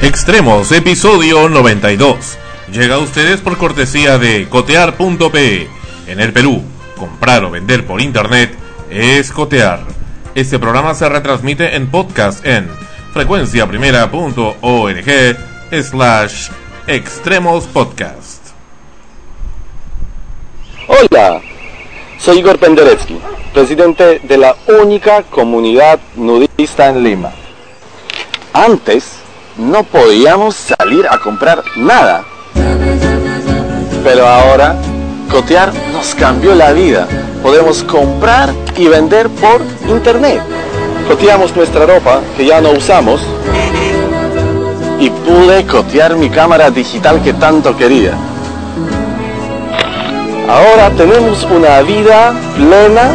Extremos, episodio 92. Llega a ustedes por cortesía de cotear.pe. En el Perú, comprar o vender por internet es cotear. Este programa se retransmite en podcast en frecuenciaprimera.org slash extremos podcast. Hola, soy Igor Penderecki, presidente de la única comunidad nudista en Lima. Antes no podíamos salir a comprar nada. Pero ahora, Cotear nos cambió la vida. Podemos comprar y vender por internet. Coteamos nuestra ropa que ya no usamos y pude cotear mi cámara digital que tanto quería. Ahora tenemos una vida plena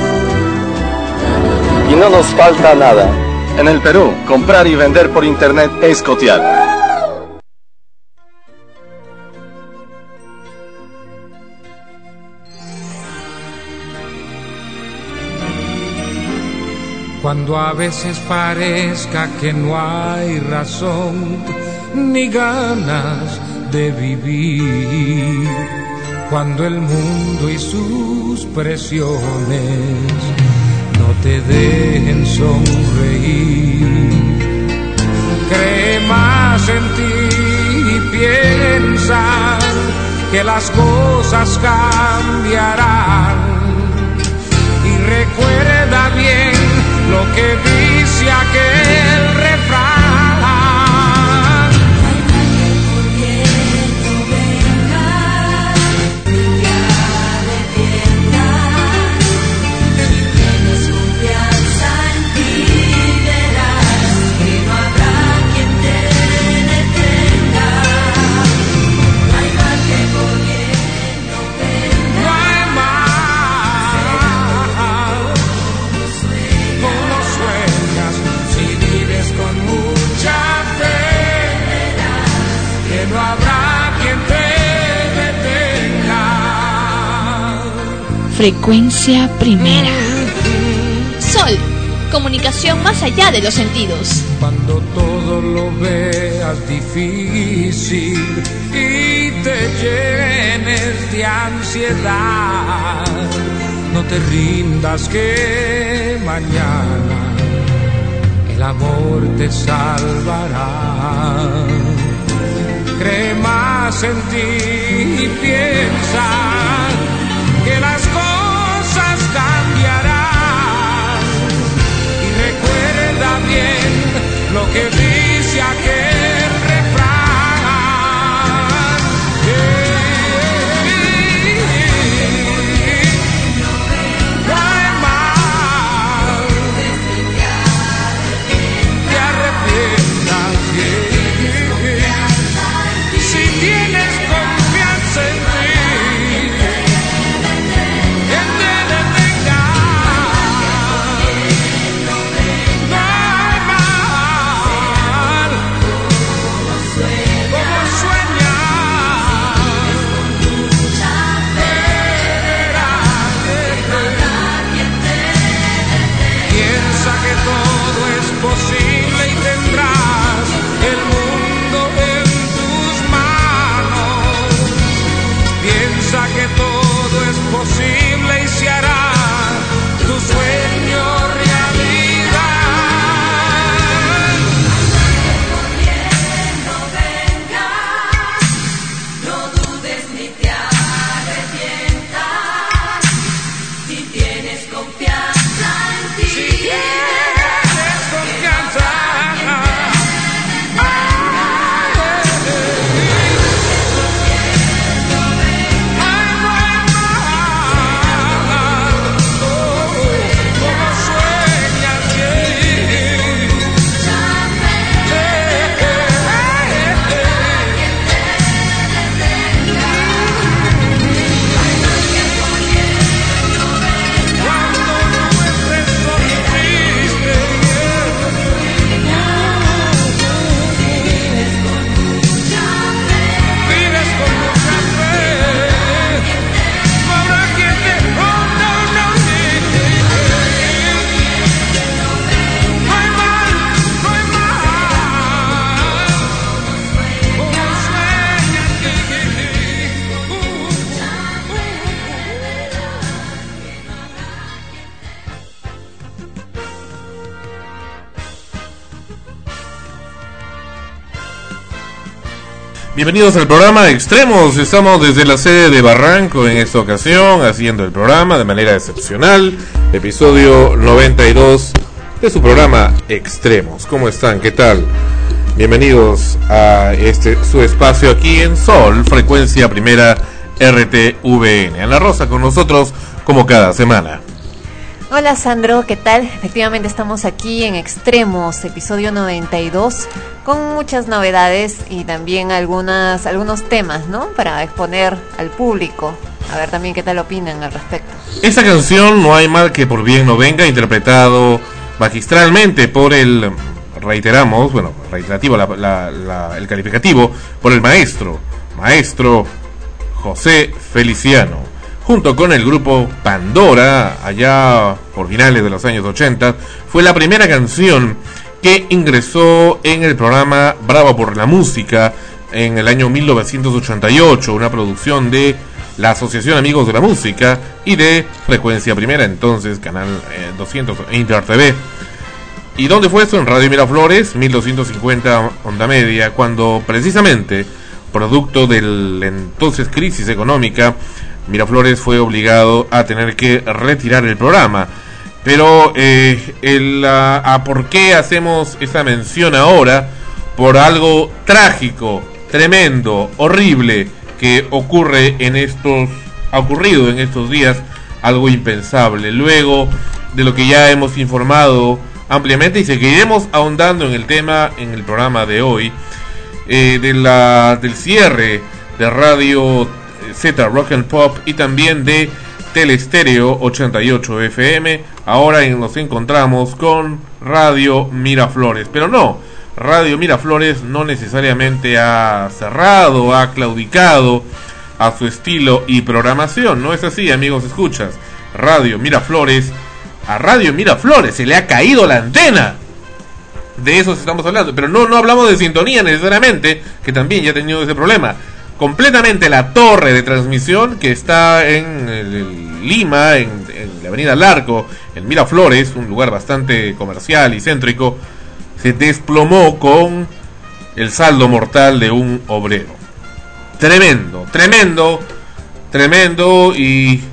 y no nos falta nada. En el Perú, comprar y vender por internet es cotear. Cuando a veces parezca que no hay razón ni ganas de vivir. Cuando el mundo y sus presiones te dejen sonreír. Cree más en ti y piensa que las cosas cambiarán. Y recuerda bien lo que dice aquel Frecuencia primera. Sol, comunicación más allá de los sentidos. Cuando todo lo veas difícil y te llenes de ansiedad, no te rindas que mañana el amor te salvará. Cree más en ti y piensa que las cosas lo que dice Bienvenidos al programa Extremos. Estamos desde la sede de Barranco en esta ocasión haciendo el programa de manera excepcional. Episodio 92 de su programa Extremos. ¿Cómo están? ¿Qué tal? Bienvenidos a este su espacio aquí en Sol, frecuencia primera RTVN. Ana Rosa con nosotros como cada semana. Hola Sandro, ¿qué tal? Efectivamente estamos aquí en Extremos, episodio 92, con muchas novedades y también algunas, algunos temas, ¿no? Para exponer al público. A ver también qué tal opinan al respecto. Esta canción, No hay mal que por bien no venga, interpretado magistralmente por el, reiteramos, bueno, reiterativo la- la- la- el calificativo, por el maestro, maestro José Feliciano, junto con el grupo Pandora, allá por finales de los años 80, fue la primera canción que ingresó en el programa Bravo por la Música en el año 1988, una producción de la Asociación Amigos de la Música y de Frecuencia Primera, entonces Canal eh, 200 e Inter TV. ¿Y dónde fue esto? En Radio Miraflores, 1250 onda media, cuando precisamente, producto del entonces crisis económica, Miraflores fue obligado a tener que retirar el programa. Pero, eh, el, ah, a por qué hacemos esa mención ahora? Por algo trágico, tremendo, horrible que ocurre en estos, ha ocurrido en estos días, algo impensable. Luego de lo que ya hemos informado ampliamente y seguiremos ahondando en el tema en el programa de hoy, eh, de la, del cierre de Radio Z Rock and Pop y también de Telestereo 88 FM. Ahora nos encontramos con Radio Miraflores, pero no, Radio Miraflores no necesariamente ha cerrado, ha claudicado a su estilo y programación. No es así, amigos, escuchas. Radio Miraflores, a Radio Miraflores se le ha caído la antena. De eso estamos hablando, pero no, no hablamos de sintonía necesariamente, que también ya ha tenido ese problema. Completamente la torre de transmisión que está en Lima, en, en la avenida Larco, en Miraflores, un lugar bastante comercial y céntrico, se desplomó con el saldo mortal de un obrero. Tremendo, tremendo, tremendo y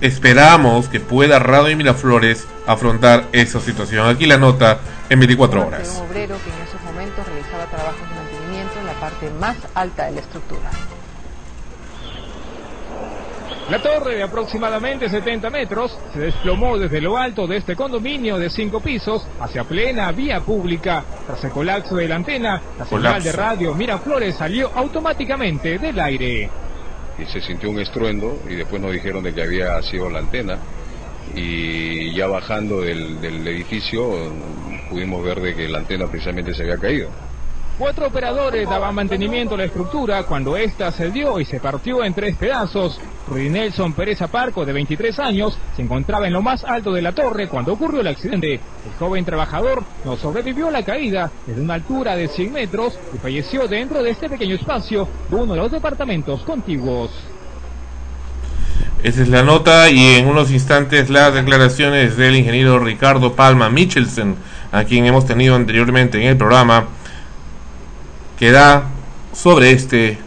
esperamos que pueda Radio Miraflores afrontar esa situación. Aquí la nota en 24 de horas. un obrero que en esos momentos realizaba trabajos parte más alta de la estructura. La torre de aproximadamente 70 metros se desplomó desde lo alto de este condominio de cinco pisos hacia plena vía pública. Tras el colapso de la antena, la señal de radio Miraflores salió automáticamente del aire. y se sintió un estruendo y después nos dijeron de que había sido la antena y ya bajando del, del edificio pudimos ver de que la antena precisamente se había caído. Cuatro operadores daban mantenimiento a la estructura cuando ésta se dio y se partió en tres pedazos. Rudy Nelson Pérez Aparco, de 23 años, se encontraba en lo más alto de la torre cuando ocurrió el accidente. El joven trabajador no sobrevivió a la caída desde una altura de 100 metros y falleció dentro de este pequeño espacio de uno de los departamentos contiguos. Esa es la nota y en unos instantes las declaraciones del ingeniero Ricardo Palma Michelsen, a quien hemos tenido anteriormente en el programa, que da sobre este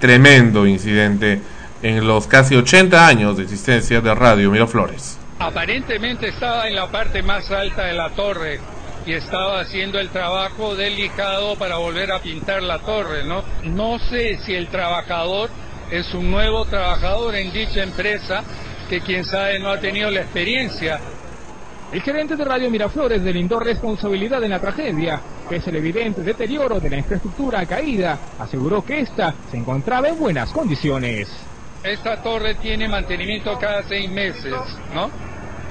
tremendo incidente en los casi 80 años de existencia de Radio Miraflores. Aparentemente estaba en la parte más alta de la torre y estaba haciendo el trabajo del lijado para volver a pintar la torre, ¿no? No sé si el trabajador es un nuevo trabajador en dicha empresa que quién sabe no ha tenido la experiencia. El gerente de Radio Miraflores delindó responsabilidad en la tragedia, que es el evidente deterioro de la infraestructura caída. Aseguró que ésta se encontraba en buenas condiciones. Esta torre tiene mantenimiento cada seis meses, ¿no?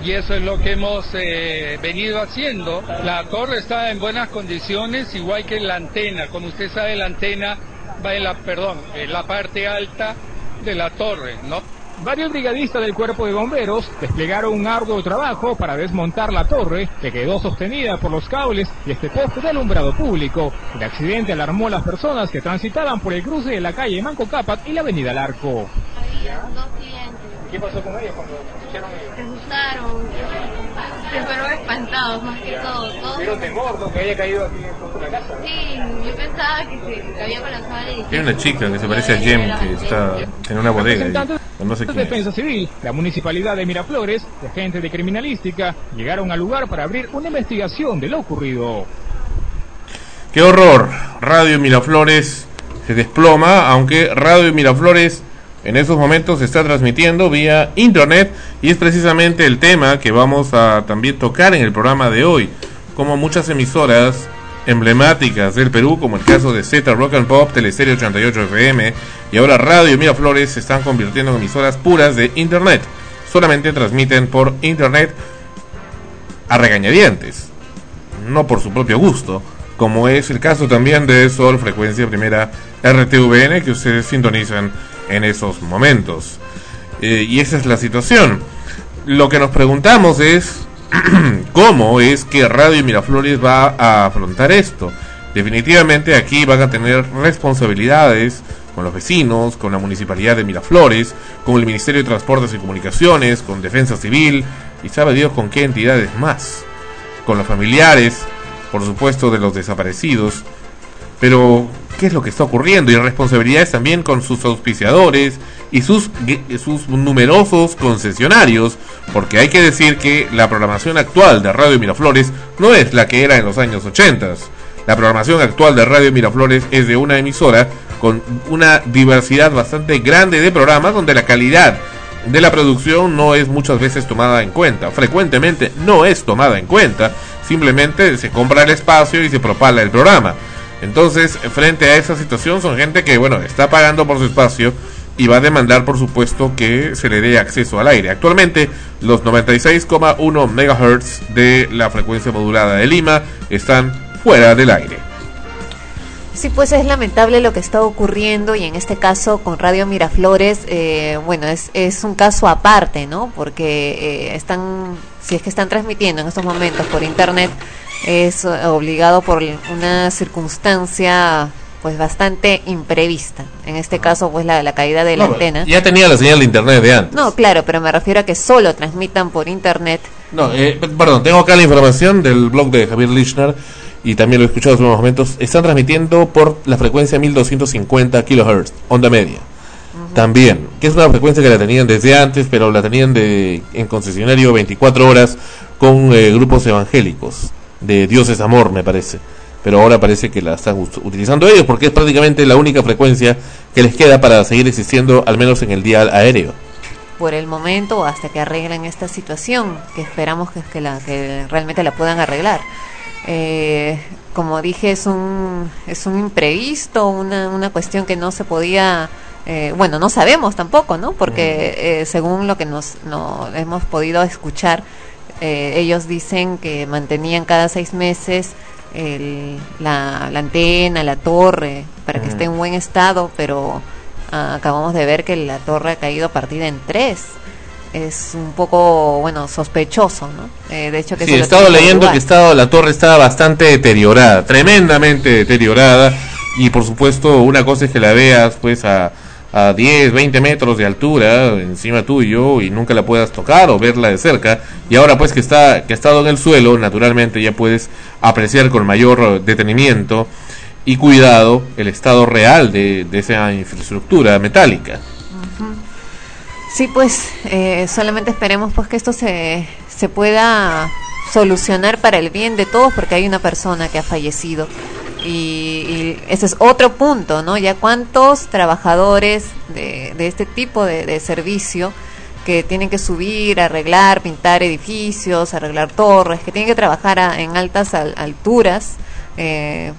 Y eso es lo que hemos eh, venido haciendo. La torre está en buenas condiciones, igual que la antena. Como usted sabe, la antena va en la, perdón, en la parte alta de la torre, ¿no? Varios brigadistas del cuerpo de bomberos desplegaron un arduo trabajo para desmontar la torre que quedó sostenida por los cables y este poste de alumbrado público. El accidente alarmó a las personas que transitaban por el cruce de la calle Manco Cápac y la avenida Larco. Había dos clientes. ¿Qué pasó con ellos cuando escucharon ellos? Se asustaron. Se fueron espantados más que todo. Pero temor, ¿no? Que haya caído aquí en la casa. Sí, yo pensaba que se que había colapsado el edificio. Hay una chica que se parece a Jem que está en una bodega. no sé quién. Defensa Civil, la Municipalidad de Miraflores, de agentes de criminalística, llegaron al lugar para abrir una investigación de lo ocurrido. ¡Qué horror! Radio Miraflores se desploma, aunque Radio Miraflores en esos momentos se está transmitiendo vía internet y es precisamente el tema que vamos a también tocar en el programa de hoy. Como muchas emisoras emblemáticas del Perú, como el caso de Z Rock and Pop, Telestereo 88 FM y ahora Radio Miraflores se están convirtiendo en emisoras puras de internet. Solamente transmiten por internet a regañadientes no por su propio gusto, como es el caso también de Sol Frecuencia Primera RTVN que ustedes sintonizan en esos momentos. Eh, y esa es la situación. Lo que nos preguntamos es cómo es que Radio Miraflores va a afrontar esto. Definitivamente aquí van a tener responsabilidades con los vecinos, con la Municipalidad de Miraflores, con el Ministerio de Transportes y Comunicaciones, con Defensa Civil y sabe Dios con qué entidades más con los familiares, por supuesto, de los desaparecidos. Pero, ¿qué es lo que está ocurriendo? Y responsabilidades también con sus auspiciadores y sus, gue- sus numerosos concesionarios, porque hay que decir que la programación actual de Radio Miraflores no es la que era en los años 80. La programación actual de Radio Miraflores es de una emisora con una diversidad bastante grande de programas donde la calidad de la producción no es muchas veces tomada en cuenta. Frecuentemente no es tomada en cuenta. Simplemente se compra el espacio y se propala el programa. Entonces, frente a esa situación, son gente que, bueno, está pagando por su espacio y va a demandar, por supuesto, que se le dé acceso al aire. Actualmente, los 96,1 MHz de la frecuencia modulada de Lima están fuera del aire. Sí, pues es lamentable lo que está ocurriendo y en este caso con Radio Miraflores, eh, bueno, es, un caso aparte, ¿no? Porque eh, están, si es que están transmitiendo en estos momentos por internet, es obligado por una circunstancia pues bastante imprevista. En este caso, pues la, la caída de la No, antena. Ya tenía la señal de internet de antes. No, claro, pero me refiero a que solo transmitan por internet. No, eh, perdón, tengo acá la información del blog de Javier Lichner y también lo he escuchado en unos momentos. Están transmitiendo por la frecuencia 1250 kHz, onda media. También, que es una frecuencia que la tenían desde antes, pero la tenían de en concesionario 24 horas con eh, grupos evangélicos, de Dios es amor, me parece. Pero ahora parece que la están utilizando ellos porque es prácticamente la única frecuencia que les queda para seguir existiendo, al menos en el día aéreo. por el momento hasta que arreglen esta situación, que esperamos que, que, la, que realmente la puedan arreglar. Eh, como dije, es un, es un imprevisto, una, una cuestión que no se podía, eh, bueno, no sabemos tampoco, ¿no? Porque eh, según lo que nos no, hemos podido escuchar, eh, ellos dicen que mantenían cada seis meses el, la, la antena, la torre, para que esté en buen estado, pero ah, acabamos de ver que la torre ha caído partida en tres. Es un poco, bueno, sospechoso, ¿no? Eh, de hecho, que Sí, he estado leyendo que estado, la torre estaba bastante deteriorada, tremendamente deteriorada. Y por supuesto, una cosa es que la veas pues a, a 10, 20 metros de altura encima tuyo y nunca la puedas tocar o verla de cerca. Y ahora pues que está que ha estado en el suelo, naturalmente ya puedes apreciar con mayor detenimiento y cuidado el estado real de, de esa infraestructura metálica. Sí, pues eh, solamente esperemos pues que esto se, se pueda solucionar para el bien de todos porque hay una persona que ha fallecido y, y ese es otro punto, ¿no? Ya cuántos trabajadores de, de este tipo de, servicio que tienen que subir, arreglar, pintar edificios, arreglar torres, que tienen que trabajar en altas al- alturas, eh,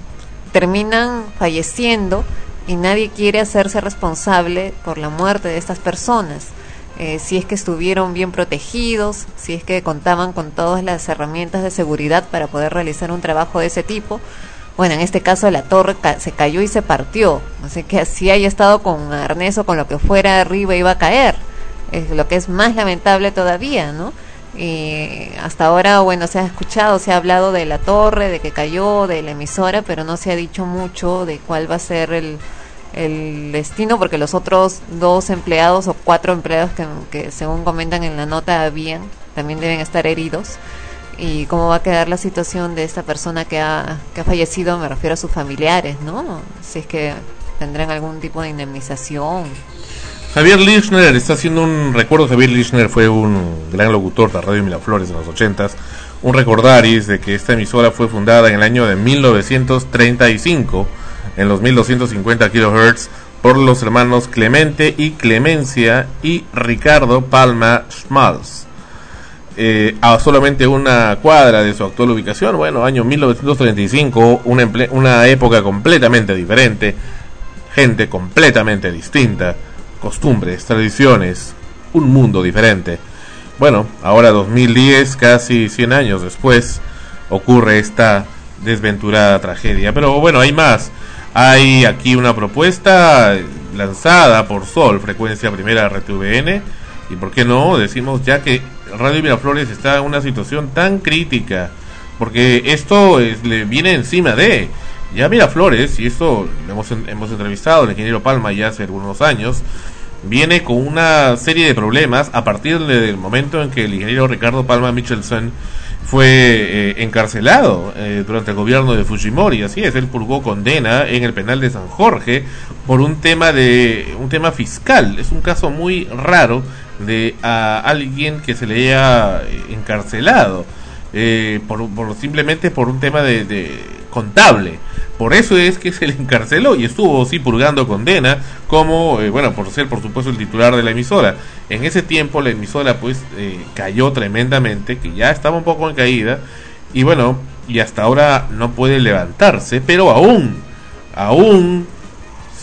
terminan falleciendo y nadie quiere hacerse responsable por la muerte de estas personas. Eh, si es que estuvieron bien protegidos, si es que contaban con todas las herramientas de seguridad para poder realizar un trabajo de ese tipo. Bueno, en este caso la torre ca- se cayó y se partió, así que así haya estado con arnés o con lo que fuera arriba iba a caer, es lo que es más lamentable todavía, ¿no? Y hasta ahora, bueno, se ha escuchado, se ha hablado de la torre, de que cayó, de la emisora, pero no se ha dicho mucho de cuál va a ser el, el destino, porque los otros dos empleados o cuatro empleados que, que según comentan en la nota habían, también deben estar heridos. Y cómo va a quedar la situación de esta persona que ha, que ha fallecido, me refiero a sus familiares, ¿no? Si es que tendrán algún tipo de indemnización. Javier Lichner está haciendo un recuerdo. Javier Lichner fue un gran locutor de Radio Miraflores en los ochentas. Un recordaris de que esta emisora fue fundada en el año de 1935 en los 1250 kHz por los hermanos Clemente y Clemencia y Ricardo Palma Schmalz. Eh, a solamente una cuadra de su actual ubicación, bueno, año 1935, una, una época completamente diferente, gente completamente distinta, costumbres, tradiciones, un mundo diferente. Bueno, ahora 2010, casi 100 años después, ocurre esta desventurada tragedia. Pero bueno, hay más. Hay aquí una propuesta lanzada por Sol, frecuencia primera RTVN. Y por qué no, decimos ya que Radio Miraflores está en una situación tan crítica. Porque esto es- le viene encima de. Ya Miraflores, y esto lo hemos, hemos entrevistado al ingeniero Palma ya hace algunos años, viene con una serie de problemas a partir de- del momento en que el ingeniero Ricardo Palma Michelson fue eh, encarcelado eh, durante el gobierno de Fujimori. Así es, él purgó condena en el penal de San Jorge por un tema de un tema fiscal. Es un caso muy raro de a alguien que se le haya encarcelado eh, por- simplemente por un tema de, de contable. Por eso es que se le encarceló y estuvo sí purgando condena como, eh, bueno, por ser por supuesto el titular de la emisora. En ese tiempo la emisora pues eh, cayó tremendamente, que ya estaba un poco en caída y bueno, y hasta ahora no puede levantarse, pero aún, aún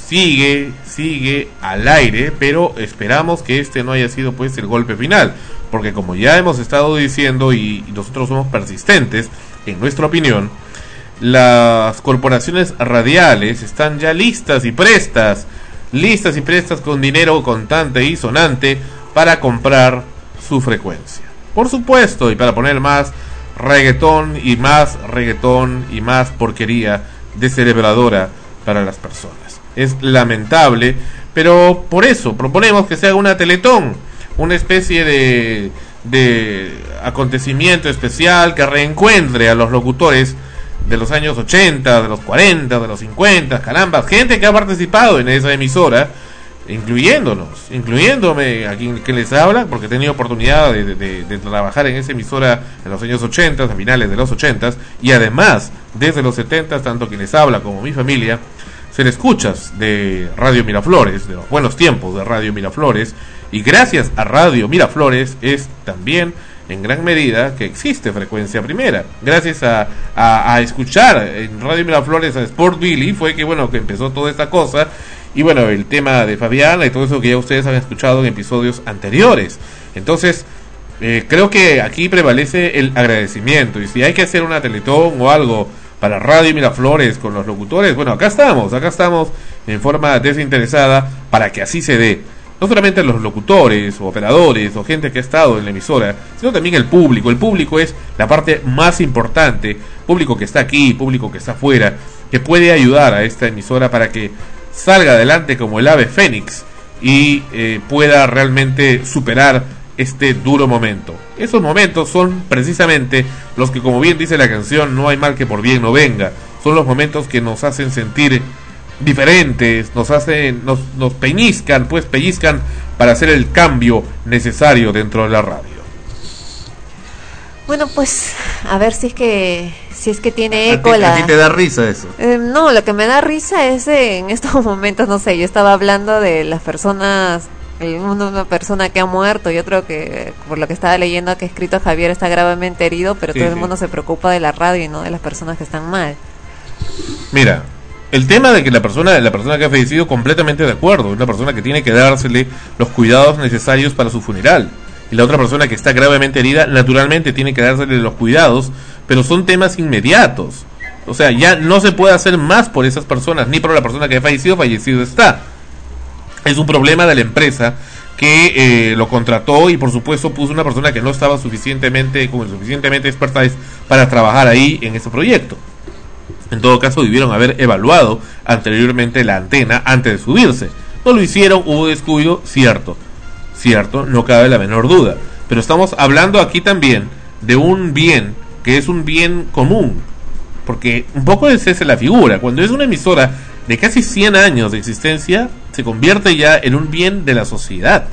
sigue, sigue al aire, pero esperamos que este no haya sido pues el golpe final, porque como ya hemos estado diciendo y, y nosotros somos persistentes en nuestra opinión, las corporaciones radiales están ya listas y prestas, listas y prestas con dinero contante y sonante para comprar su frecuencia. Por supuesto, y para poner más reggaetón y más reggaetón y más porquería descerebradora para las personas. Es lamentable, pero por eso proponemos que se haga una teletón, una especie de, de acontecimiento especial que reencuentre a los locutores de los años 80, de los 40, de los 50, caramba, gente que ha participado en esa emisora, incluyéndonos, incluyéndome a quien les habla, porque he tenido oportunidad de, trabajar en esa emisora en los años 80, a finales de los 80, y además desde los 70, tanto quien les habla como mi familia, ser escuchas de Radio Miraflores, de los buenos tiempos de Radio Miraflores, y gracias a Radio Miraflores es también en gran medida que existe frecuencia primera. Gracias a, escuchar en Radio Miraflores a Sport Billy fue que bueno que empezó toda esta cosa y bueno el tema de Fabiana y todo eso que ya ustedes han escuchado en episodios anteriores. Entonces eh, creo que aquí prevalece el agradecimiento y si hay que hacer una teletón o algo para Radio Miraflores con los locutores, bueno acá estamos, acá estamos en forma desinteresada para que así se dé no solamente los locutores o operadores o gente que ha estado en la emisora, sino también el público. El público es la parte más importante, público que está aquí, público que está afuera, que puede ayudar a esta emisora para que salga adelante como el ave fénix y eh, pueda realmente superar este duro momento. Esos momentos son precisamente los que, como bien dice la canción, no hay mal que por bien no venga. Son los momentos que nos hacen sentir diferentes, nos hacen, nos, nos peñizcan, pues pellizcan para hacer el cambio necesario dentro de la radio. Bueno, pues a ver si es que si es que tiene A eco ti, la a ti te da risa eso. Eh, no, lo que me da risa es eh, en estos momentos, no sé, yo estaba hablando de las personas, una persona que ha muerto y otro que, por lo que estaba leyendo, que ha escrito Javier está gravemente herido, pero Sí, todo el sí. mundo se preocupa de la radio y no de las personas que están mal. Mira, el tema de que la persona, la persona que ha fallecido, completamente de acuerdo, una persona que tiene que dársele los cuidados necesarios para su funeral. Y la otra persona que está gravemente herida, naturalmente tiene que dársele los cuidados, pero son temas inmediatos. O sea, ya no se puede hacer más por esas personas, ni por la persona que ha fallecido, fallecido está. Es un problema de la empresa que eh, lo contrató y por supuesto puso una persona que no estaba suficientemente, como suficientemente experta para trabajar ahí en ese proyecto. En todo caso, debieron haber evaluado anteriormente la antena antes de subirse. No lo hicieron, hubo descuido, cierto. Cierto, no cabe la menor duda. Pero estamos hablando aquí también de un bien que es un bien común. Porque un poco esa es la figura. Cuando es una emisora de casi 100 años de existencia, se convierte ya en un bien de la sociedad.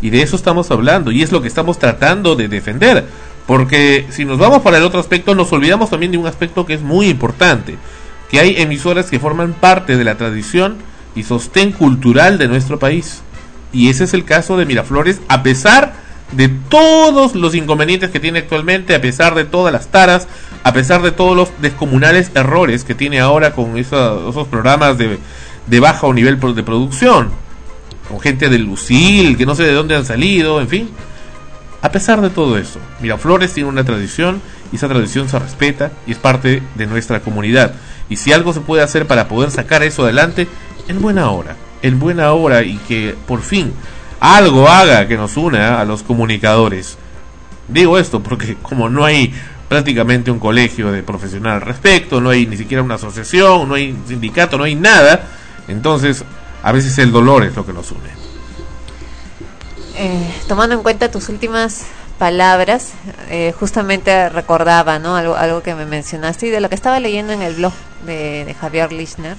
Y de eso estamos hablando, y es lo que estamos tratando de defender. Porque si nos vamos para el otro aspecto, nos olvidamos también de un aspecto que es muy importante, que hay emisoras que forman parte de la tradición y sostén cultural de nuestro país. Y ese es el caso de Miraflores, a pesar de todos los inconvenientes que tiene actualmente, a pesar de todas las taras, a pesar de todos los descomunales errores que tiene ahora con esos programas de, de bajo nivel de producción, con gente de Lucil, que no sé de dónde han salido, en fin. A pesar de todo eso, Miraflores tiene una tradición y esa tradición se respeta y es parte de nuestra comunidad. Y si algo se puede hacer para poder sacar eso adelante, en buena hora, en buena hora y que por fin algo haga que nos una a los comunicadores. Digo esto porque como no hay prácticamente un colegio de profesional al respecto, no hay ni siquiera una asociación, no hay sindicato, no hay nada, entonces a veces el dolor es lo que nos une. Eh, tomando en cuenta tus últimas palabras, eh, justamente recordaba ¿no? algo, algo que me mencionaste y de lo que estaba leyendo en el blog de, Javier Lichner,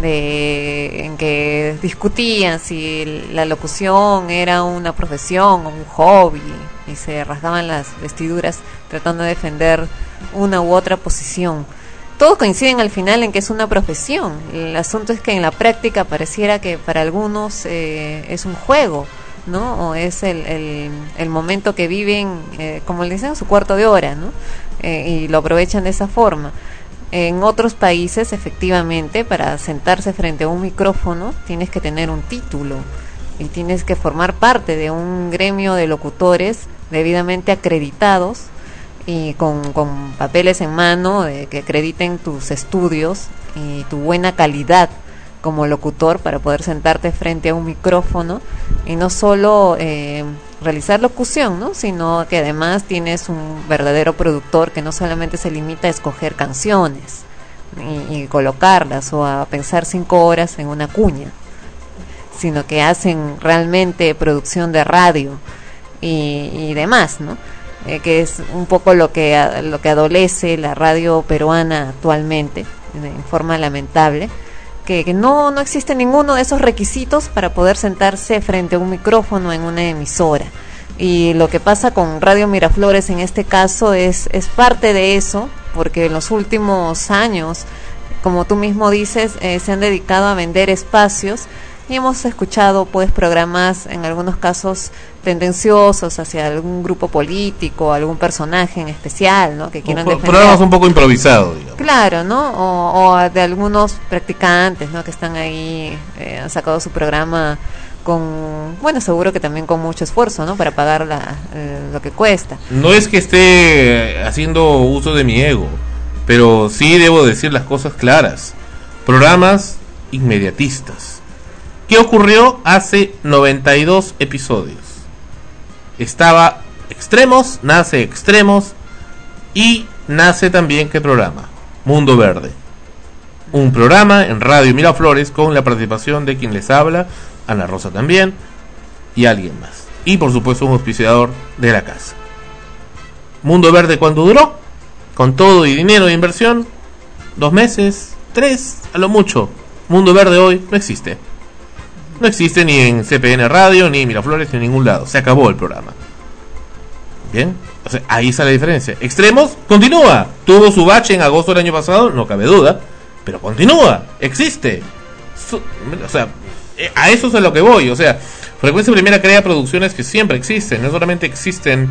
de, en que discutían si la locución era una profesión o un hobby y se rasgaban las vestiduras tratando de defender una u otra posición. Todos coinciden al final en que es una profesión. El asunto es que en la práctica pareciera que para algunos eh, es un juego. ¿No? O es el, el, momento que viven, eh, como le dicen, su cuarto de hora, ¿no? Eh, y lo aprovechan de esa forma. En otros países, efectivamente, para sentarse frente a un micrófono, tienes que tener un título y tienes que formar parte de un gremio de locutores debidamente acreditados y con, con papeles en mano de que acrediten tus estudios y tu buena calidad como locutor para poder sentarte frente a un micrófono y no solo eh, realizar locución, ¿no? sino que además tienes un verdadero productor que no solamente se limita a escoger canciones y, colocarlas o a pensar cinco horas en una cuña, sino que hacen realmente producción de radio y, demás, ¿no? Eh, que es un poco lo que lo que adolece la radio peruana actualmente en forma lamentable que, no, no existe ninguno de esos requisitos para poder sentarse frente a un micrófono en una emisora. Y lo que pasa con Radio Miraflores en este caso es, es parte de eso, porque en los últimos años, como tú mismo dices, eh, se han dedicado a vender espacios hemos escuchado pues programas en algunos casos tendenciosos hacia algún grupo político, algún personaje en especial, ¿no? Que quieran defender. Programas un poco improvisados, digamos. Claro, ¿no? O, o de algunos practicantes, ¿no? Que están ahí, eh, han sacado su programa con, bueno, seguro que también con mucho esfuerzo, ¿no? Para pagar la, eh, lo que cuesta. No es que esté haciendo uso de mi ego, pero sí debo decir las cosas claras. Programas inmediatistas. ¿Qué ocurrió hace 92 episodios? Estaba Extremos, nace Extremos y nace también qué programa? Mundo Verde. Un programa en Radio Miraflores con la participación de quien les habla, Ana Rosa también, y alguien más. Y por supuesto un auspiciador de la casa. Mundo Verde, ¿cuánto duró? Con todo y dinero de inversión, dos meses, tres, a lo mucho. Mundo Verde hoy no existe. No existe ni en CPN Radio, ni en Miraflores, ni en ningún lado. Se acabó el programa. Bien, o sea, ahí está la diferencia. Extremos, continúa. Tuvo su bache en agosto del año pasado, no cabe duda. Pero continúa, existe. O sea, eh, a eso es a lo que voy. O sea, Frecuencia Primera crea producciones que siempre existen, no solamente existen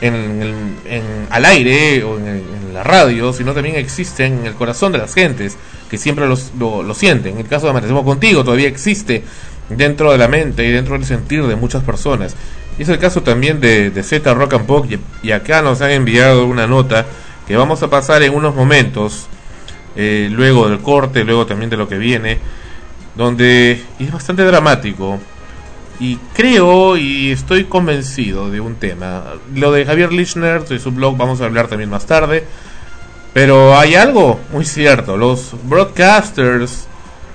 en, al aire o en la radio, sino también existen en el corazón de las gentes que siempre los- lo, lo sienten. En el caso de Amanecemos Contigo todavía existe dentro de la mente y dentro del sentir de muchas personas. Y es el caso también de, de Z Rock and Pop y, y acá nos han enviado una nota que vamos a pasar en unos momentos, eh, luego del corte, luego también de lo que viene, donde y es bastante dramático. Y creo y estoy convencido de un tema. Lo de Javier Lichner, de su blog, vamos a hablar también más tarde. Pero hay algo muy cierto. Los broadcasters,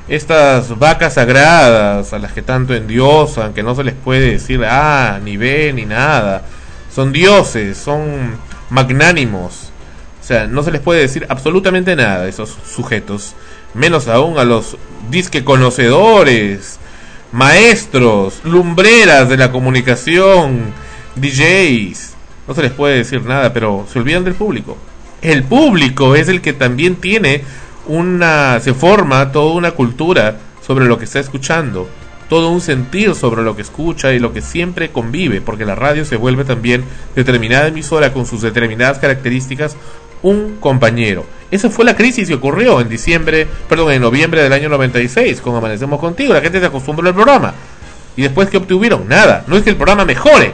estas vacas sagradas a las que tanto endiosan, que no se les puede decir A, ni B, ni nada. Son dioses, son magnánimos. O sea, no se les puede decir absolutamente nada a esos sujetos, menos aún a los disque conocedores, maestros, lumbreras de la comunicación, DJs. No se les puede decir nada, pero se olvidan del público. El público es el que también tiene una se forma toda una cultura sobre lo que está escuchando, todo un sentir sobre lo que escucha y lo que siempre convive, porque la radio se vuelve también determinada emisora con sus determinadas características un compañero. Esa fue la crisis que ocurrió en diciembre, perdón, en noviembre del año 96 con Amanecemos Contigo. La gente se acostumbró al programa. ¿Y después qué obtuvieron? Nada. No es que el programa mejore.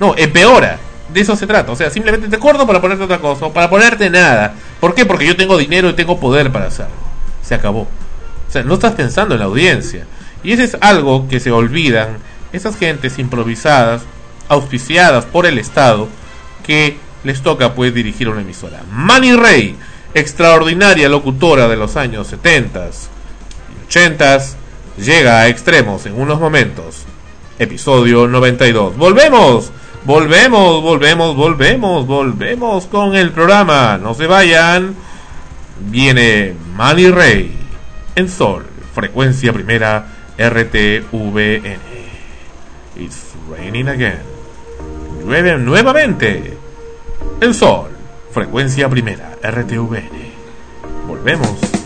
No, empeora. De eso se trata. O sea, simplemente te corto para ponerte otra cosa para ponerte nada. ¿Por qué? Porque yo tengo dinero y tengo poder para hacerlo. Se acabó. O sea, no estás pensando en la audiencia. Y ese es algo que se olvidan esas gentes improvisadas, auspiciadas por el Estado, que les toca pues dirigir una emisora. Manny Rey, extraordinaria locutora de los años 70 y 80, llega a extremos en unos momentos. Episodio 92. Volvemos, volvemos, volvemos, volvemos, volvemos con el programa. No se vayan. Viene Manny Rey en Sol, frecuencia primera RTVN. It's raining again. Llueve nuevamente. El Sol, frecuencia primera RTVN. Volvemos.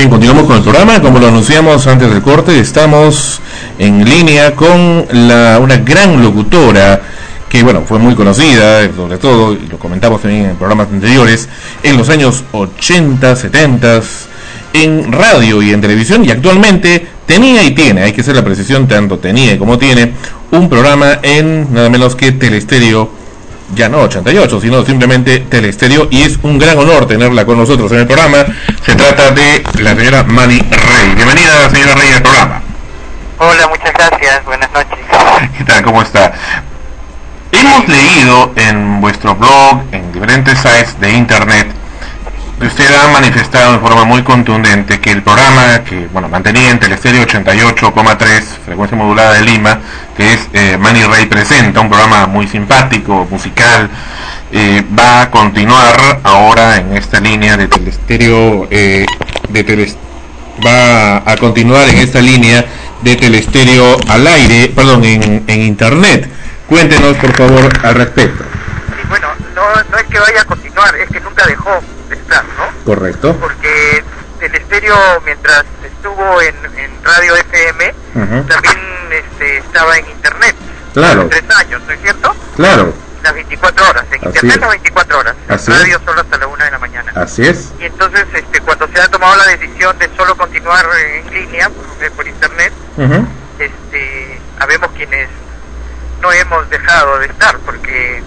Bien, continuamos con el programa. Como lo anunciamos antes del corte, estamos en línea con la, una gran locutora que, bueno, fue muy conocida, sobre todo, y lo comentamos también en programas anteriores, en los años 80, 70, en radio y en televisión, y actualmente tenía y tiene, hay que hacer la precisión, tanto tenía como tiene, un programa en nada menos que Telestereo ya no 88, sino simplemente Telestereo y es un gran honor tenerla con nosotros en el programa. Se trata de la señora Mani Rey. Bienvenida, señora Rey, al programa. Hola, muchas gracias. Buenas noches. ¿Qué tal? ¿Cómo está? Hemos leído en vuestro blog, en diferentes sites de internet, que usted ha manifestado en forma muy contundente que el programa que bueno mantenía en Telestereo 88,3, frecuencia modulada de Lima, que es eh, Manny Rey Presenta, un programa muy simpático, musical, eh, va a continuar ahora en esta línea de Telestereo, eh, de Teles- va a continuar en esta línea de Telestereo al aire, perdón, en, en internet. Cuéntenos por favor al respecto. Bueno, no, no es que vaya a continuar, es que nunca dejó de. Correcto. Porque el estéreo, mientras estuvo en, en radio FM, también este, estaba en internet. Claro. Tres años, ¿no es cierto? Claro, Las 24 horas. En Así internet es. las 24 horas. Así en es. radio solo hasta la una de la mañana. así es. Y entonces, este, cuando se ha tomado la decisión de solo continuar en línea, por, eh, por internet, Ujú. este, habemos quienes no hemos dejado de estar porque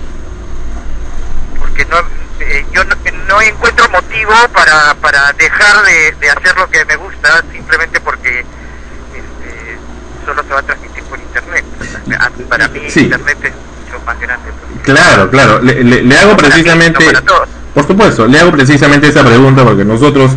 porque no eh, yo no, no encuentro motivo para, para dejar de, de hacer lo que me gusta simplemente porque este, solo se va a transmitir por internet para mí Sí. internet es mucho más grande Claro, claro. Le, le- le hago precisamente, por supuesto, le hago precisamente esa pregunta porque nosotros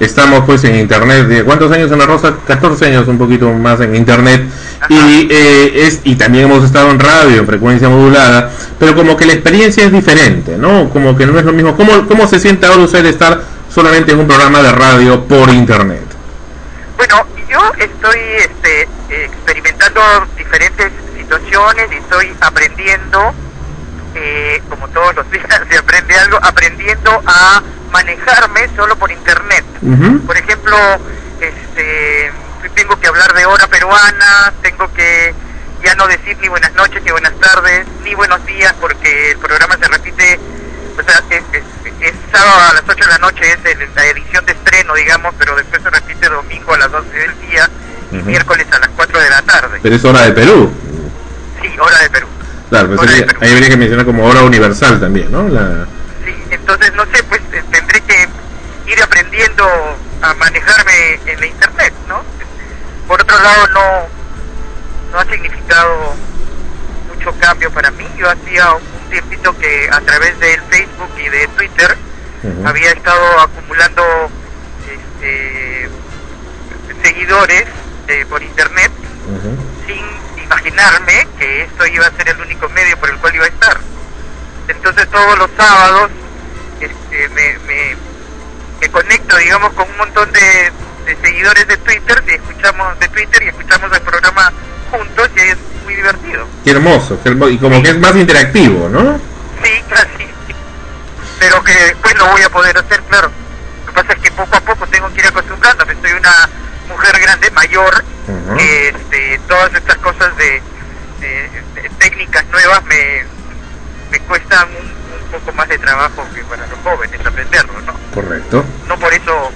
estamos pues en internet. de- ¿Cuántos años Ana Rosa? 14 años, un poquito más en internet. Y eh, es y también hemos estado en radio, en frecuencia modulada, pero como que la experiencia es diferente, ¿no? Como que no es lo mismo. ¿Cómo, cómo se siente ahora usted estar solamente en un programa de radio por internet? Bueno, yo estoy este, experimentando diferentes situaciones y estoy aprendiendo, eh, como todos los días se aprende algo, aprendiendo a manejarme solo por internet. Por ejemplo, este, tengo que hablar de hora peruana, tengo que ya no decir ni buenas noches, ni buenas tardes, buenos días, porque el programa se repite, o sea, es, es- es sábado a las 8 de la noche, es el- la edición de estreno, digamos, pero después se repite domingo a las 12 del día y miércoles a las 4 de la tarde. Pero es hora de Perú. Sí, hora de Perú. Claro, pues ahí, ahí habría que mencionar como hora universal también, ¿no? La, Sí, entonces no sé, pues eh, tendré que ir aprendiendo a manejarme en la internet, ¿no? Por otro lado, no, no ha significado mucho cambio para mí. Yo hacía un tiempito que a través del Facebook y de Twitter había estado acumulando este, seguidores por internet sin imaginarme que esto iba a ser el único medio por el cual iba a estar. Entonces todos los sábados este, me, me, me conecto, digamos, con un montón de, de seguidores de Twitter, y escuchamos de Twitter y escuchamos el programa juntos y es muy divertido. Qué hermoso, qué hermo- y como que es más interactivo, ¿no? Sí, casi. Pero que después lo voy a poder hacer, claro. Lo que pasa es que poco a poco tengo que ir acostumbrándome. Soy una mujer grande, mayor, que este, todas estas cosas de, de- de técnicas nuevas me, me cuestan un, un poco más de trabajo que para los jóvenes aprenderlo, ¿no? Correcto. No por eso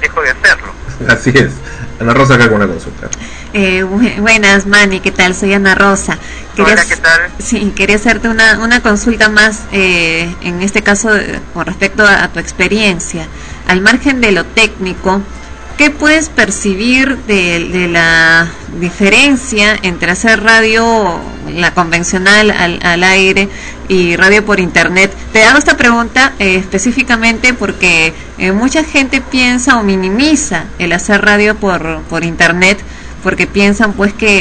dejo de hacerlo. Así es. Ana Rosa acá con una consulta. Eh, bu- buenas, Manny, ¿qué tal? Soy Ana Rosa. Hola, ¿qué tal? Sí, quería hacerte una, una consulta más, eh, en este caso, eh, con respecto a, a tu experiencia. Al margen de lo técnico, ¿qué puedes percibir de, de la diferencia entre hacer radio, la convencional al, al aire, y radio por internet? Te hago esta pregunta eh, específicamente porque eh, mucha gente piensa o minimiza el hacer radio por, por internet porque piensan pues que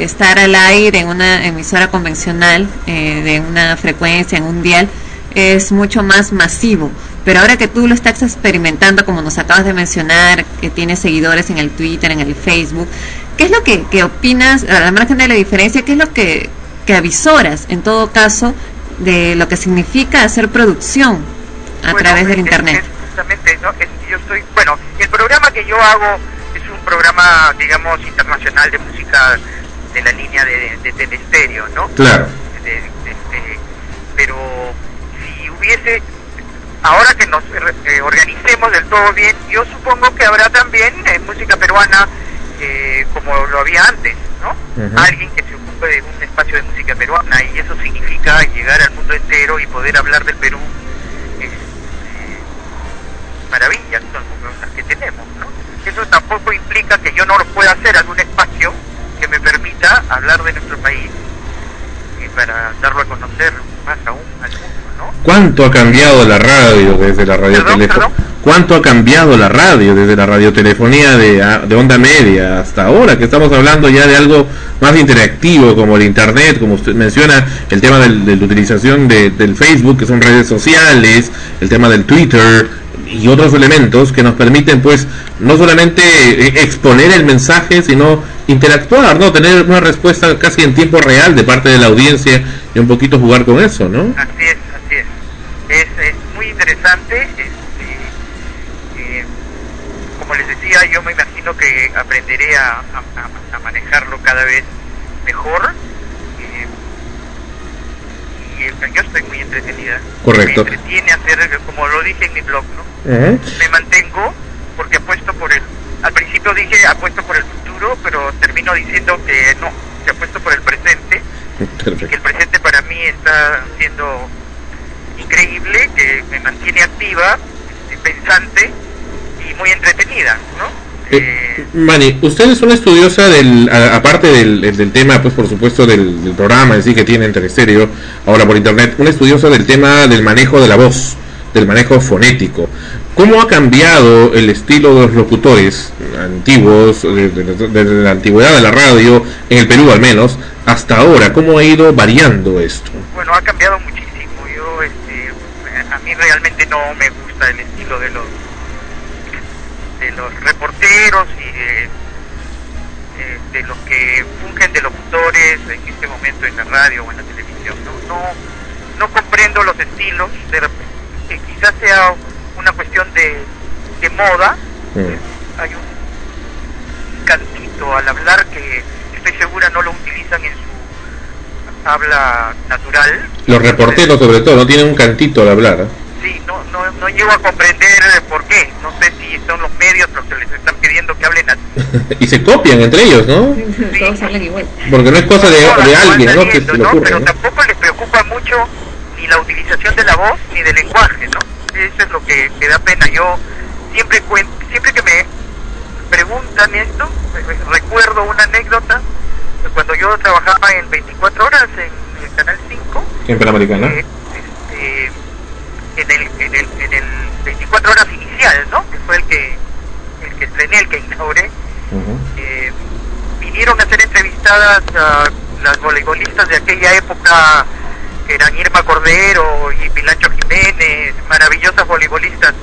eh, estar al aire en una emisora convencional eh, de una frecuencia, en un dial, es mucho más masivo. Pero ahora que tú lo estás experimentando, como nos acabas de mencionar, que tienes seguidores en el Twitter, en el Facebook, ¿qué es lo que, que opinas, a la margen de la diferencia, qué es lo que, que avisoras, en todo caso, de lo que significa hacer producción a Bueno, través del es- Internet? es justamente, ¿no? Yo estoy, bueno, el programa que yo hago programa, digamos, internacional de música de la línea de, de, del estéreo, ¿no? Claro. De- de- pero si hubiese, ahora que nos eh, organicemos del todo bien, yo supongo que habrá también eh, música peruana eh, como lo había antes, ¿no? Alguien que se ocupe de un espacio de música peruana y eso significa llegar al mundo entero y poder hablar del Perú es, eh, maravillas son las que tenemos, ¿no? Eso tampoco implica que yo no lo pueda hacer algún espacio que me permita hablar de nuestro país y para darlo a conocer más aún al mundo, ¿no? ¿Cuánto ha cambiado la radio desde la radiotelefonía? ¿Cuánto ha cambiado la radio desde la radiotelefonía de, a- de onda media hasta ahora? Que estamos hablando ya de algo más interactivo como el Internet, como usted menciona, el tema del- de la utilización de- del Facebook, que son redes sociales, el tema del Twitter y otros elementos que nos permiten pues no solamente eh, exponer el mensaje, sino interactuar, ¿no? Tener una respuesta casi en tiempo real de parte de la audiencia y un poquito jugar con eso, ¿no? Así es, así es. Es, muy interesante. Este, eh, como les decía, yo me imagino que aprenderé a manejarlo cada vez mejor. Y yo estoy muy entretenida. Correcto. Me entretiene hacer, como lo dije en mi blog, ¿no? Me mantengo porque apuesto por el... Al principio dije apuesto por el futuro, pero termino diciendo que no, que apuesto por el presente que el presente para mí está siendo increíble, que me mantiene activa, este, pensante y muy entretenida, ¿no? Eh, Mani, usted es una estudiosa del, aparte del, tema, pues por supuesto del, programa en sí que tiene entre estéreo, ahora por internet, una estudiosa del tema del manejo de la voz, del manejo fonético. ¿Cómo ha cambiado el estilo de los locutores antiguos, de, de- de la antigüedad de la radio, en el Perú al menos, hasta ahora? ¿Cómo ha ido variando esto? Bueno, ha cambiado muchísimo. Yo, este, a mí realmente no me gusta el estilo de los de los reporteros y de, eh, de los que fungen de locutores en este momento en la radio o en la televisión. No, no, no comprendo los estilos. De que quizás sea una cuestión de, de moda. Hay un cantito al hablar que estoy segura no lo utilizan en su habla natural. Los reporteros sobre todo no tienen un cantito al hablar. ¿eh? Sí, no, no, no llego a comprender por qué. No sé si son los medios los que les están pidiendo que hablen así. y se copian entre ellos, ¿no? Todos hablan igual. Porque no es cosa de, de alguien, ¿no? Que se le ¿no? ocurre, Pero ¿no? tampoco les preocupa mucho ni la utilización de la voz ni del lenguaje, ¿no? Eso es lo que, que da pena. Yo siempre cuen- siempre que me preguntan esto, eh, recuerdo una anécdota de cuando yo trabajaba en 24 horas en el Canal 5, En Panamericana. eh, este, en, el, en, el, en el 24 horas inicial, ¿no? Que fue el que, el que estrené, el que inauguré. Eh, vinieron a ser entrevistadas a las voleibolistas de aquella época, que eran Irma Cordero y Pilancho Jiménez, maravillosas voleibolistas,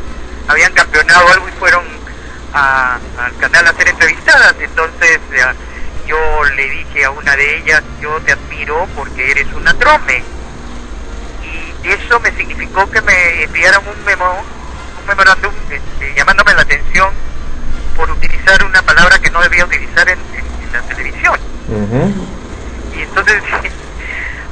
habían campeonado algo y fueron a- al canal a ser entrevistadas. Entonces eh, yo le dije a una de ellas, yo te admiro porque eres una trome. Y eso me significó que me enviaron un memo, un memorándum este, llamándome la atención por utilizar una palabra que no debía utilizar en, en- en la televisión. Y entonces,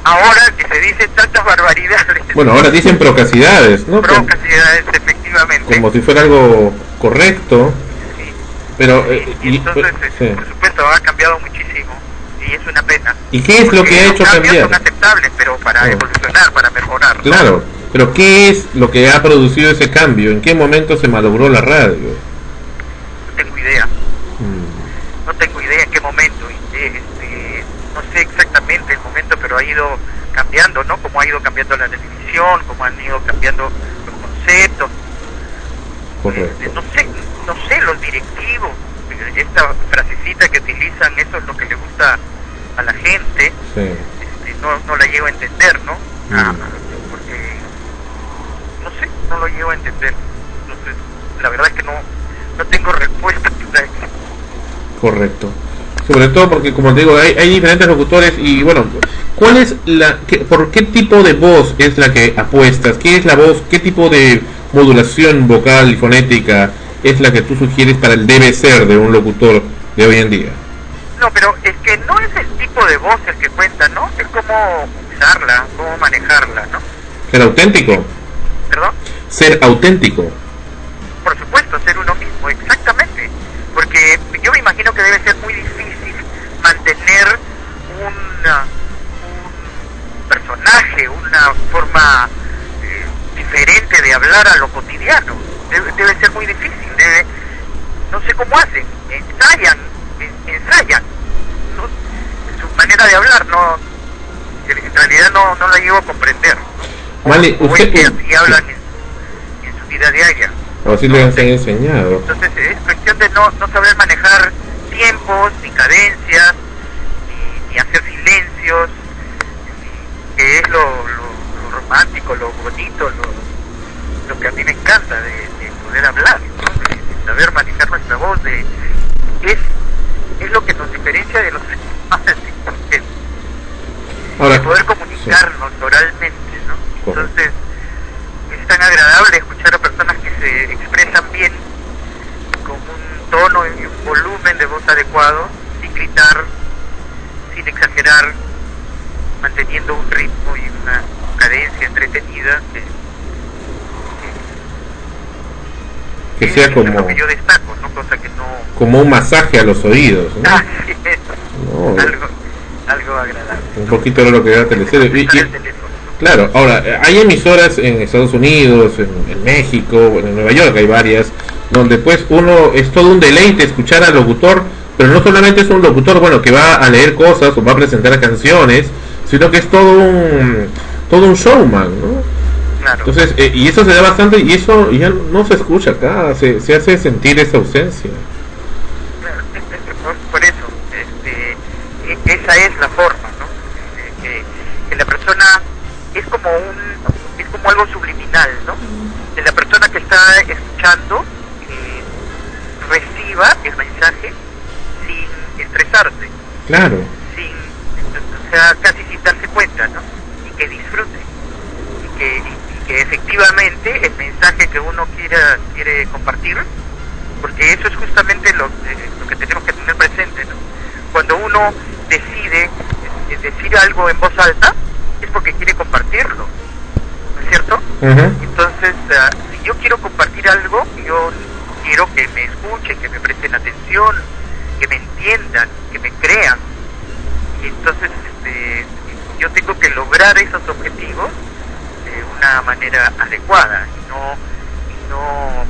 ahora que se dicen tantas barbaridades, Bueno, ahora dicen procacidades, ¿no? Procacidades, efectivamente, como si fuera algo correcto. Pero, eh, y, entonces, sí. por supuesto, ha cambiado muchísimo y es una pena. ¿Y qué es lo que ha hecho cambiar? son aceptables, pero para evolucionar, para mejorar. Claro, pero ¿qué es lo que ha producido ese cambio? ¿En qué momento se malogró la radio? No tengo idea. No tengo idea en qué momento. eh, este, no sé exactamente el momento, pero ha ido cambiando, ¿no? Como ha ido cambiando la televisión, como han ido cambiando los conceptos. Correcto. No sé, no sé, los directivos. eh, Esta frasecita que utilizan, eso es lo que le gusta a la gente. Sí. este, no, no la llego a entender, ¿no? Ah, porque no lo llevo a entender. Entonces, la verdad es que no, no tengo respuesta. Correcto. Sobre todo porque, como te digo, hay, hay diferentes locutores y bueno, ¿cuál es la, qué- por qué tipo de voz es la que apuestas? ¿Qué es la voz? ¿Qué tipo de modulación vocal y fonética es la que tú sugieres para el debe ser de un locutor de hoy en día? No, pero es que no tipo de voz el que cuenta, ¿no? Es cómo usarla, cómo manejarla, ¿no? Ser auténtico. ¿Perdón? Ser auténtico. Por supuesto, ser uno mismo, exactamente. Porque yo me imagino que debe ser muy difícil mantener una- un personaje, una forma eh, diferente de hablar a lo cotidiano. Debe, debe ser muy difícil. Debe, no sé cómo hacen. Ensayan, en- ensayan. ¿No? Manera de hablar no, en realidad no, no la llevo a comprender. Vale, ¿Cómo es usted... que así hablan en, en su vida diaria? O así le han enseñado. Entonces es cuestión de no, no saber manejar tiempos, ni cadencias, ni, ni hacer silencios, que es lo, lo- lo romántico, lo bonito, lo, lo que a mí me encanta de, de poder hablar, ¿no? de, de saber manejar nuestra voz, de, es, es lo que nos diferencia de los porque Ahora, de poder comunicarnos oralmente, ¿no? Entonces, es tan agradable escuchar a personas que se expresan bien con un tono y un volumen de voz adecuado, sin gritar, sin exagerar, manteniendo un ritmo y una cadencia entretenida. que- que sea es lo como, que yo destaco, ¿no? Cosa que no... como un masaje a los oídos, ¿no? No, algo, algo agradable. un poquito era lo que da Teleserie. Y- y- claro, ahora, hay emisoras en Estados Unidos, en, en México, en Nueva York hay varias, donde pues uno es todo un deleite escuchar al locutor, pero no solamente es un locutor, bueno, que va a leer cosas o va a presentar canciones, sino que es todo un, todo un showman, ¿no? Entonces, eh, y eso se da bastante, y eso ya no se escucha acá, se, se hace sentir esa ausencia. por, por eso, este, e- esa es la forma, ¿no? Eh, que, que la persona es como un, es como algo subliminal, ¿no? Que la persona que está escuchando eh, reciba el mensaje sin estresarse, Claro. sin, o sea, casi sin darse cuenta, ¿no? Y que disfrute, y que, y que efectivamente el mensaje que uno quiera, quiere compartir porque eso es justamente lo, eh, lo que tenemos que tener presente. ¿no? Cuando uno decide eh, decir algo en voz alta, es porque quiere compartirlo, ¿no es cierto? Entonces, ah, si yo quiero compartir algo, yo quiero que me escuchen, que me presten atención, que me entiendan, que me crean. Y entonces, este, yo tengo que lograr esos objetivos de una manera adecuada y no, y no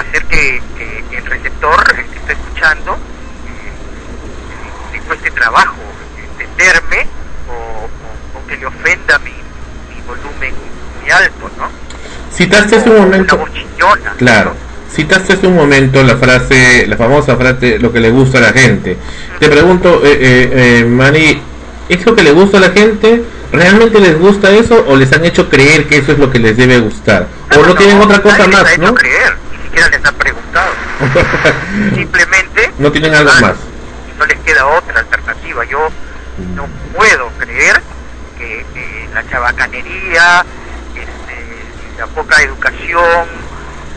hacer que, que el receptor, el que está escuchando, eh, le cueste trabajo entenderme o, o- o que le ofenda mi, mi volumen muy alto, ¿no? Citaste hace un momento. Una voz chillona. Claro. Citaste hace un momento la frase, la famosa frase, lo que le gusta a la gente. Te pregunto, eh, eh, eh, ¿es lo que le gusta a la gente? ¿Realmente les gusta eso o les han hecho creer que eso es lo que les debe gustar? ¿O no, tienen otra cosa más, no? creer, ni siquiera les han preguntado. Simplemente no tienen algo más. no les queda otra alternativa. Yo no puedo creer que eh, la chabacanería, este, la poca educación,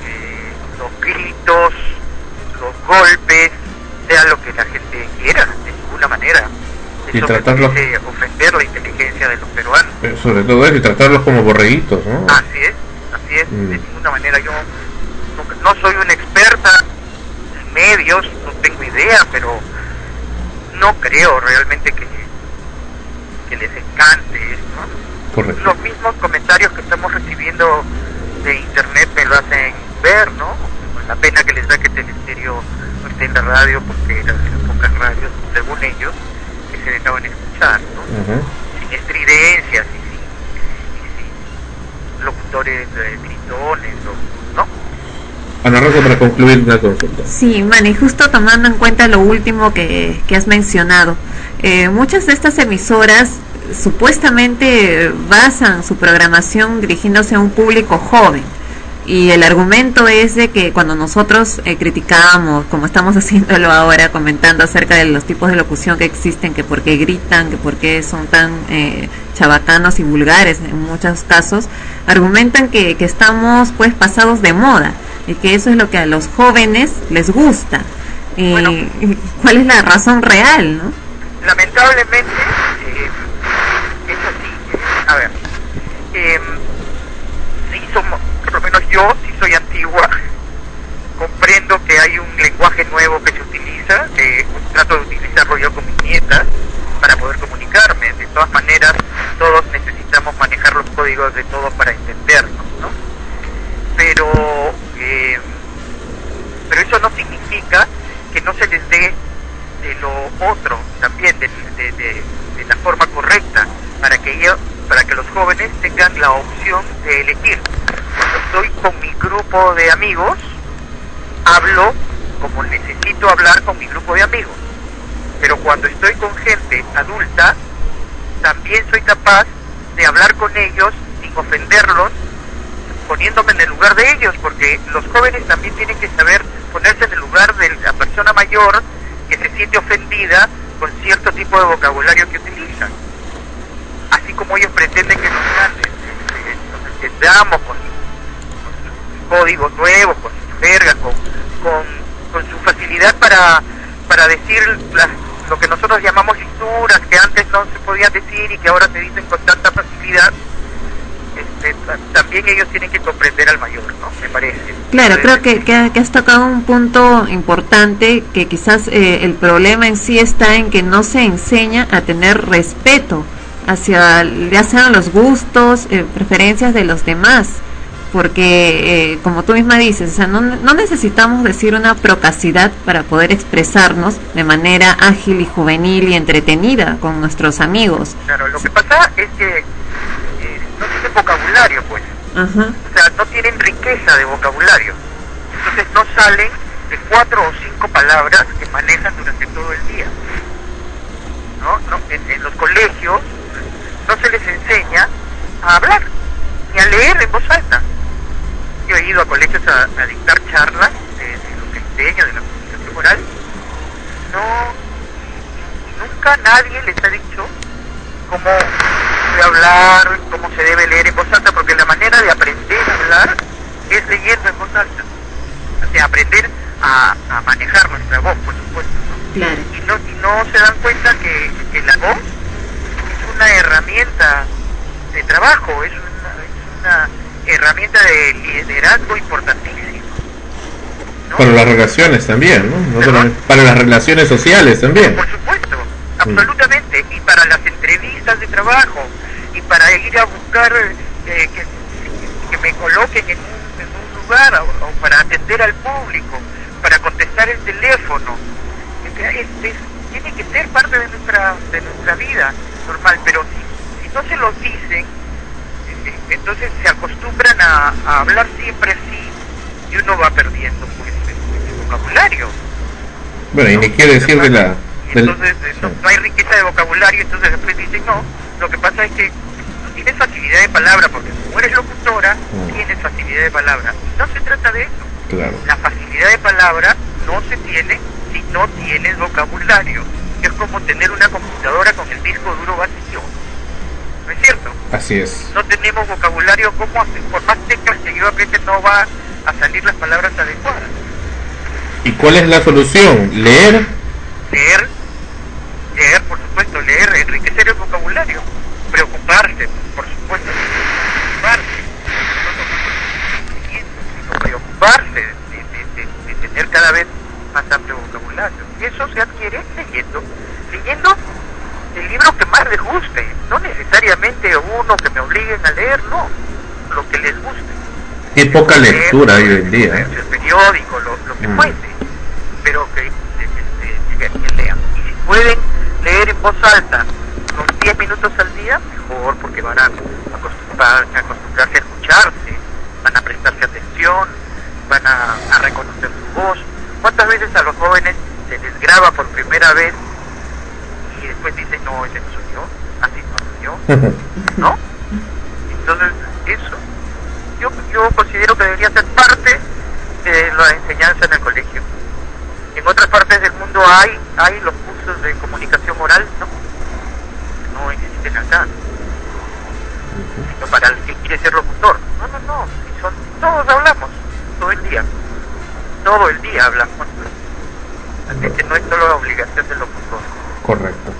eh, los gritos, los golpes, sea lo que la gente quiera, de ninguna manera. Y Eso tratarlos, ofender la inteligencia de los peruanos. sobre todo eso, y tratarlos como borreguitos, ¿no? Así es, así es, Mm. de ninguna manera. Yo no, no soy una experta en medios, no tengo idea, pero no creo realmente que, que les encante esto. Correcto. Los mismos comentarios que estamos recibiendo de internet me lo hacen ver, ¿no? La pena que les da que Telestereo no esté en la radio porque las pocas radios, según ellos, se dejaban escuchar, ¿no? Sin estridencias y sin, y sin locutores eh, gritones, o- ¿no? Ana Rosa, para concluir una consulta. Sí, Manny, justo tomando en cuenta lo último que, que has mencionado, eh, muchas de estas emisoras supuestamente basan su programación dirigiéndose a un público joven. Y el argumento es de que cuando nosotros eh, criticamos, como estamos haciéndolo ahora, comentando acerca de los tipos de locución que existen, que por qué gritan, que por qué son tan eh, chabacanos y vulgares en muchos casos, argumentan que, que estamos pues pasados de moda y que eso es lo que a los jóvenes les gusta. Eh, ¿Cuál es la razón real, no? lamentablemente eh, es así. A ver, eh, sí somos, lo menos yo, sí soy antigua, comprendo que hay un lenguaje nuevo que se utiliza, que trato de utilizarlo yo con mis nietas para poder comunicarme. De todas maneras, todos necesitamos manejar los códigos de todos para entendernos, ¿no? Pero, eh, pero eso no significa que no se les dé de lo otro también de, la forma correcta para que ellos para que los jóvenes tengan la opción de elegir estoy con mi grupo de amigos hablo como necesito hablar con mi grupo de amigos pero cuando estoy con gente adulta también soy capaz de hablar con ellos sin ofenderlos poniéndome en el lugar de ellos, porque los jóvenes también tienen que saber ponerse en el lugar de la persona mayor que se siente ofendida con cierto tipo de vocabulario que utilizan. Así como ellos pretenden que los grandes entendamos con códigos nuevos, con sus jergas, con, con, con su facilidad para, para decir lo que nosotros llamamos lecturas que antes no se podían decir y que ahora se dicen con tanta facilidad este, ta- también ellos tienen que comprender al mayor, ¿no? Me parece. Claro, creo que, que, que has tocado un punto importante que quizás eh, el problema en sí está en que no se enseña a tener respeto hacia ya sean los gustos, eh, preferencias de los demás, porque eh, como tú misma dices, o sea, no, no necesitamos decir una procacidad para poder expresarnos de manera ágil y juvenil y entretenida con nuestros amigos. Claro, lo que pasa es que eh, no tienen vocabulario, pues. Ajá. O sea, no tienen riqueza de vocabulario. Entonces no salen de cuatro o cinco palabras que manejan durante todo el día. ¿No? No, en, en los colegios no se les enseña a hablar ni a leer en voz alta. Yo he ido a colegios a, a dictar charlas de, de lo que enseño, de la comunicación oral. No, nunca nadie les ha dicho cómo debe hablar, cómo se debe leer en voz alta, porque la manera de aprender a hablar es leyendo en voz alta. O sea, aprender a, a manejar nuestra voz, por supuesto. ¿no? Claro. Y, no, y no se dan cuenta que, que la voz es una herramienta de trabajo, es una, es una herramienta de liderazgo importantísima. Para las relaciones también, ¿no? No para las relaciones sociales también. Por supuesto, absolutamente. Y para las entrevistas de trabajo, y para ir a buscar eh, que, que me coloquen en un, en un lugar, o, o para atender al público, para contestar el teléfono. Es que es- es- tiene que ser parte de nuestra, de nuestra vida normal, pero si, si no se lo dicen, entonces se acostumbran a, a hablar siempre así y uno va perdiendo pues el, el vocabulario. Bueno, y ni qué decir de la... Entonces eh, no, no hay riqueza de vocabulario, entonces después dicen, no, lo que pasa es que tú tienes facilidad de palabra, porque como eres locutora, Mm. tienes facilidad de palabra. No se trata de eso. Claro. La facilidad de palabra no se tiene si no tienes vocabulario. Es como tener una computadora con el disco duro vacío. ¿No es cierto? Así es. No tenemos vocabulario, ¿cómo hacer? Por más teclas que yo apriete no va a salir las palabras adecuadas. ¿Y cuál es la solución? Leer. leer, leer, por supuesto, leer, enriquecer el vocabulario, preocuparse, por supuesto, preocuparse, preocuparse de, de- de- de tener cada vez más amplio vocabulario. Y eso se adquiere leyendo, leyendo el libro que más les guste, no necesariamente uno que me obliguen a leer, no, lo que les guste. Qué poca lectura hoy en día. ¿eh? el periódico, lo, lo que Mm. fuese, pero que, este, que- que lean. Y si pueden leer en voz alta unos 10 minutos al día, mejor, porque van a acostumbrar- a acostumbrarse a escucharse, van a prestarse atención, van a, a reconocer su voz. ¿Cuántas veces a los jóvenes se les graba por primera vez y después dicen, no, ese no soy yo, así no soy yo? ¿no? Entonces, eso. yo, yo considero que debería ser parte de la enseñanza en el colegio. En otras partes del mundo hay, hay los cursos de comunicación oral, ¿no? No existen acá. Sino para el que quiere ser locutor. No, no, no. son, todos hablamos, todo el día. Todo el día hablamos. Así que no es solo obligación del locutor. Correcto.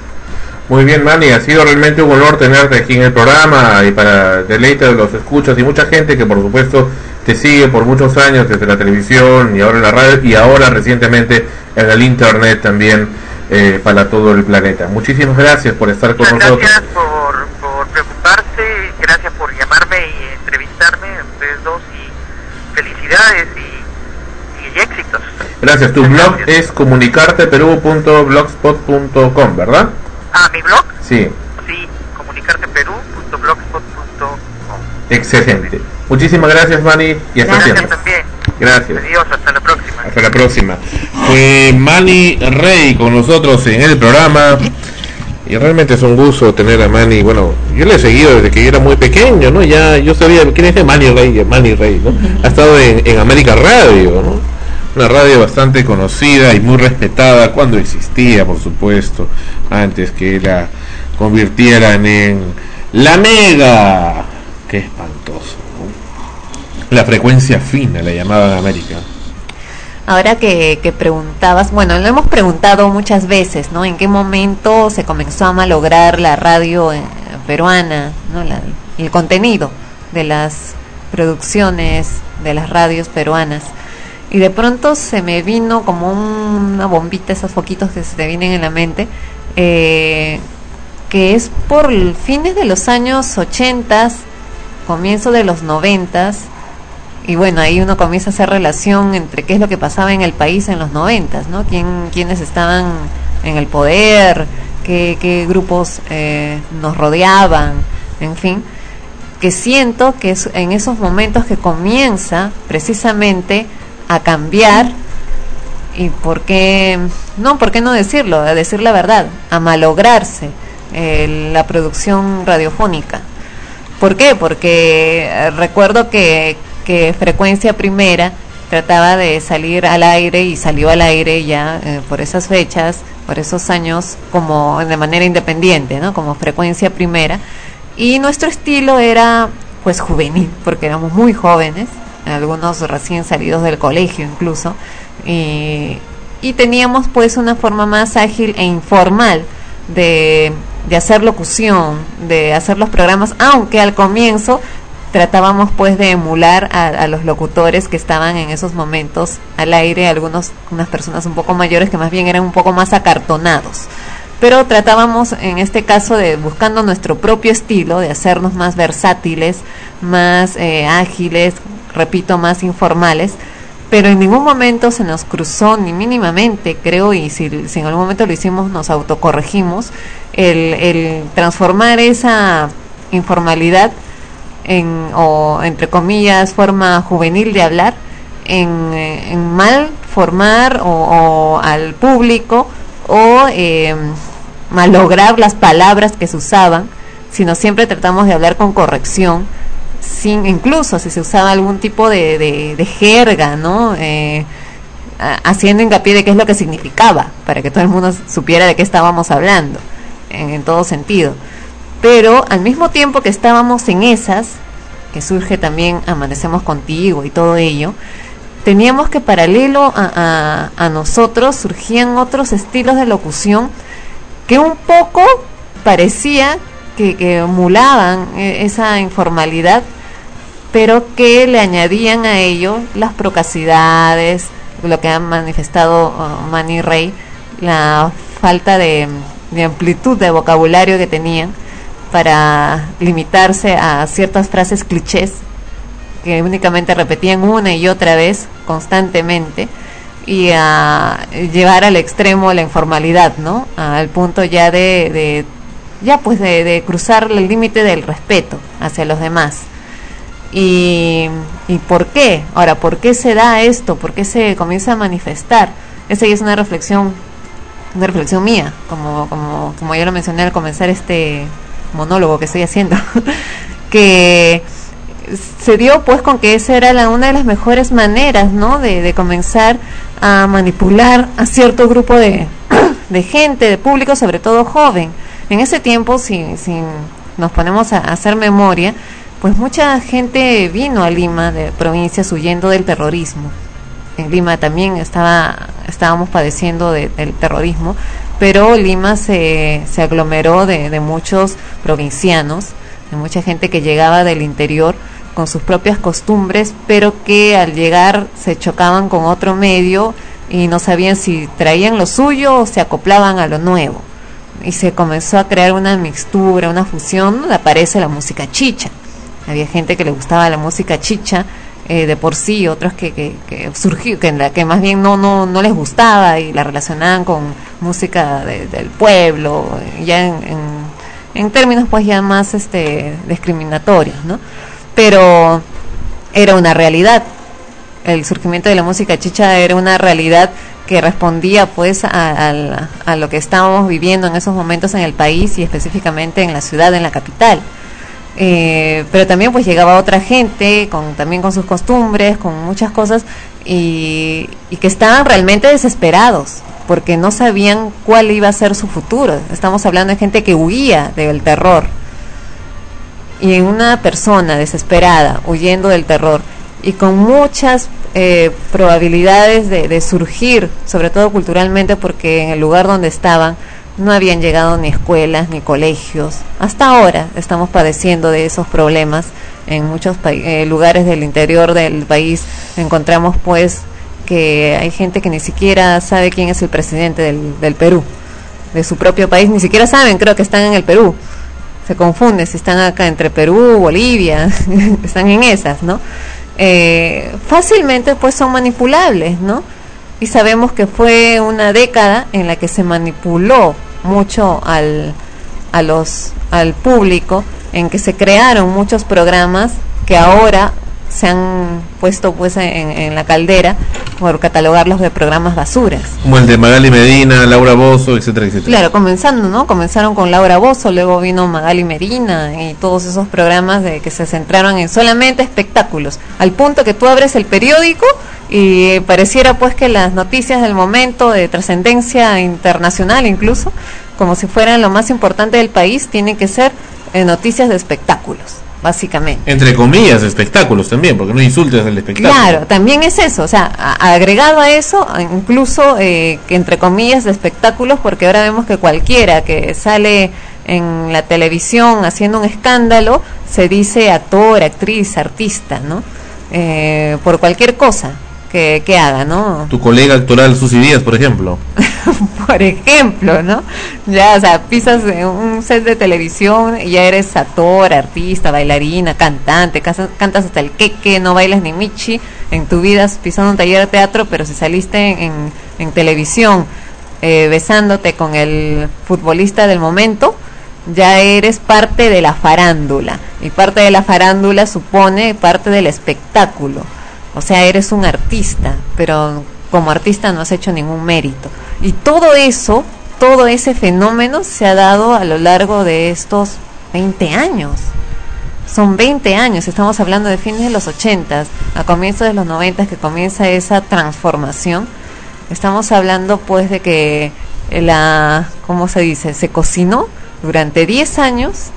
Muy bien, Manny, ha sido realmente un honor tenerte aquí en el programa y para deleite de los escuchas y mucha gente que por supuesto te sigue por muchos años desde la televisión y ahora en la radio y ahora recientemente en el internet también eh, para todo el planeta. Muchísimas gracias por estar con nosotros. Gracias por, por preocuparse, gracias por llamarme y entrevistarme, ustedes dos, y felicidades y, y éxitos. Gracias. Tu blog es comunicarteperú.blogspot.com, ¿verdad? Ah, mi blog, Sí, sí, comunicarteperú.blogspot.com. excelente. Muchísimas gracias, Manny, y hasta Gracias siempre. también. Gracias. Adiós, hasta la próxima. Hasta la próxima. Fue Manny Rey con nosotros en el programa. Y realmente es un gusto tener a Manny. Bueno, yo le he seguido desde que yo era muy pequeño, ¿no? Ya yo sabía quién es Manny Rey, Manny Rey, ¿no? Ha estado en, en América Radio, ¿no? Una radio bastante conocida y muy respetada cuando existía, por supuesto, antes que la convirtieran en la Mega. Qué espantoso. La frecuencia fina la llamaban América. Ahora que, que preguntabas, bueno, lo hemos preguntado muchas veces, ¿no? ¿En qué momento se comenzó a malograr la radio eh, peruana, ¿no? La- el contenido de las producciones de las radios peruanas? Y de pronto se me vino como un- una bombita, esos foquitos que se te vienen en la mente, eh, que es por fines de los años 80, comienzo de los 90 y bueno, ahí uno comienza a hacer relación entre qué es lo que pasaba en el país en los noventas, ¿no? ¿Quién, quiénes estaban en el poder, qué, qué grupos eh, nos rodeaban, en fin. Que siento que es en esos momentos que comienza precisamente a cambiar y por qué, no, por qué no decirlo, a decir la verdad, a malograrse eh, la producción radiofónica. ¿Por qué? Porque eh, recuerdo que, que Frecuencia Primera trataba de salir al aire y salió al aire ya eh, por esas fechas, por esos años, como de manera independiente, ¿no? Como Frecuencia Primera. Y nuestro estilo era pues juvenil, porque éramos muy jóvenes, algunos recién salidos del colegio incluso, y, teníamos pues una forma más ágil e informal de, de hacer locución, de hacer los programas, aunque al comienzo tratábamos pues de emular a, a los locutores que estaban en esos momentos al aire, algunos unas personas un poco mayores que más bien eran un poco más acartonados. Pero tratábamos en este caso de buscando nuestro propio estilo, de hacernos más versátiles, más eh, ágiles, repito, más informales, pero en ningún momento se nos cruzó ni mínimamente, creo, y si, en algún momento lo hicimos, nos autocorregimos, el, el transformar esa informalidad en, o entre comillas, forma juvenil de hablar, en, eh, mal formar o al público o eh, malograr las palabras que se usaban, sino siempre tratamos de hablar con corrección, sin incluso si se usaba algún tipo de, de, jerga, ¿no? Eh, haciendo hincapié de qué es lo que significaba, para que todo el mundo supiera de qué estábamos hablando, en todo sentido. Pero al mismo tiempo que estábamos en esas, que surge también Amanecemos contigo y todo ello, teníamos que paralelo a, a- nosotros surgían otros estilos de locución que un poco parecía que, que emulaban eh, esa informalidad, pero que le añadían a ello las procacidades, lo que ha manifestado uh, Manny Rey, la falta de, de amplitud de vocabulario que tenían para limitarse a ciertas frases clichés que únicamente repetían una y otra vez constantemente y a llevar al extremo la informalidad, ¿no? Al punto ya de, ya pues de, cruzar el límite del respeto hacia los demás. Y, ¿Y por qué? Ahora, ¿por qué se da esto? ¿Por qué se comienza a manifestar? Esa ya es una reflexión, una reflexión mía, como, como, como ya lo mencioné al comenzar este monólogo que estoy haciendo, que se dio pues con que esa era la, una de las mejores maneras, ¿no? De, comenzar a manipular a cierto grupo de, de gente, de público, sobre todo joven. En ese tiempo, si, si nos ponemos a hacer memoria, pues mucha gente vino a Lima de provincias huyendo del terrorismo. En Lima también estaba, estábamos padeciendo de- del terrorismo, pero Lima se, se aglomeró de, de muchos provincianos, de mucha gente que llegaba del interior con sus propias costumbres, pero que al llegar se chocaban con otro medio y no sabían si traían lo suyo o se acoplaban a lo nuevo. Y se comenzó a crear una mixtura, una fusión, donde aparece la música chicha. Había gente que le gustaba la música chicha eh, de por sí, otros que, que, que surgió, que, que más bien no, no, no les gustaba y la relacionaban con música de- del pueblo, ya en, en, en términos pues ya más este discriminatorios, ¿no? Pero era una realidad. El surgimiento de la música chicha era una realidad que respondía pues a, a lo que estábamos viviendo en esos momentos en el país y específicamente en la ciudad, en la capital. Eh, pero también pues llegaba otra gente con también con sus costumbres con muchas cosas y, y que estaban realmente desesperados porque no sabían cuál iba a ser su futuro estamos hablando de gente que huía del terror y en una persona desesperada huyendo del terror y con muchas eh, probabilidades de, de surgir, sobre todo culturalmente, porque en el lugar donde estaban no habían llegado ni escuelas ni colegios. Hasta ahora estamos padeciendo de esos problemas en muchos eh, lugares del interior del país. Encontramos pues que hay gente que ni siquiera sabe quién es el presidente del, del Perú, de su propio país, ni siquiera saben, creo que están en el Perú se confunde si están acá entre Perú, Bolivia, están en esas, ¿no? Eh, fácilmente pues son manipulables, ¿no? Y sabemos que fue una década en la que se manipuló mucho al, a los, al público, en que se crearon muchos programas que ahora se han puesto pues en, en la caldera por catalogarlos de programas basuras. Como el de Magali Medina, Laura Bozo, etcétera, etcétera. Claro, comenzando, ¿no? Comenzaron con Laura Bozo, luego vino Magali Medina y todos esos programas de que se centraron en solamente espectáculos, al punto que tú abres el periódico y pareciera pues que las noticias del momento de trascendencia internacional incluso, como si fueran lo más importante del país, tienen que ser eh, noticias de espectáculos, básicamente. Entre comillas, espectáculos también, porque no insultes al espectáculo. Claro, también es eso, o sea, a- agregado a eso, incluso eh, que entre comillas de espectáculos, porque ahora vemos que cualquiera que sale en la televisión haciendo un escándalo se dice actor, actriz, artista, ¿no? Eh, por cualquier cosa que, que haga, ¿no? Tu colega actoral Susy Díaz, por ejemplo. por ejemplo, ¿no? Ya, o sea, pisas en un set de televisión y ya eres actor, artista, bailarina, cantante, cantas hasta el queque, no bailas ni michi en tu vida pisando un taller de teatro, pero si saliste en, en- en televisión eh, besándote con el futbolista del momento, ya eres parte de la farándula. Y parte de la farándula supone parte del espectáculo. O sea, eres un artista, pero como artista no has hecho ningún mérito. Y todo eso, todo ese fenómeno se ha dado a lo largo de estos 20 años. Son 20 años, estamos hablando de fines de los 80, a comienzos de los 90 que comienza esa transformación. Estamos hablando pues de que la, ¿cómo se dice? Se cocinó durante 10 años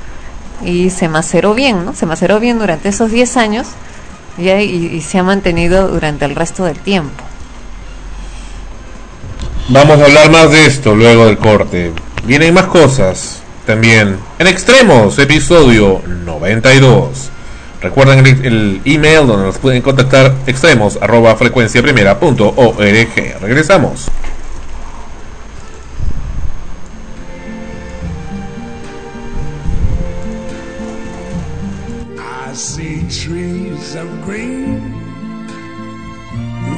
y se maceró bien, ¿no? Se maceró bien durante esos 10 años y, se ha mantenido durante el resto del tiempo. Vamos a hablar más de esto luego del corte. Vienen más cosas también. En Extremos, episodio 92. Recuerden el, email donde nos pueden contactar extremos arroba frecuencia primera punto org. Regresamos.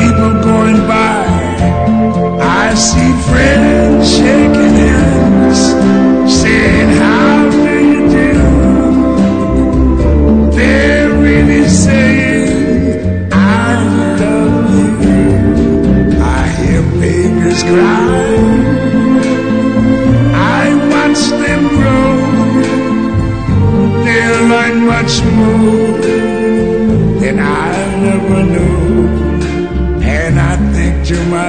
people going by. I see friends shaking hands, saying, How do you do? They're really saying,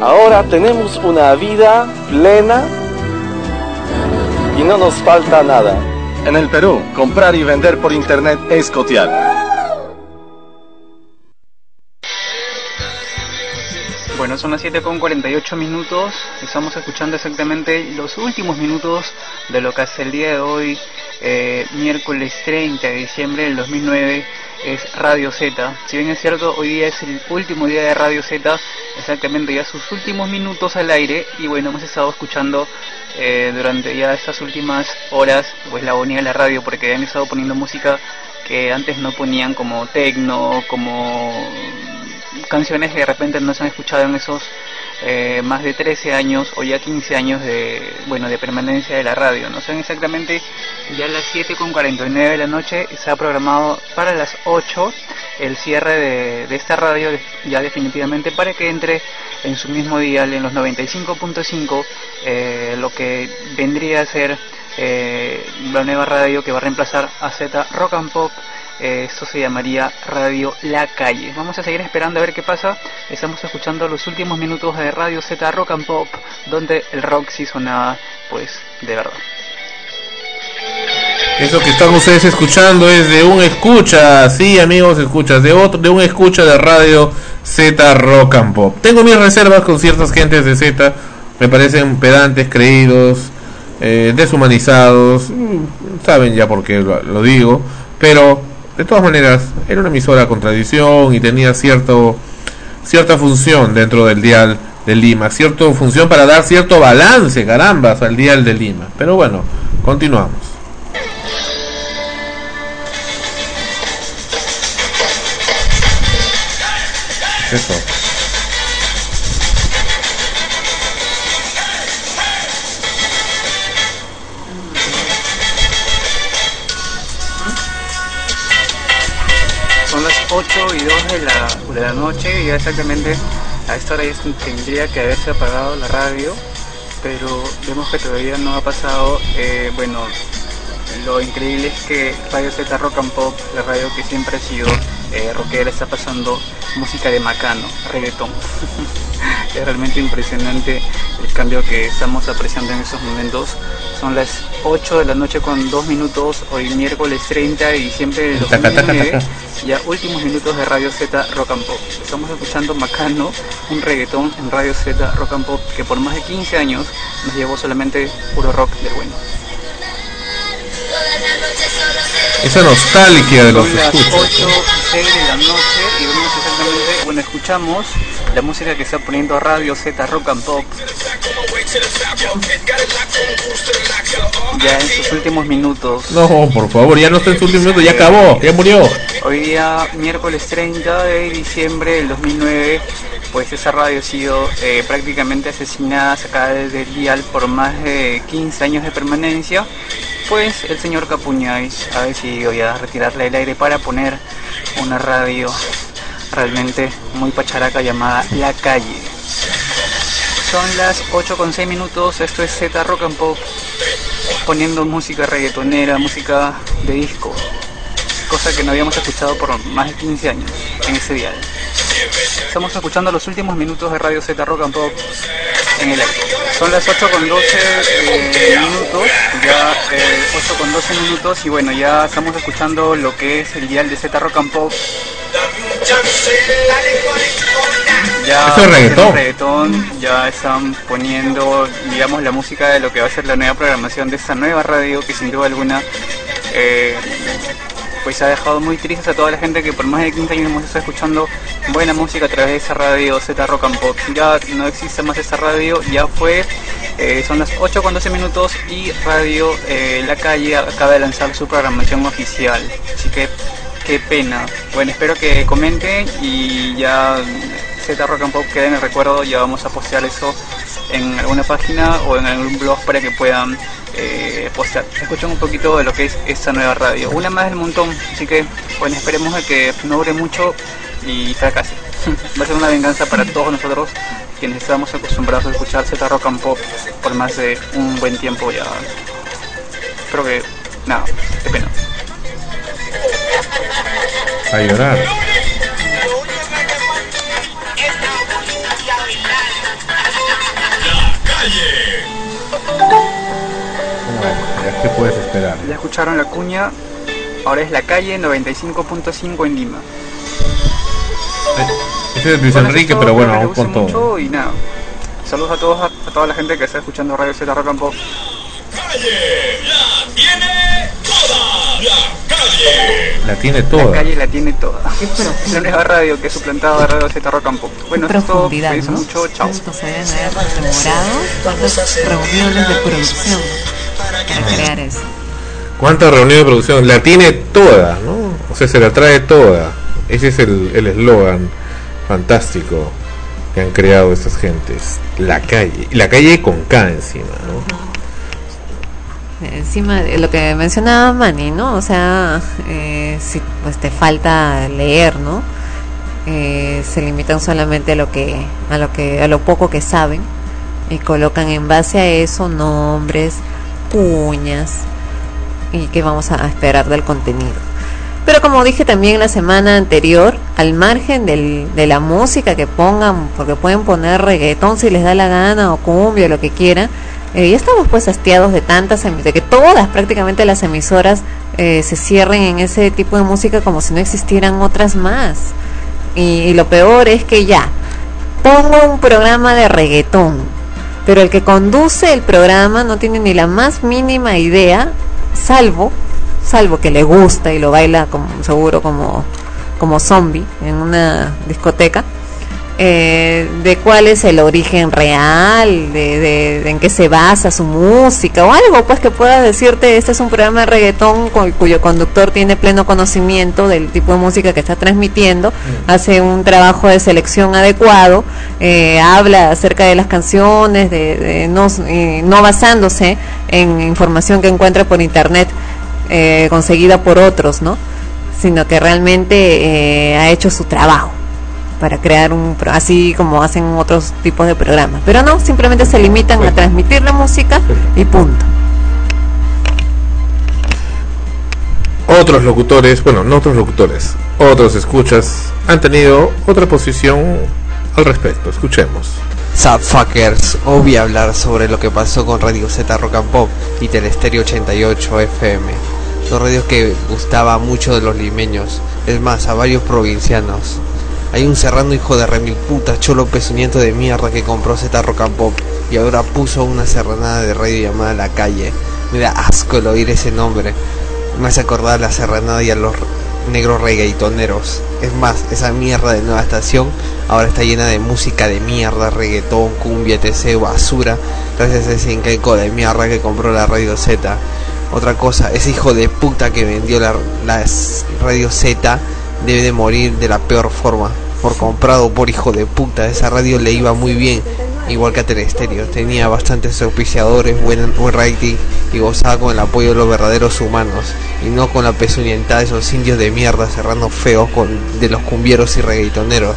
Ahora tenemos una vida plena y no nos falta nada. En el Perú, comprar y vender por internet es cotear. Bueno, son las 7 con 48 minutos. Estamos escuchando exactamente los últimos minutos de lo que hace el día de hoy, eh, miércoles 30 de diciembre del 2009, es Radio Z. Si bien es cierto, hoy día es el último día de Radio Z, exactamente ya sus últimos minutos al aire. Y bueno, hemos estado escuchando eh, durante ya estas últimas horas, pues la agonía de la radio, porque han estado poniendo música que antes no ponían como tecno, como canciones que de repente no se han escuchado en esos eh, más de 13 años o ya 15 años de bueno de permanencia de la radio. No son exactamente ya las 7 con 49 de la noche, se ha programado para las 8 el cierre de, esta radio ya definitivamente para que entre en su mismo dial en los 95.5 eh, lo que vendría a ser eh, la nueva radio que va a reemplazar a Z Rock and Pop eh, esto se llamaría Radio La Calle. Vamos a seguir esperando a ver qué pasa. Estamos escuchando los últimos minutos de Radio Z Rock and Pop, donde el rock sí sonaba, pues, de verdad. Eso que están ustedes escuchando es de un escucha, sí amigos, escuchas, de otro, de un escucha de radio Z Rock and Pop. Tengo mis reservas con ciertas gentes de Z, me parecen pedantes, creídos, eh, deshumanizados, mm, saben ya por qué lo, lo digo, pero de todas maneras era una emisora con tradición y tenía cierto cierta función dentro del dial de Lima, cierta función para dar cierto balance, carambas, al dial de Lima. Pero bueno, continuamos. Eso. De la, noche ya exactamente a esta hora ya tendría que haberse apagado la radio, pero vemos que todavía no ha pasado. Eh, bueno, lo increíble es que Radio Z Rock and Pop, la radio que siempre ha sido eh, rockera, está pasando música de macano, reggaetón. es realmente impresionante el cambio que estamos apreciando en estos momentos. Son las 8 de la noche con 2 minutos, hoy miércoles 30 de diciembre del Taca, taca, 2009. taca. Ya últimos minutos de Radio Z Rock and Pop. Estamos escuchando Macano, un reggaetón en Radio Z Rock and Pop que por más de 15 años nos llevó solamente puro rock del bueno. Esa nostalgia de los escuchas. 8 y 6 de la noche y vemos exactamente, bueno, escuchamos la música que está poniendo Radio Z Rock and Pop. Ya en sus últimos minutos. No, por favor, ya no está en su último minuto, ya acabó, ya murió. Hoy día, miércoles 30 de diciembre del 2009, pues esa radio ha sido eh, prácticamente asesinada, sacada del dial por más de 15 años de permanencia. Pues el señor Capuñay ha decidido ya retirarle el aire para poner una radio realmente muy pacharaca llamada La Calle. Son las 8 con 6 minutos, esto es Z Rock and Pop, poniendo música reggaetonera, música de disco, cosa que no habíamos escuchado por más de 15 años en ese dial. Estamos escuchando los últimos minutos de Radio Z Rock and Pop en el aire. Son las 8 con 12 eh, minutos, ya eh, 8 con 12 minutos y bueno, ya estamos escuchando lo que es el dial de Z Rock and Pop. Ya es reggaetón. reggaetón, ya están poniendo, digamos, la música de lo que va a ser la nueva programación de esta nueva radio que sin duda alguna eh, pues ha dejado muy tristes a toda la gente que por más de 15 años hemos estado escuchando buena música a través de esa radio Z Rock and Pop. Ya no existe más esa radio, ya fue, eh, son las 8 con 12 minutos y Radio eh, La Calle acaba de lanzar su programación oficial. Así que qué pena. Bueno, espero que comenten y ya Z Rock and Pop quede en el recuerdo, ya vamos a postear eso en alguna página o en algún blog para que puedan eh, postear. Escuchen un poquito de lo que es esta nueva radio. Una más del montón, así que bueno, esperemos a que no dure mucho y fracase. Va a ser una venganza para todos nosotros quienes estamos acostumbrados a escuchar Z Rock and Pop por más de un buen tiempo ya. Creo que nada, qué pena. A llorar. Ya, ¿Qué puedes esperar? Ya escucharon la cuña, ahora es la calle 95.5 en Lima. Ese es Luis Bueno, Enrique, pero bueno, aún con todo. mucho y nada. Saludos a todos, a, a toda la gente que está escuchando Radio Z Rock and Pop. La tiene La toda. calle la tiene toda. Es la nueva radio que suplantaba a Radio Z Pop. Bueno, eso es todo. profundidad, Cuídense ¿no? mucho. Chao. ¿Cuánto se deben haber demorado? ¿Cuántas reuniones de producción para crear eso? ¿Cuánta reunión de producción? La tiene toda, ¿no? O sea, se la trae toda. Ese es el el eslogan fantástico que han creado estas gentes. La calle. Y la calle con K encima, ¿no? Encima de lo que mencionaba Manny, ¿no? O sea, eh, si pues te falta leer, ¿no? Eh, se limitan solamente a lo que, a lo que, a lo poco que saben y colocan en base a eso nombres, cuñas y qué vamos a esperar del contenido. Pero como dije también la semana anterior, al margen del- de la música que pongan, porque pueden poner reggaetón si les da la gana o cumbia lo que quieran, eh, estamos pues hastiados de tantas, de que todas prácticamente las emisoras eh, se cierren en ese tipo de música como si no existieran otras más. Y, y lo peor es que ya, pongo un programa de reggaetón, pero el que conduce el programa no tiene ni la más mínima idea, salvo, salvo que le gusta y lo baila como seguro como, como zombie en una discoteca, eh, de cuál es el origen real, de, de- de en qué se basa su música o algo pues que pueda decirte este es un programa de reggaetón cu- cuyo conductor tiene pleno conocimiento del tipo de música que está transmitiendo, hace un trabajo de selección adecuado, eh, habla acerca de las canciones, de, de no, y no basándose en información que encuentra por internet eh, conseguida por otros, ¿no? Sino que realmente eh, ha hecho su trabajo para crear un pro- así como hacen otros tipos de programas pero no simplemente se limitan a transmitir la música y punto Otros locutores, bueno, no otros locutores, otros escuchas han tenido otra posición al respecto. Escuchemos. Subfuckers, obvio hablar sobre lo que pasó con Radio Z Rock and Pop y Telestereo 88 FM. Dos radios que gustaba mucho de los limeños, es más, a varios provincianos. Hay un serrano hijo de remil puta cholo pezuñento de mierda que compró Z Rock and Pop y ahora puso una serranada de radio llamada La Calle. Me da asco el oír ese nombre. Me hace acordar a la serranada y a los negros reggaetoneros. Es más, esa mierda de nueva estación ahora está llena de música de mierda, reggaetón, cumbia, etc, basura, gracias a ese incaico de mierda que compró la Radio Z. Otra cosa, ese hijo de puta que vendió la, la Radio Z debe de morir de la peor forma. Por comprado, por hijo de puta, esa radio le iba muy bien, igual que a Telestéreo. Tenía bastantes auspiciadores, buen, buen rating y gozaba con el apoyo de los verdaderos humanos y no con la pezuñentada de esos indios de mierda cerrando feos con, de los cumbieros y reggaetoneros.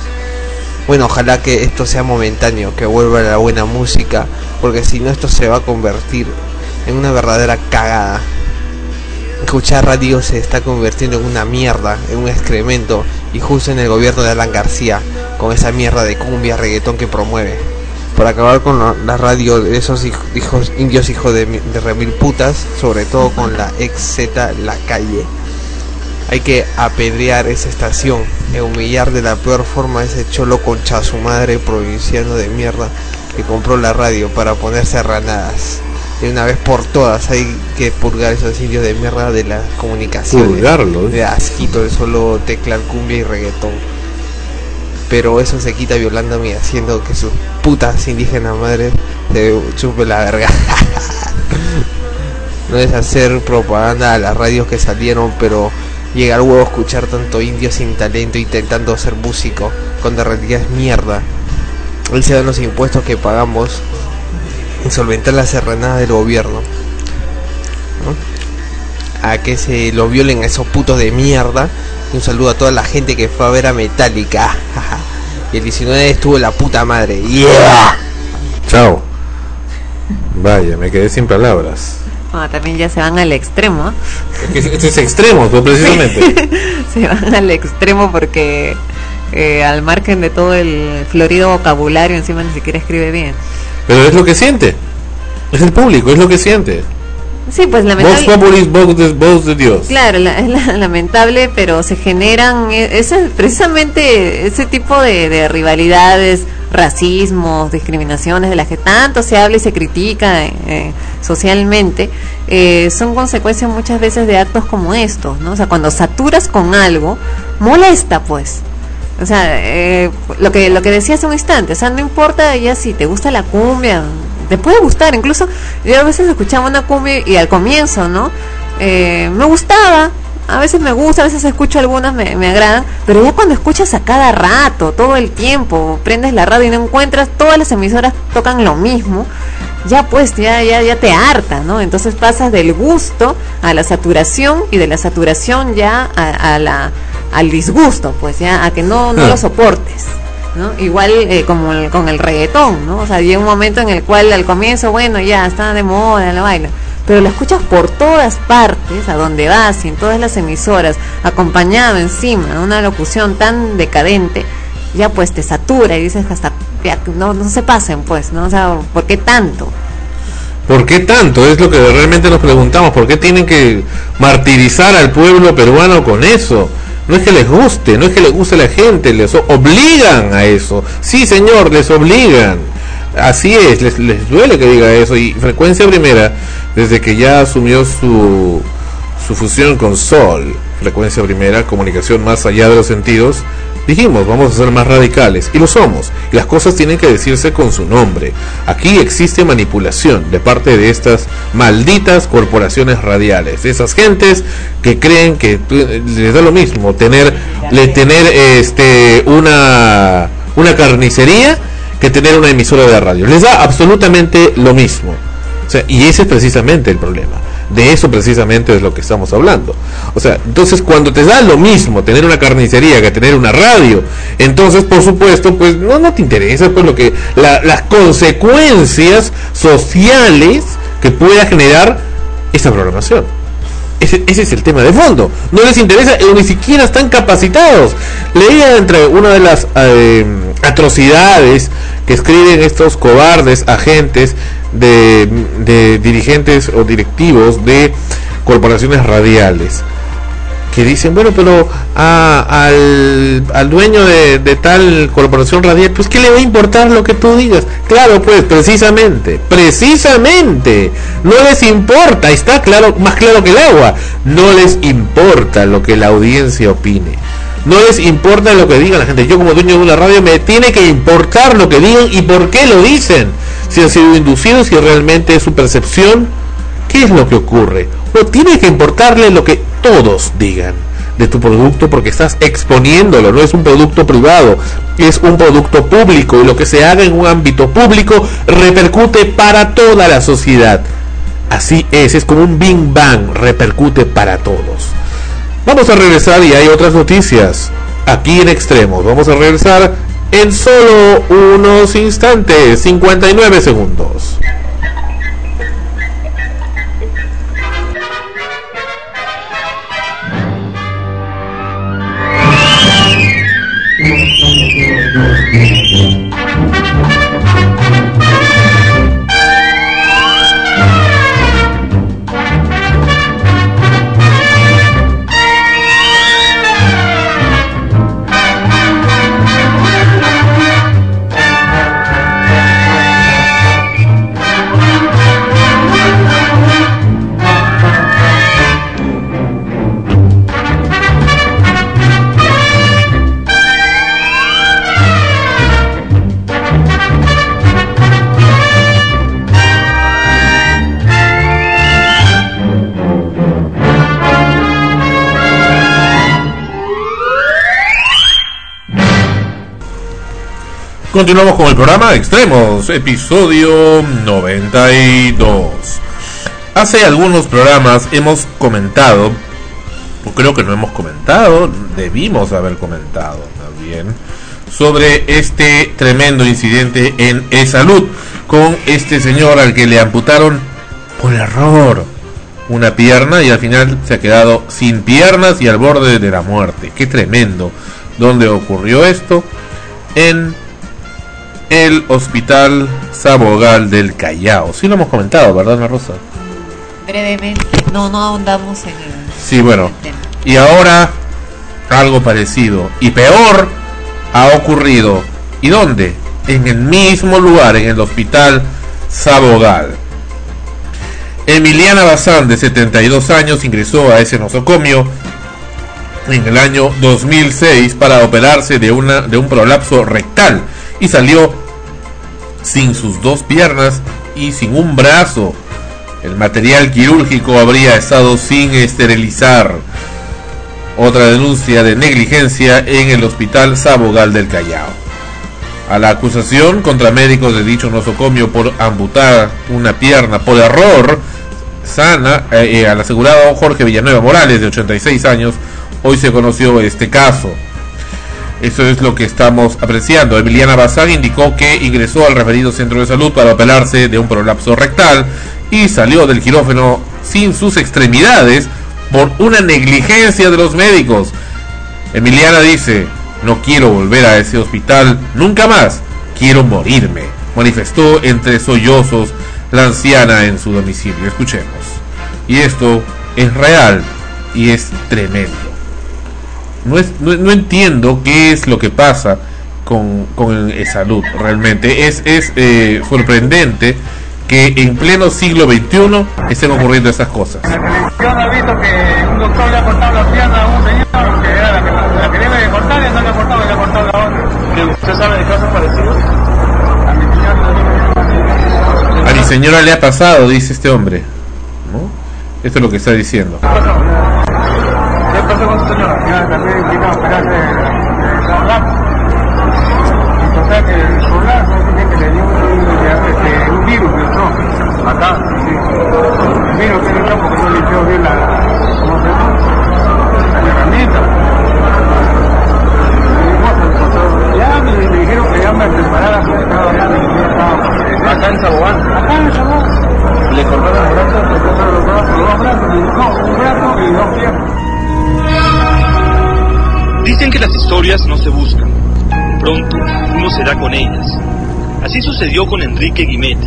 Bueno, ojalá que esto sea momentáneo, que vuelva la buena música, porque si no esto se va a convertir en una verdadera cagada. Escuchar radio se está convirtiendo en una mierda, en un excremento, y justo en el gobierno de Alan García, con esa mierda de cumbia, reggaetón que promueve. Por acabar con la, radio de esos hij- hijos indios hijos de, de remil putas, sobre todo con la ex Z La Calle. Hay que apedrear esa estación e humillar de la peor forma a ese cholo concha su madre provinciano de mierda que compró la radio para ponerse a ranadas. De una vez por todas hay que purgar esos indios de mierda de las comunicaciones. Purgarlos. De asquito de solo teclar cumbia y reggaetón. Pero eso se quita violándome y haciendo que sus putas indígenas madres se chupe la verga. no es hacer propaganda a las radios que salieron, pero llega al huevo escuchar tanto indio sin talento intentando ser músico, cuando en realidad es mierda. Él se dan los impuestos que pagamos en solventar las serranadas del gobierno. ¿no? A que se lo violen a esos putos de mierda. Y un saludo a toda la gente que fue a ver a Metallica. y el 19 estuvo la puta madre. ¡Yeah! Chao. Vaya, me quedé sin palabras. Ah, también ya se van al extremo. Es que Esto es extremo, pues precisamente. se van al extremo porque eh, al margen de todo el florido vocabulario encima ni siquiera escribe bien. Pero es lo que siente. Es el público, es lo que siente. Sí, pues lamentable. Populis, voz de, voz de Dios. Claro, la- es la- lamentable, pero se generan eh, ese, precisamente ese tipo de, de rivalidades, racismos, discriminaciones de las que tanto se habla y se critica eh, socialmente, eh, son consecuencias muchas veces de actos como estos, ¿no? O sea, cuando saturas con algo, molesta, pues. O sea, eh, lo que lo que decía hace un instante, o sea, no importa ya si te gusta la cumbia, te puede gustar, incluso yo a veces escuchaba una cumbia y al comienzo, ¿no? Eh, me gustaba, a veces me gusta, a veces escucho algunas, me, me agradan, pero ya cuando escuchas a cada rato, todo el tiempo, prendes la radio y no encuentras, todas las emisoras tocan lo mismo, ya pues, ya, ya, ya te harta, ¿no? Entonces pasas del gusto a la saturación y de la saturación ya a, a la, al disgusto, pues ya, a que no, no Ah. lo soportes. ¿no? Igual eh, como el- con el reggaetón, ¿no? O sea, llega un momento en el cual al comienzo, bueno, ya está de moda, la baila, pero lo escuchas por todas partes, a donde vas y en todas las emisoras, acompañado encima de una locución tan decadente, ya pues te satura y dices hasta, ya, no, no se pasen pues, ¿no? O sea, ¿por qué tanto? ¿Por qué tanto? Es lo que realmente nos preguntamos. ¿Por qué tienen que martirizar al pueblo peruano con eso? No es que les guste, no es que les guste a la gente, les obligan a eso. Sí, señor, les obligan. Así es, les, les duele que diga eso. Y Frecuencia Primera, desde que ya asumió su, su fusión con Sol, Frecuencia Primera, comunicación más allá de los sentidos, dijimos, vamos a ser más radicales. Y lo somos. Y las cosas tienen que decirse con su nombre. Aquí existe manipulación de parte de estas malditas corporaciones radiales. De esas gentes que creen que tú- les da lo mismo tener, le, tener este, una, una carnicería que tener una emisora de radio. Les da absolutamente lo mismo. Y ese es precisamente el problema. De eso precisamente es lo que estamos hablando. O sea, entonces cuando te da lo mismo tener una carnicería que tener una radio, entonces por supuesto, pues no, no te interesa pues lo que la- las consecuencias sociales que pueda generar esta programación. Ese, es el tema de fondo. No les interesa ni siquiera están capacitados. Leía entre una de las eh, atrocidades que escriben estos cobardes agentes de, de dirigentes o directivos de corporaciones radiales. que dicen, bueno, pero a- al, al dueño de, tal corporación radial, pues ¿qué le va a importar lo que tú digas? Claro, pues, precisamente, precisamente, no les importa, está claro, más claro que el agua, no les importa lo que la audiencia opine. No les importa lo que diga la gente. Yo como dueño de una radio me tiene que importar lo que digan y por qué lo dicen. Si han sido inducidos, si realmente es su percepción, ¿qué es lo que ocurre? No tiene que importarle lo que todos digan de tu producto porque estás exponiéndolo, no es un producto privado, es un producto público y lo que se haga en un ámbito público repercute para toda la sociedad. Así es, es como un Bing Bang, repercute para todos. Vamos a regresar y hay otras noticias aquí en Extremos. Vamos a regresar en solo unos instantes, 59 segundos. Continuamos con el programa Extremos, episodio 92. Hace algunos programas hemos comentado, o creo que no hemos comentado, debimos haber comentado también, sobre este tremendo incidente en E-Salud con este señor al que le amputaron por error una pierna y al final se ha quedado sin piernas y al borde de la muerte. Qué tremendo. ¿Dónde ocurrió esto? En el Hospital Sabogal del Callao. Sí lo hemos comentado, ¿verdad, Ana Rosa? Brevemente, no, no ahondamos en el Sí, bueno. Y ahora algo parecido y peor ha ocurrido. ¿Y dónde? En el mismo lugar, en el Hospital Sabogal. Emiliana Bazán, de 72 años, ingresó a ese nosocomio en el año 2006 para operarse de, una, de un prolapso rectal y salió sin sus dos piernas y sin un brazo. El material quirúrgico habría estado sin esterilizar. Otra denuncia de negligencia en el Hospital Sabogal del Callao. A la acusación contra médicos de dicho nosocomio por amputar una pierna por error sana eh, eh, al asegurado Jorge Villanueva Morales de 86 años, hoy se conoció este caso. Eso es lo que estamos apreciando. Emiliana Bazán indicó que ingresó al referido centro de salud para operarse de un prolapso rectal y salió del quirófano sin sus extremidades por una negligencia de los médicos. Emiliana dice, no quiero volver a ese hospital nunca más, quiero morirme, manifestó entre sollozos la anciana en su domicilio. Escuchemos. Y esto es real y es tremendo. No, es, no, no entiendo qué es lo que pasa con, con salud realmente. Es, es eh, sorprendente que en pleno siglo XXI estén ocurriendo esas cosas. Yo no he visto que un doctor le ha cortado la pierna a un señor que era la que, la que debe de cortar y no le ha cortado, le ha cortado la otra. ¿Usted sabe de casos parecidos? A mi señor A mi señora le ha pasado, dice este hombre. ¿no? Esto es lo que está diciendo. ¿Qué pasó con su señora? Ya también vino a operarse de prolapso. Y total que prolapso dice que le dio un, este, un virus que entró acá. Sí. El virus que le entró porque no limpió bien la, ¿cómo se llama? La herramienta. Entonces, Ya me, me dijeron que ya me preparara porque estaba ya Acá en Saboán. Acá en Saboán. Le cortaron los brazos, le cortaron los brazos, dos brazos, no, un brazo y dos piernas. Dicen que las historias no se buscan. Pronto uno se da con ellas. Así sucedió con Enrique Guimet,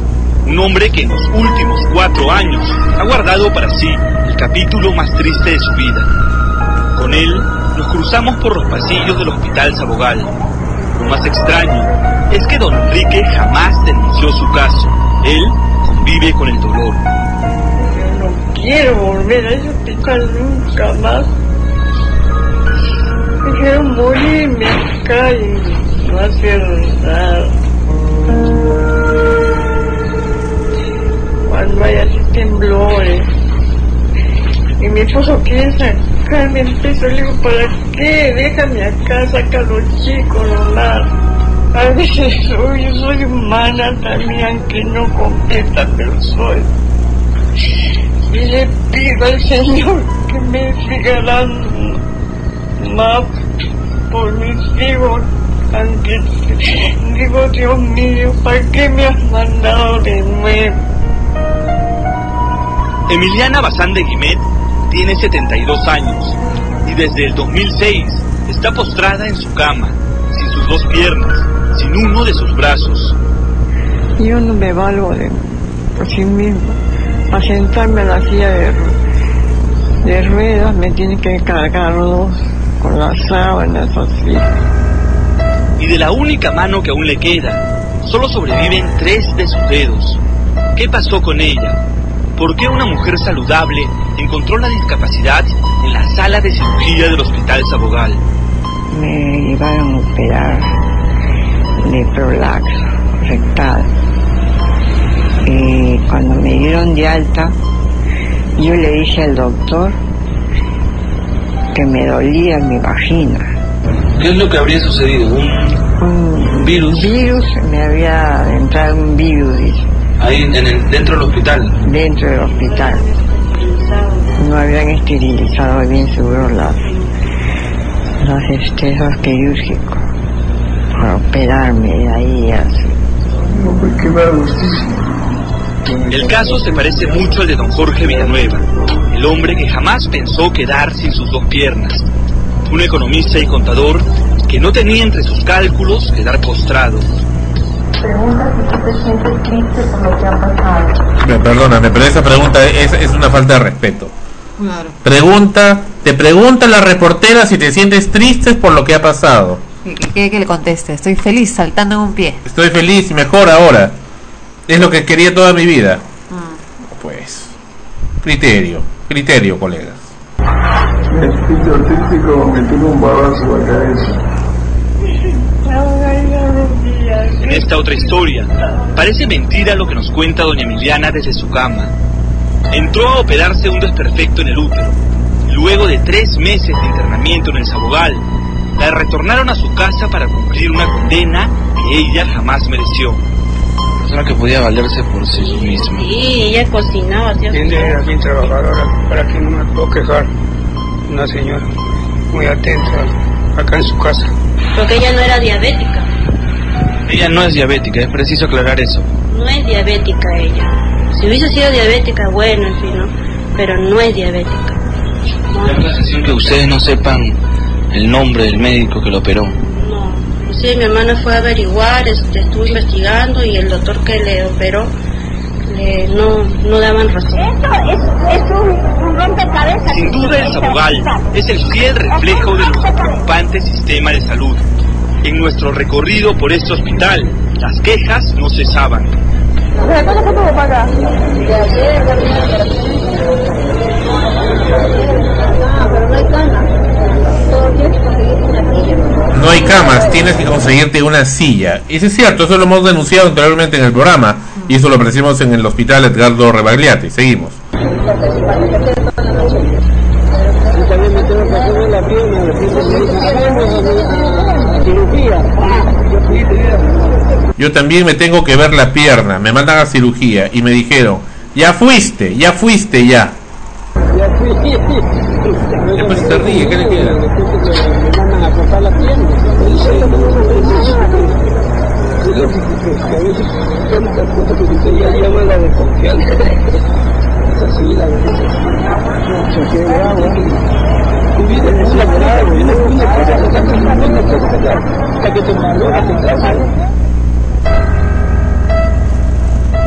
un hombre que en los últimos cuatro años ha guardado para sí el capítulo más triste de su vida. Con él nos cruzamos por los pasillos del Hospital Sabogal. Lo más extraño es que don Enrique jamás denunció su caso. Él convive con el dolor. quiero volver a ese hospital nunca más. Quiero morirme acá y no hacer nada. Cuando hay así temblores y mi esposo quiere sacarme el peso, le digo, ¿para qué? Déjame acá, saca a los chicos. A veces soy, yo soy humana también, aunque no completa, pero soy. Y le pido al Señor que me siga dando más por mis hijos, aunque digo, Dios mío, ¿para qué me has mandado de nuevo? Emiliana Bazán de Guimet tiene 72 años y desde el 2006 está postrada en su cama, sin sus dos piernas, sin uno de sus brazos. Yo no me valgo de por sí mismo. A sentarme en la silla de, ru- de ruedas me tiene que cargarlos con así. Y de la única mano que aún le queda, solo sobreviven tres de sus dedos. ¿Qué pasó con ella? ¿Por qué una mujer saludable encontró la discapacidad en la sala de cirugía del Hospital Sabogal? Me llevaron a operar de prolaxo rectal. Y cuando me dieron de alta, yo le dije al doctor que me dolía mi vagina. ¿Qué es lo que habría sucedido? Un virus. virus, me había entrado un virus dice, Ahí en el, dentro del hospital. dentro del hospital. No habían esterilizado bien seguro las, los estesos quirúrgicos para operarme de ahí así. El caso se parece mucho al de don Jorge Villanueva, el hombre que jamás pensó quedar sin sus dos piernas. Un economista y contador que no tenía entre sus cálculos quedar postrado. Pregunta si tú te sientes triste por lo que ha pasado. Me- Perdóname, pero esa pregunta es, es una falta de respeto. Claro. Pregunta, te pregunta la reportera si te sientes triste por lo que ha pasado. ¿Qué quiere que le conteste? Estoy feliz, saltando en un pie. Estoy feliz y mejor ahora. Es lo que quería toda mi vida. Mm. Pues, criterio, criterio, colegas. El espíritu artístico me tuvo un balazo en la cabeza. En esta otra historia, parece mentira lo que nos cuenta doña Emiliana desde su cama. Entró a operarse un desperfecto en el útero. Luego de tres meses de internamiento en el Sabogal, la retornaron a su casa para cumplir una condena que ella jamás mereció. Persona que podía valerse por sí misma. Sí, ella cocinaba, hacía Ella era bien trabajadora, para que no me puedo quejar. Una señora muy atenta acá en su casa. Porque ella no era diabética. Ella no es diabética, es preciso aclarar eso. No es diabética ella. Si hubiese sido diabética, bueno, en fin, ¿no? Pero no es diabética. La sensación que ustedes no sepan el nombre del médico que lo operó. Sí, mi hermana fue a averiguar, este, estuvo investigando y el doctor que le operó le, no, no daban razón. es, un, rompecabezas. Sin duda el Sabogal es el fiel reflejo de nuestro preocupante sistema de salud. En nuestro recorrido por este hospital, las quejas no cesaban. ¿Desde no hay camas, tienes que conseguirte una silla. Y eso es cierto, eso lo hemos denunciado anteriormente en el programa. Y eso lo ofrecimos en el hospital Edgardo Rebagliati. Seguimos. también me tengo que hacer la pierna, la cirugía. Yo también me tengo que ver la pierna. Me mandan a cirugía y me dijeron, ya fuiste, ya fuiste ya. ya fui. Ya pues se ríe, ¿qué le queda? Me mandan a cortar la pierna.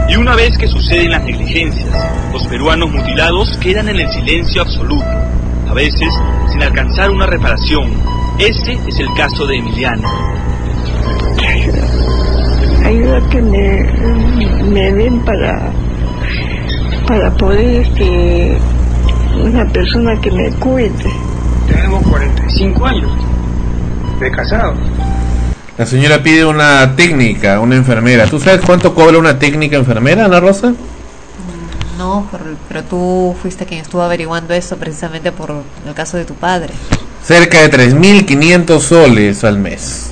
Y una vez que suceden las negligencias, los peruanos mutilados quedan en el silencio absoluto. a veces sin alcanzar una reparación. Ese es el caso de Emiliana. Ayuda que me, me den para para poder este una persona que me cuide Tenemos 45 años de casado. La señora pide una técnica, una enfermera. ¿Tú sabes cuánto cobra una técnica enfermera, Ana Rosa? No, pero, pero tú fuiste quien estuvo averiguando eso precisamente por el caso de tu padre. Cerca de 3.500 soles al mes.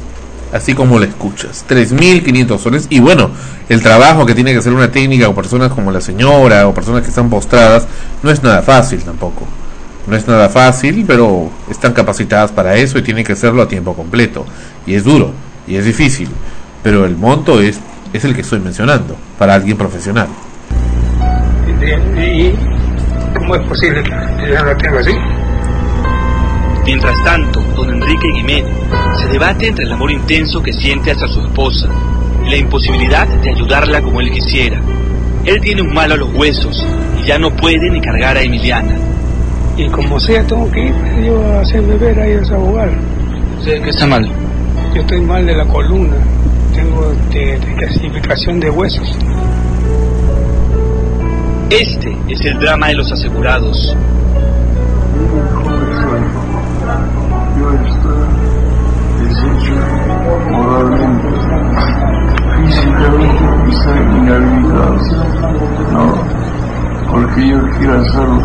Así como lo escuchas. 3.500 soles. Y bueno, el trabajo que tiene que hacer una técnica o personas como la señora o personas que están postradas no es nada fácil tampoco. No es nada fácil, pero están capacitadas para eso y tienen que hacerlo a tiempo completo. Y es duro, y es difícil. Pero el monto es, es el que estoy mencionando, para alguien profesional. Y, ¿Cómo es posible que yo no así? Mientras tanto, don Enrique Guimet se debate entre el amor intenso que siente hacia su esposa y la imposibilidad de ayudarla como él quisiera. Él tiene un mal a los huesos y ya no puede ni cargar a Emiliana. Y como sea, tengo que ir yo a hacerme ver a ellos a jugar. ¿Usted qué está mal? Yo estoy mal de la columna. Tengo de, de clasificación de huesos. Este es el drama de los asegurados.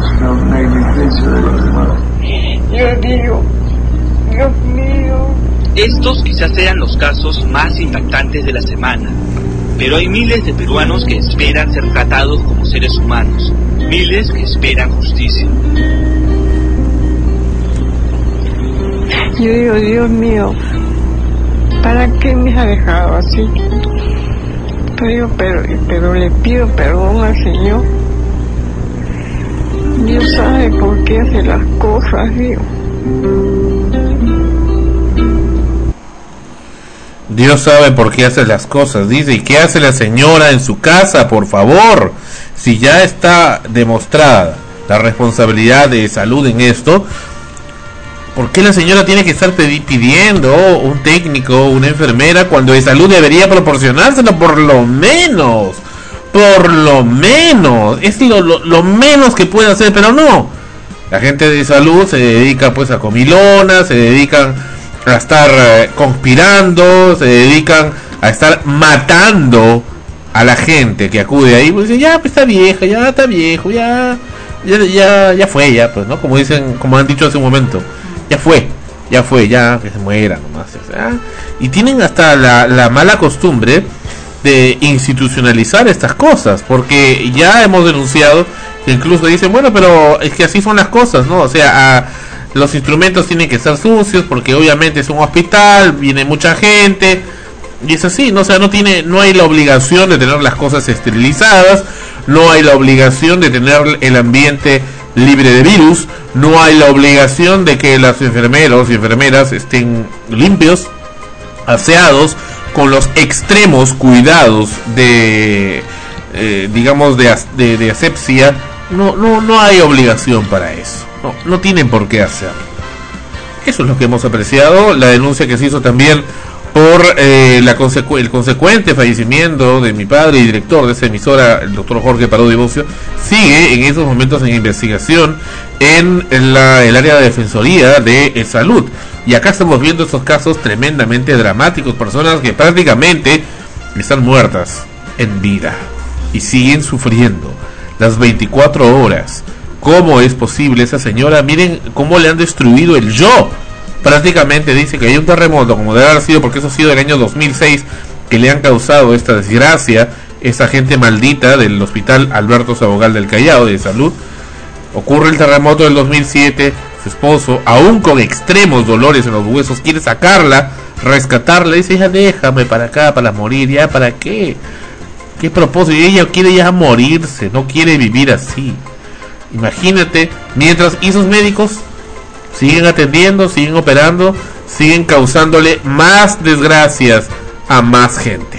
Sino negligencia de los demás. Dios mío, Dios mío. Estos quizás sean los casos más impactantes de la semana, pero hay miles de peruanos que esperan ser tratados como seres humanos, miles que esperan justicia. Yo digo, Dios mío, ¿para qué me ha dejado así? Pero, pero, pero le pido perdón al Señor. Dios sabe por qué hace las cosas, Dios. Dios sabe por qué hace las cosas, dice. ¿Y qué hace la señora en su casa, por favor? Si ya está demostrada la responsabilidad de salud en esto, ¿por qué la señora tiene que estar pidiendo un técnico, una enfermera, cuando de salud debería proporcionárselo por lo menos? Por lo menos. Es lo, lo- menos que puede hacer, pero no. La gente de salud se dedica pues a comilonas, se dedican a estar eh, conspirando, se dedican a estar matando a la gente que acude ahí, pues ya pues está vieja, ya está viejo, ya ya ya ya fue ya, pues, ¿no? Como dicen, como han dicho hace un momento, ya fue, ya fue, ya que se muera nomás, y tienen hasta la mala costumbre de institucionalizar estas cosas, porque ya hemos denunciado que incluso dicen, bueno, pero es que así son las cosas, ¿no? O sea, los instrumentos tienen que ser sucios porque obviamente es un hospital, viene mucha gente y es así, ¿no? O sea, no tiene no hay la obligación de tener las cosas esterilizadas, no hay la obligación de tener el ambiente libre de virus, no hay la obligación de que los enfermeros y enfermeras estén limpios, aseados con los extremos cuidados de eh, digamos de, de, de asepsia no, no, no hay obligación para eso. No, no tienen por qué hacerlo. Eso es lo que hemos apreciado. La denuncia que se hizo también por eh, la consecu- el consecuente fallecimiento de mi padre y director de esa emisora, el doctor Jorge Bocio, sigue en esos momentos en investigación en la- el área de defensoría de eh, salud. Y acá estamos viendo estos casos tremendamente dramáticos, personas que prácticamente están muertas en vida y siguen sufriendo las 24 horas. ¿Cómo es posible esa señora? Miren cómo le han destruido el yo. Prácticamente dice que hay un terremoto, como debe haber sido, porque eso ha sido el año 2006, que le han causado esta desgracia, esa gente maldita del hospital Alberto Sabogal del Callao de salud. Ocurre el terremoto del 2007, su esposo, aún con extremos dolores en los huesos, quiere sacarla, rescatarla, dice, ya déjame para acá, para morir, ya, ¿para qué? ¿Qué propósito? Y ella quiere ya morirse, no quiere vivir así. Imagínate, mientras y esos médicos siguen atendiendo, siguen operando, siguen causándole más desgracias a más gente.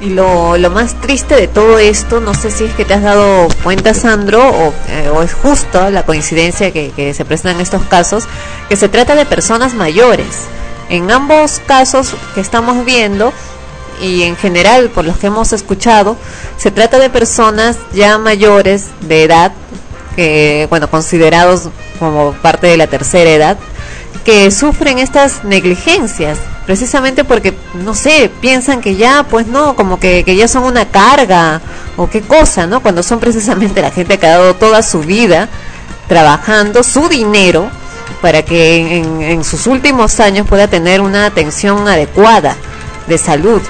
Y lo, lo más triste de todo esto, no sé si es que te has dado cuenta, Sandro, o, eh, es justo la coincidencia que, que se presenta en estos casos, que se trata de personas mayores. En ambos casos que estamos viendo, y en general por los que hemos escuchado, se trata de personas ya mayores de edad, que, bueno, considerados como parte de la tercera edad, que sufren estas negligencias, precisamente porque, no sé, piensan que ya, pues no, como que, que ya son una carga o qué cosa, ¿no? Cuando son precisamente la gente que ha dado toda su vida trabajando su dinero para que en, en- sus últimos años pueda tener una atención adecuada de salud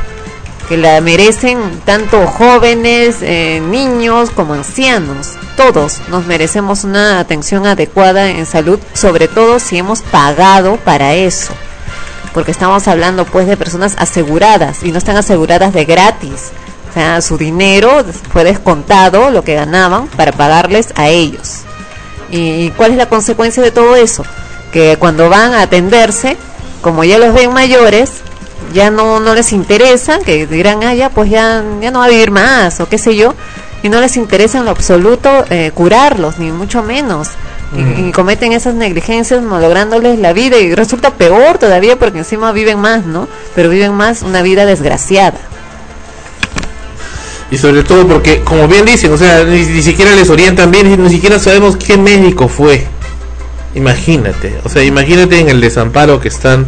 que la merecen tanto jóvenes, eh, niños como ancianos. Todos nos merecemos una atención adecuada en salud, sobre todo si hemos pagado para eso. Porque estamos hablando pues de personas aseguradas y no están aseguradas de gratis. O sea, su dinero fue descontado, lo que ganaban, para pagarles a ellos. ¿Y cuál es la consecuencia de todo eso? Que cuando van a atenderse, como ya los ven mayores, ya no, no les interesa, que dirán, ah, ya, pues ya, ya no va a vivir más, o qué sé yo, y no les interesa en lo absoluto eh, curarlos, ni mucho menos. Y- Mm. Y, cometen esas negligencias malográndoles la vida y resulta peor todavía porque encima viven más, ¿no? Pero viven más una vida desgraciada. Y sobre todo porque, como bien dicen, o sea, ni, ni siquiera les orientan bien, ni, ni siquiera sabemos qué médico fue. Imagínate, o sea, imagínate en el desamparo que están.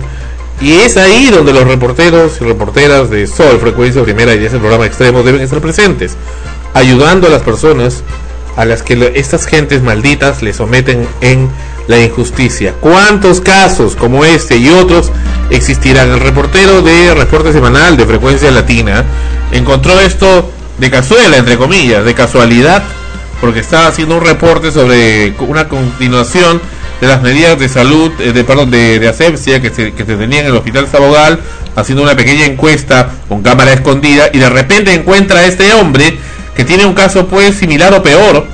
Y es ahí donde los reporteros y reporteras de Sol, Frecuencia Primera y de ese programa extremo deben estar presentes, ayudando a las personas a las que estas gentes malditas le someten en la injusticia. ¿Cuántos casos como este y otros existirán? El reportero de Reporte Semanal de Frecuencia Latina encontró esto de cazuela, entre comillas, de casualidad, porque estaba haciendo un reporte sobre una continuación de las medidas de salud, eh, de perdón, de, de asepsia que se, que se tenían en el hospital Sabogal, haciendo una pequeña encuesta con cámara escondida, y de repente encuentra a este hombre que tiene un caso pues similar o peor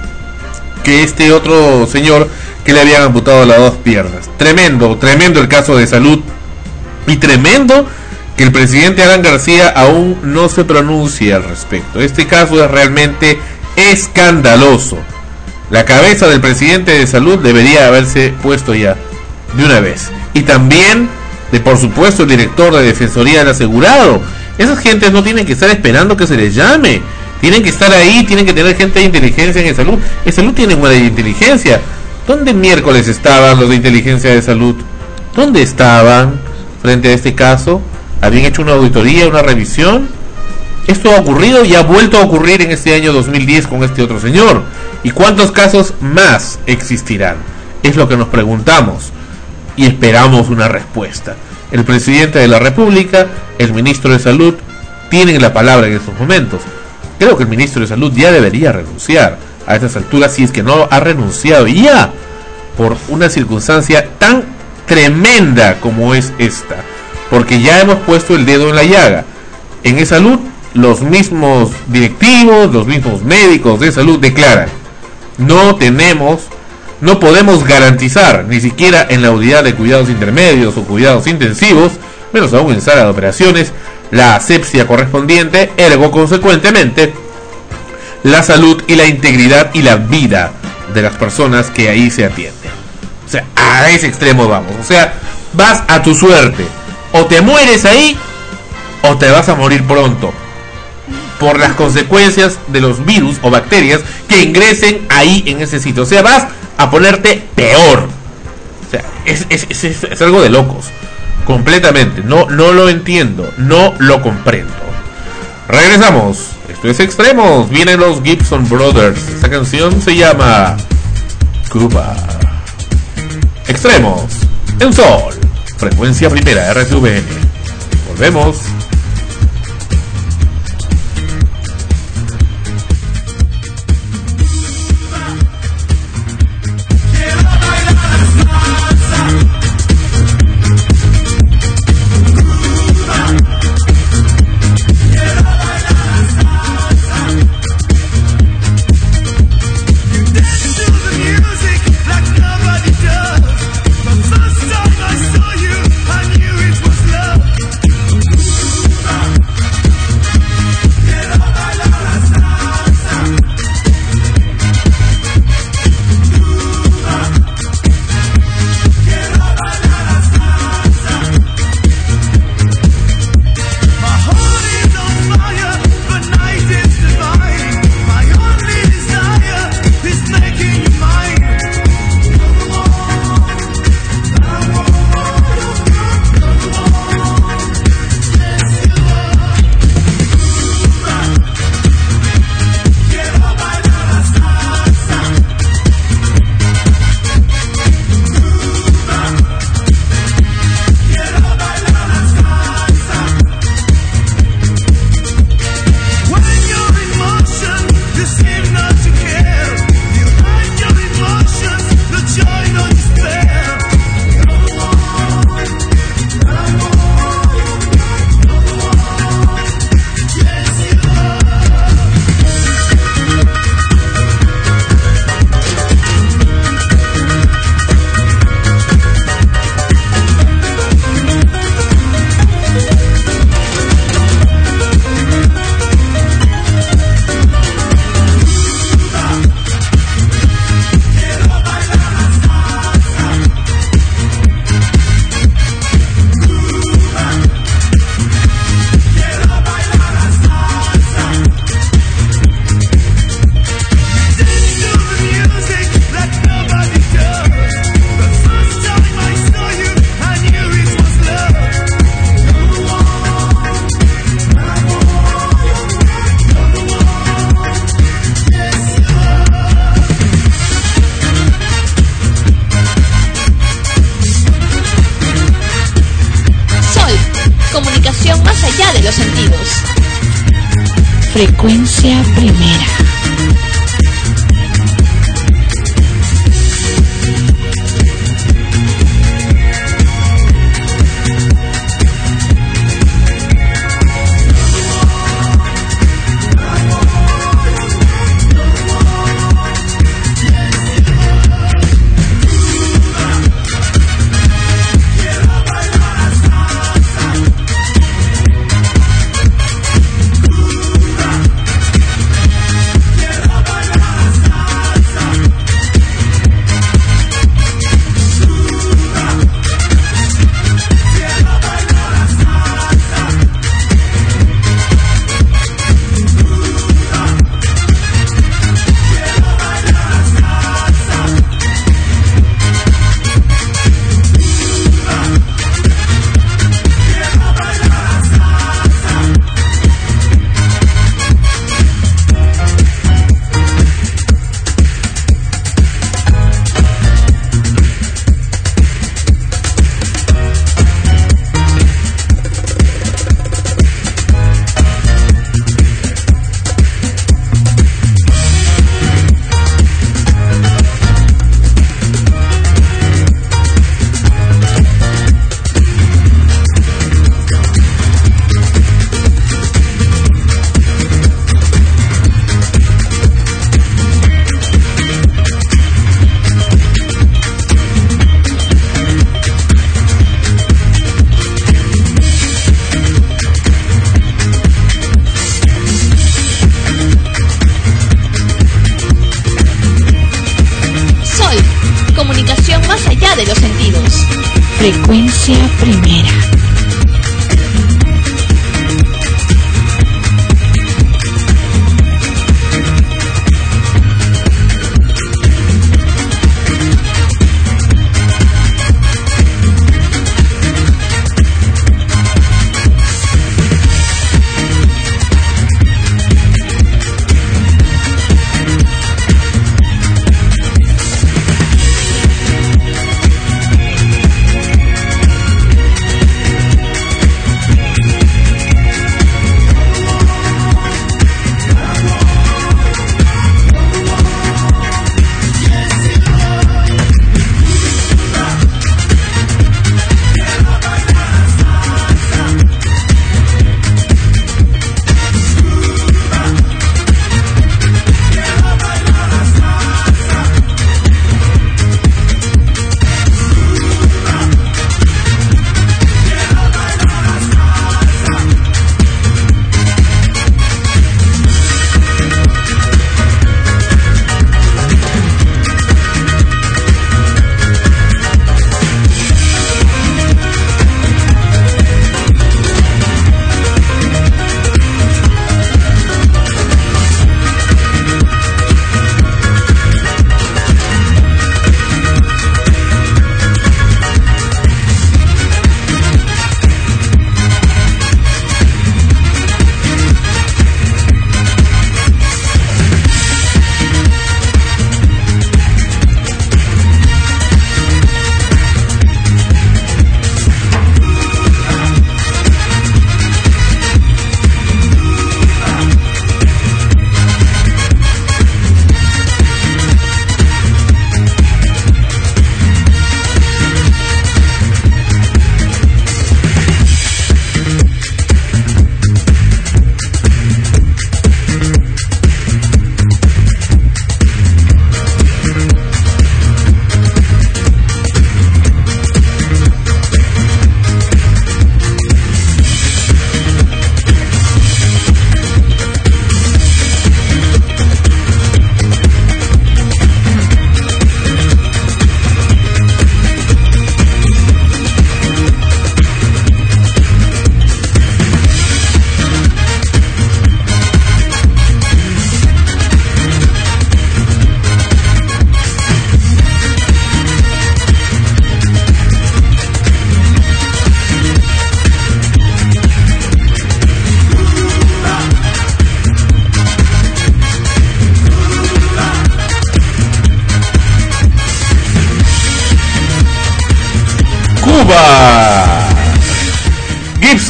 que este otro señor que le habían amputado las dos piernas. Tremendo, tremendo el caso de salud y tremendo que el presidente Alan García aún no se pronuncie al respecto. Este caso es realmente escandaloso. La cabeza del presidente de salud debería haberse puesto ya de una vez. Y también de por supuesto el director de Defensoría del Asegurado. Esas gentes no tienen que estar esperando que se les llame. Tienen que estar ahí, tienen que tener gente de inteligencia en salud. En salud tienen buena inteligencia. ¿Dónde miércoles estaban los de inteligencia de salud? ¿Dónde estaban frente a este caso? ¿Habían hecho una auditoría, una revisión? Esto ha ocurrido y ha vuelto a ocurrir en este año 2010 con este otro señor. ¿Y cuántos casos más existirán? Es lo que nos preguntamos y esperamos una respuesta. El presidente de la República, el ministro de Salud, tienen la palabra en estos momentos. Creo que el ministro de Salud ya debería renunciar a estas alturas si es que no ha renunciado ya por una circunstancia tan tremenda como es esta. Porque ya hemos puesto el dedo en la llaga. En salud, los mismos directivos, los mismos médicos de salud declaran, no tenemos, no podemos garantizar, ni siquiera en la unidad de cuidados intermedios o cuidados intensivos, menos aún en sala de operaciones, la asepsia correspondiente, ergo consecuentemente, la salud y la integridad y la vida de las personas que ahí se atienden. O sea, a ese extremo vamos. O sea, vas a tu suerte. O te mueres ahí o te vas a morir pronto. Por las consecuencias de los virus o bacterias que ingresen ahí en ese sitio. O sea, vas a ponerte peor. O sea, es, es- es- algo de locos. Completamente. No, no lo entiendo. No lo comprendo. Regresamos. Esto es Extremos. Vienen los Gibson Brothers. Esta canción se llama Cuba. Extremos. En Sol. Frecuencia primera RTVN. Volvemos.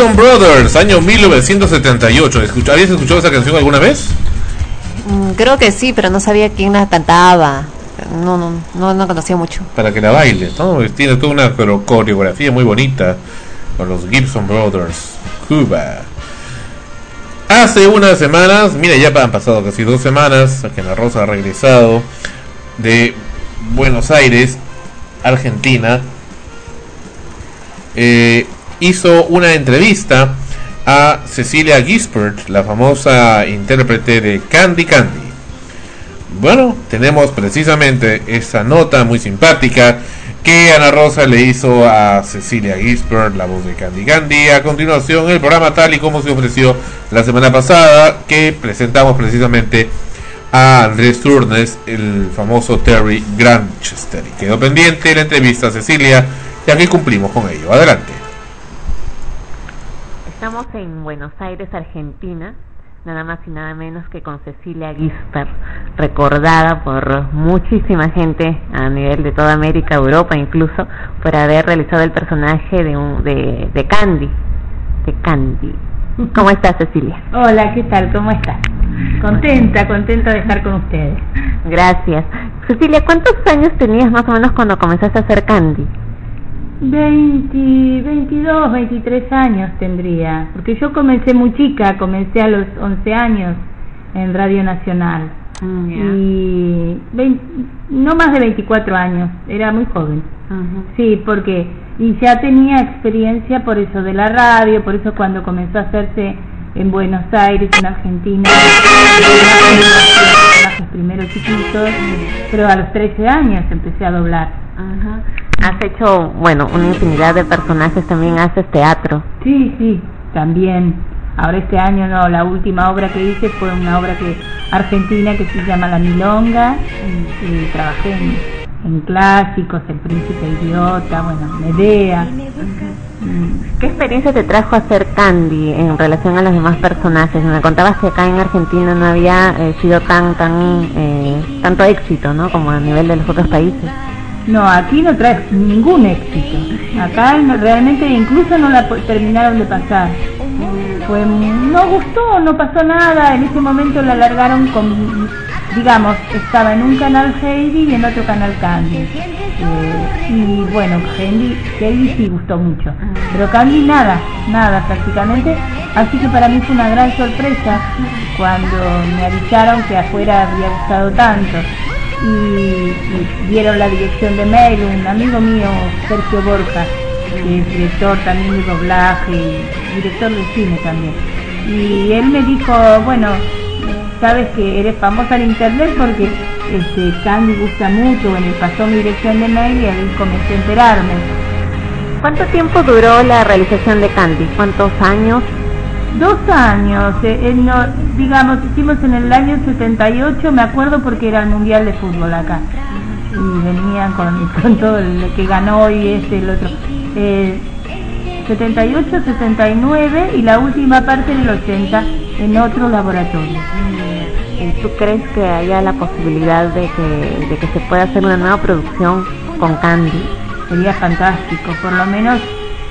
Gibson Brothers, año 1978. Escuch- ¿Habías escuchado esa canción alguna vez? Mm, creo que sí, pero no sabía quién la cantaba. No, no, no, no conocía mucho. Para que la bailes, ¿no? Tiene toda una coreo- coreografía muy bonita con los Gibson Brothers. Cuba. Hace unas semanas, mira, ya han pasado casi dos semanas que Ana Rosa ha regresado de Buenos Aires, Argentina. Eh, hizo una entrevista a Cecilia Gispert, la famosa intérprete de Candy Candy. Bueno, tenemos precisamente esa nota muy simpática que Ana Rosa le hizo a Cecilia Gispert, la voz de Candy Candy. A continuación, el programa tal y como se ofreció la semana pasada, que presentamos precisamente a Andrés Turnes, el famoso Terry Granchester. Quedó pendiente la entrevista a Cecilia, y aquí cumplimos con ello. Adelante. En Buenos Aires, Argentina, nada más y nada menos que con Cecilia Gisper, recordada por muchísima gente a nivel de toda América, Europa incluso, por haber realizado el personaje de, un, de, de Candy. De Candy. ¿Cómo estás, Cecilia? Hola, ¿qué tal? ¿Cómo estás? Contenta, contenta de estar con ustedes. Gracias. Cecilia, ¿cuántos años tenías más o menos cuando comenzaste a hacer Candy? 20, 22, 23 años tendría, porque yo comencé muy chica, comencé a los 11 años en Radio Nacional. Y vein- no más de 24 años, era muy joven. Sí, porque y ya tenía experiencia por eso de la radio, por eso cuando comenzó a hacerse en Buenos Aires, en Argentina, personajes primero chiquitos, pero a los 13 años empecé a doblar. Has hecho, bueno, una infinidad de personajes, también haces teatro. Sí, sí, también. Ahora este año no, la última obra que hice fue una obra que argentina que se llama La Milonga y, y trabajé en, en clásicos, El Príncipe Idiota, bueno, Medea. ¿Qué experiencia te trajo hacer Candy en relación a los demás personajes? Me contabas que acá en Argentina no había eh, sido tan, tan, eh, tanto éxito, ¿no? Como a nivel de los otros países. No, aquí no trae ningún éxito. Acá realmente incluso no la terminaron de pasar. Fue, no gustó, no pasó nada. En ese momento la alargaron con, digamos, estaba en un canal Heidi y en otro canal Candy. Eh, y bueno, Heidi, Heidi sí gustó mucho. Pero Candy nada, nada prácticamente. Así que para mí fue una gran sorpresa cuando me avisaron que afuera había gustado tanto y, dieron la dirección de mail un amigo mío, Sergio Borja, que es director también de doblaje y director de cine también. Y él me dijo, bueno, sabes que eres famosa en internet porque este, Candy gusta mucho, bueno, y pasó mi dirección de mail y ahí comencé a enterarme. ¿Cuánto tiempo duró la realización de Candy? ¿Cuántos años? Dos años, eh, digamos, hicimos en el año 78, me acuerdo porque era el Mundial de Fútbol acá. Y venían con, con todo el que ganó y este, el otro. Eh, 78, 69 y la última parte del 80 en otro laboratorio. Eh, ¿Tú crees que haya la posibilidad de que, de que se pueda hacer una nueva producción con Candy? Sería fantástico, por lo menos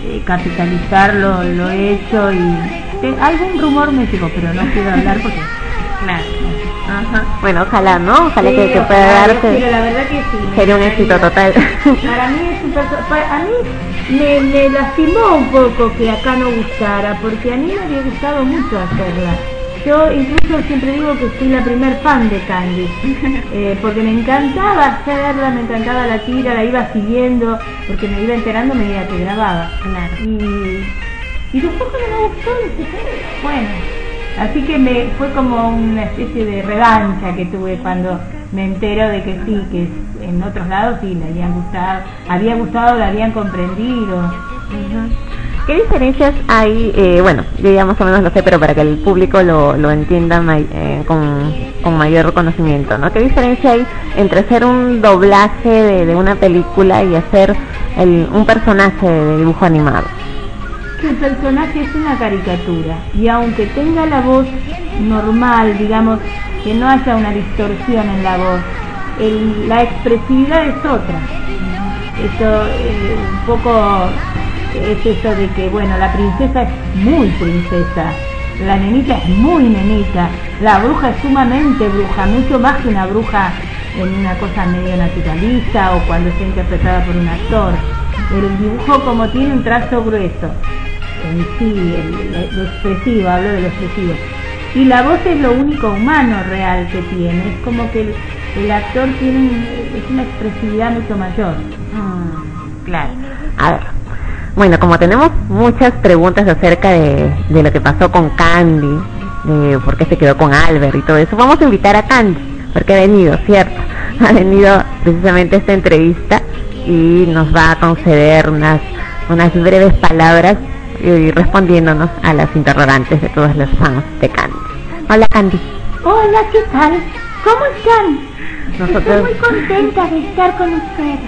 eh, capitalizar lo, lo hecho y eh, algún rumor me llegó, pero no quiero hablar porque claro. Bueno, ojalá, ¿no? Ojalá Sí, que, que ojalá, pueda darse. quiero, la verdad que sí, Sería un éxito total. Para mí es un perso- pa- a mí me, me lastimó un poco que acá no gustara, porque a mí me había gustado mucho hacerla. Yo incluso siempre digo que soy la primer fan de Candy, eh, porque me encantaba hacerla, me encantaba la tira, la iba siguiendo, porque me iba enterando a medida que grababa. Y, y después cuando me gustó, dije, bueno, así que me fue como una especie de revancha que tuve cuando me entero de que sí, que en otros lados sí le habían gustado, había gustado, la habían comprendido. ¿Qué diferencias hay? eh, bueno, yo ya más o menos lo sé, pero para que el público lo, lo entienda eh, con, con mayor conocimiento, ¿no? ¿Qué diferencia hay entre hacer un doblaje de, de una película y hacer un personaje de dibujo animado? que el personaje es una caricatura y aunque tenga la voz normal, digamos, que no haya una distorsión en la voz, la expresividad es otra. Esto eh, un poco es eso de que, bueno, la princesa es muy princesa, la nenita es muy nenita, la bruja es sumamente bruja, mucho más que una bruja en una cosa medio naturalista o cuando está interpretada por un actor. El dibujo como tiene un trazo grueso, en sí, el- expresivo, hablo de lo expresivo. Y la voz es lo único humano real que tiene, es como que el, el actor tiene es una expresividad mucho mayor. claro. A ver, bueno, como tenemos muchas preguntas acerca de, de lo que pasó con Candy, de por qué se quedó con Albert y todo eso, vamos a invitar a Candy, porque ha venido, ¿cierto? Ha venido precisamente a esta entrevista y nos va a conceder unas, unas breves palabras y respondiéndonos a las interrogantes de todos los fans de Candy. Hola Candy. Hola, ¿qué tal? ¿Cómo están? Nosotros- Estoy muy contenta de estar con ustedes.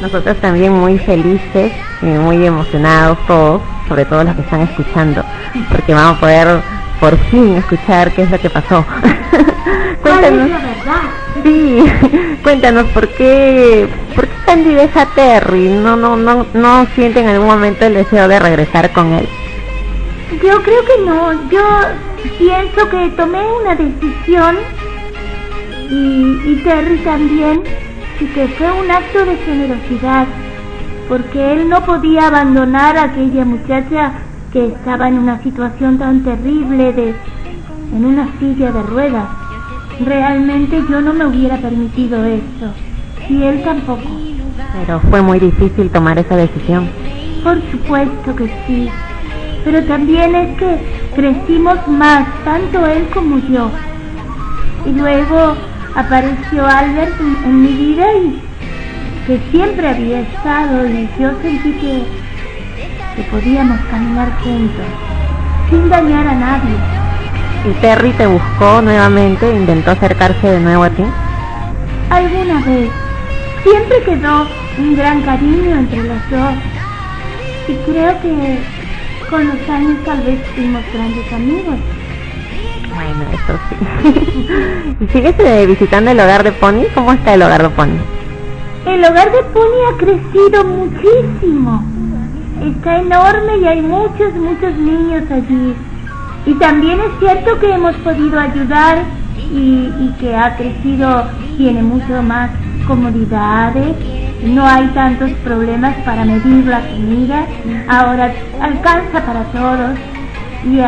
Nosotros también muy felices y muy emocionados todos, sobre todo los que están escuchando, porque vamos a poder por fin escuchar qué es lo que pasó. ¿Cuál es cuéntanos, sí, cuéntanos por qué, por qué Candy a Terry, no, no, no, no siente en algún momento el deseo de regresar con él. Yo creo que no. Yo pienso que tomé una decisión y, y Terry también y que fue un acto de generosidad porque él no podía abandonar a aquella muchacha que estaba en una situación tan terrible de en una silla de ruedas. Realmente yo no me hubiera permitido esto y él tampoco. Pero fue muy difícil tomar esa decisión. Por supuesto que sí, pero también es que crecimos más, tanto él como yo. Y luego apareció Albert en, mi vida y que siempre había estado y yo sentí que, que podíamos caminar juntos, sin dañar a nadie. ¿Y Terry te buscó nuevamente, intentó acercarse de nuevo a ti? Alguna vez, siempre quedó un gran cariño entre los dos. Y creo que con los años tal vez fuimos grandes amigos. Bueno, eso sí. ¿Y sigues eh, visitando el hogar de Pony? ¿Cómo está el hogar de Pony? El hogar de Pony ha crecido muchísimo. Está enorme y hay muchos, muchos niños allí. Y también es cierto que hemos podido ayudar y, que ha crecido, tiene mucho más comodidades, no hay tantos problemas para medir la comida, ahora alcanza para todos. Y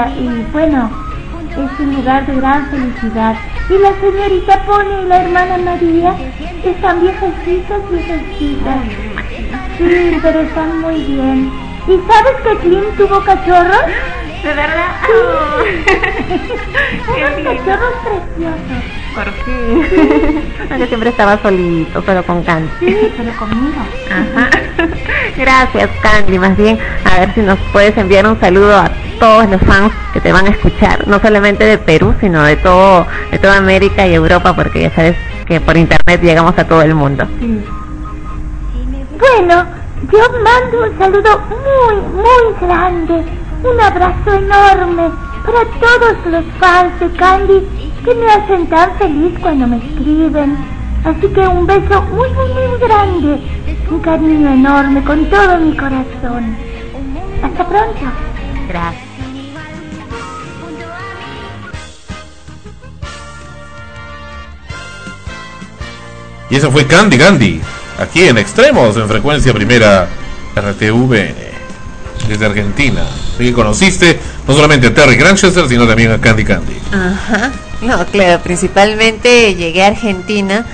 bueno, es un lugar de gran felicidad. Y la señorita Pony y la hermana María están viejecitas, viejecitas. Sí, pero están muy bien. ¿Y sabes que Clint tuvo cachorros? ¿De verdad? Unos cachorros preciosos. Por fin. Yo siempre estaba solito, solo con Candy. Sí, pero conmigo. Ajá. Gracias, Candy. Más bien, a ver si nos puedes enviar un saludo a todos los fans que te van a escuchar, no solamente de Perú, sino de todo, de toda América y Europa, porque ya sabes que por internet llegamos a todo el mundo. Sí. Bueno, yo mando un saludo muy, muy grande, un abrazo enorme para todos los fans de Candy que me hacen tan feliz cuando me escriben. Así que un beso muy, muy, muy grande, un cariño enorme con todo mi corazón. Hasta pronto. Gracias. Y eso fue Candy Candy, aquí en Extremos, en frecuencia primera RTV, desde Argentina. Así que conociste no solamente a Terry Granchester, sino también a Candy Candy. Ajá. No, claro, principalmente llegué a Argentina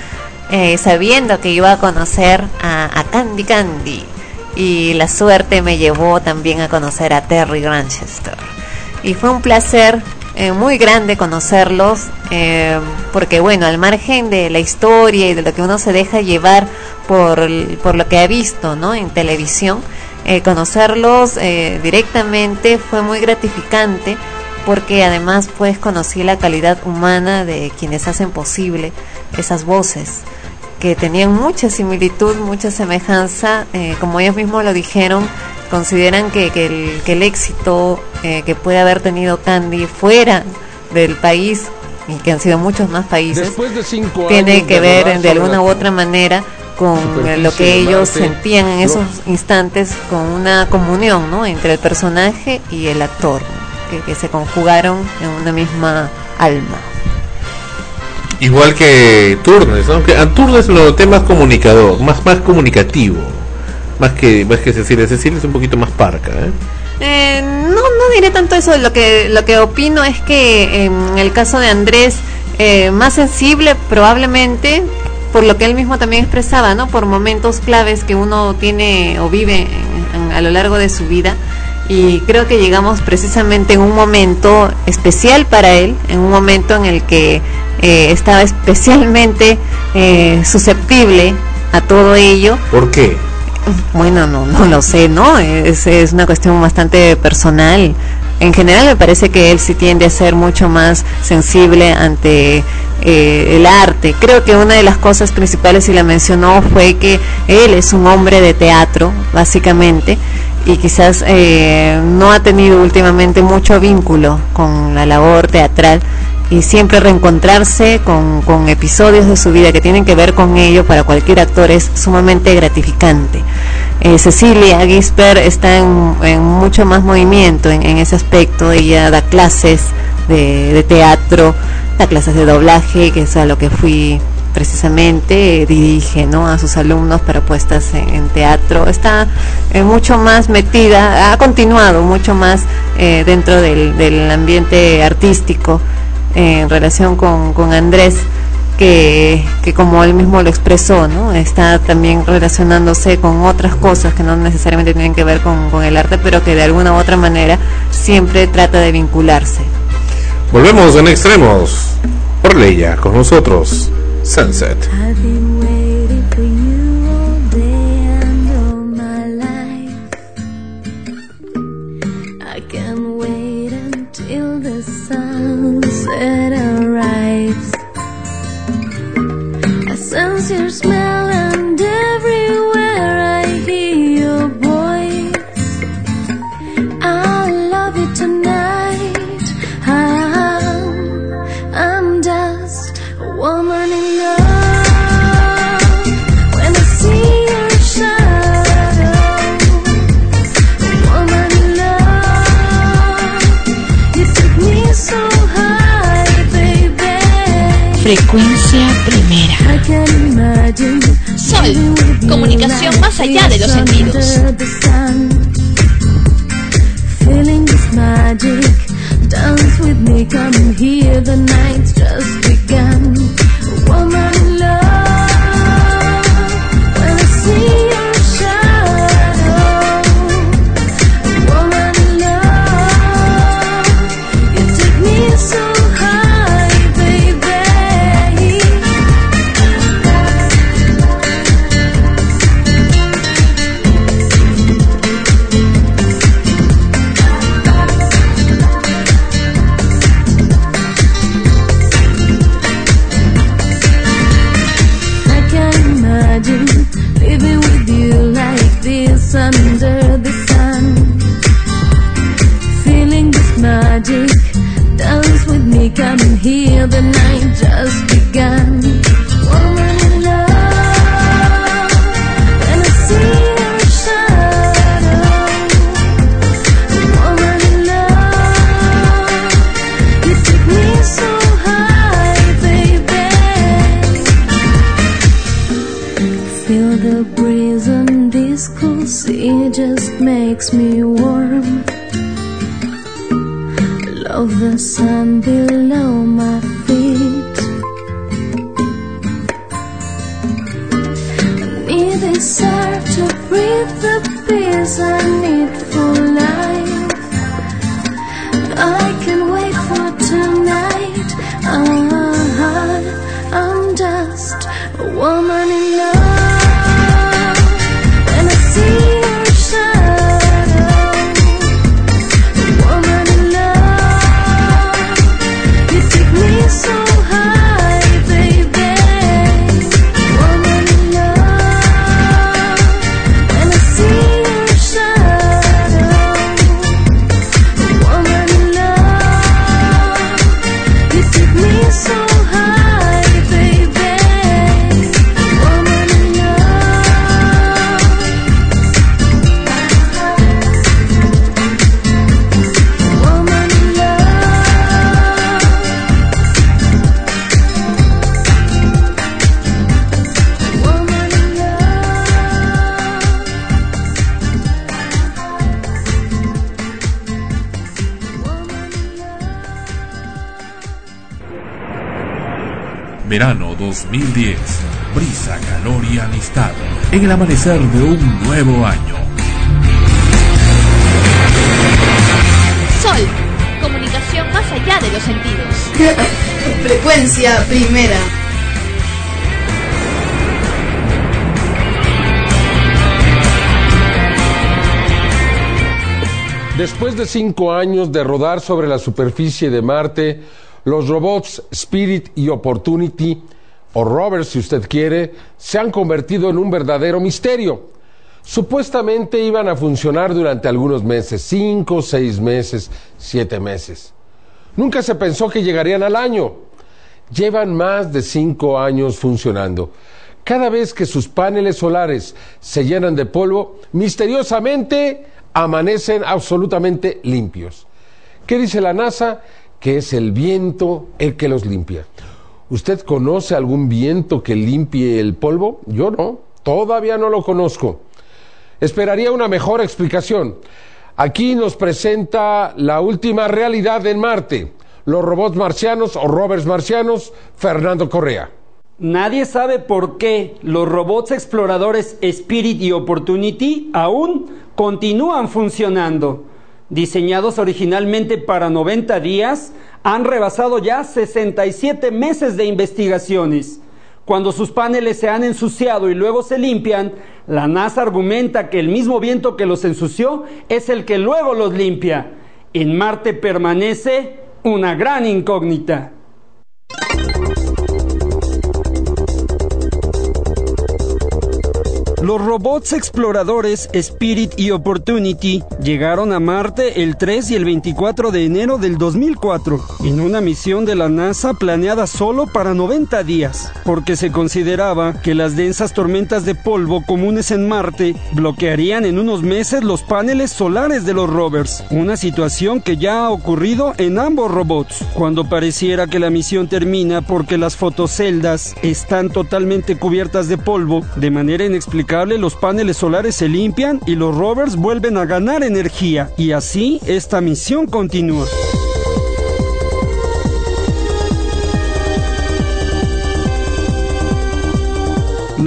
eh, sabiendo que iba a conocer a, a Candy Candy y la suerte me llevó también a conocer a Terry Granchester. Y fue un placer eh, muy grande conocerlos eh, porque bueno, al margen de la historia y de lo que uno se deja llevar por, por lo que ha visto ¿no? en televisión, eh, conocerlos eh, directamente fue muy gratificante porque además pues conocí la calidad humana de quienes hacen posible esas voces que tenían mucha similitud, mucha semejanza, eh, como ellos mismos lo dijeron, consideran que, que el, que el éxito eh, que puede haber tenido Candy fuera del país y que han sido muchos más países Después de cinco tiene años que de ver de alguna u otra manera con lo que ellos Marte, sentían en esos instantes con una comunión ¿no? entre el personaje y el actor, ¿no? que, que se conjugaron en una misma alma. Igual que Turnes, ¿no? Que a Turnes lo noté más comunicador, más, más comunicativo. Más que, más que Cecilia. Cecilia es un poquito más parca, ¿eh? Eh, no, no diré tanto eso. Lo que, lo que opino es que en el caso de Andrés, eh, más sensible probablemente, por lo que él mismo también expresaba, ¿no? Por momentos claves que uno tiene o vive en- en- a lo largo de su vida. Y creo que llegamos precisamente en un momento especial para él, en un momento en el que eh, estaba especialmente susceptible a todo ello. ¿Por qué? Bueno, no, no lo sé, ¿no? Es, es una cuestión bastante personal. En general me parece que él sí tiende a ser mucho más sensible ante eh, el arte. Creo que una de las cosas principales, y la mencionó, fue que él es un hombre de teatro, básicamente, y quizás eh, no ha tenido últimamente mucho vínculo con la labor teatral y siempre reencontrarse con, con episodios de su vida que tienen que ver con ello para cualquier actor es sumamente gratificante. Eh, Cecilia Gisper está en, mucho más movimiento en, ese aspecto, ella da clases de, teatro, da clases de doblaje, que es a lo que fui precisamente, eh, dirige ¿no? a sus alumnos para puestas en, teatro, está eh, mucho más metida, ha continuado mucho más eh, dentro del, del ambiente artístico en relación con, con Andrés, que, que como él mismo lo expresó, ¿no? está también relacionándose con otras cosas que no necesariamente tienen que ver con, con el arte, pero que de alguna u otra manera siempre trata de vincularse. Volvemos en extremos. Por Leia, con nosotros. Sunset. sense your smell and everywhere I hear your voice. I love you tonight. I'm, I'm just a woman in love. Frecuencia primera. Sol, comunicación más allá de los sentidos. dance with me, come here. The night's just begun. Woman near the night. 2010. Brisa, calor y amistad. En el amanecer de un nuevo año. Sol, comunicación más allá de los sentidos. Frecuencia primera. Después de cinco años de rodar sobre la superficie de Marte, los robots Spirit y Opportunity, o Rover si usted quiere, se han convertido en un verdadero misterio. Supuestamente iban a funcionar durante algunos meses, cinco, seis meses, siete meses. Nunca se pensó que llegarían al año. Llevan más de cinco años funcionando. Cada vez que sus paneles solares se llenan de polvo, misteriosamente amanecen absolutamente limpios. ¿Qué dice la NASA? Que es el viento el que los limpia. ¿Usted conoce algún viento que limpie el polvo? Yo no, todavía no lo conozco. Esperaría una mejor explicación. Aquí nos presenta la última realidad en Marte, los robots marcianos o rovers marcianos, Fernando Correa. Nadie sabe por qué los robots exploradores Spirit y Opportunity aún continúan funcionando. Diseñados originalmente para 90 días, han rebasado ya 67 meses de investigaciones. Cuando sus paneles se han ensuciado y luego se limpian, la NASA argumenta que el mismo viento que los ensució es el que luego los limpia. En Marte permanece una gran incógnita. Los robots exploradores Spirit y Opportunity llegaron a Marte el 3 y el 24 de enero del 2004 en una misión de la NASA planeada solo para 90 días, porque se consideraba que las densas tormentas de polvo comunes en Marte bloquearían en unos meses los paneles solares de los rovers, una situación que ya ha ocurrido en ambos robots, cuando pareciera que la misión termina porque las fotoceldas están totalmente cubiertas de polvo, de manera inexplicable los paneles solares se limpian y los rovers vuelven a ganar energía y así esta misión continúa.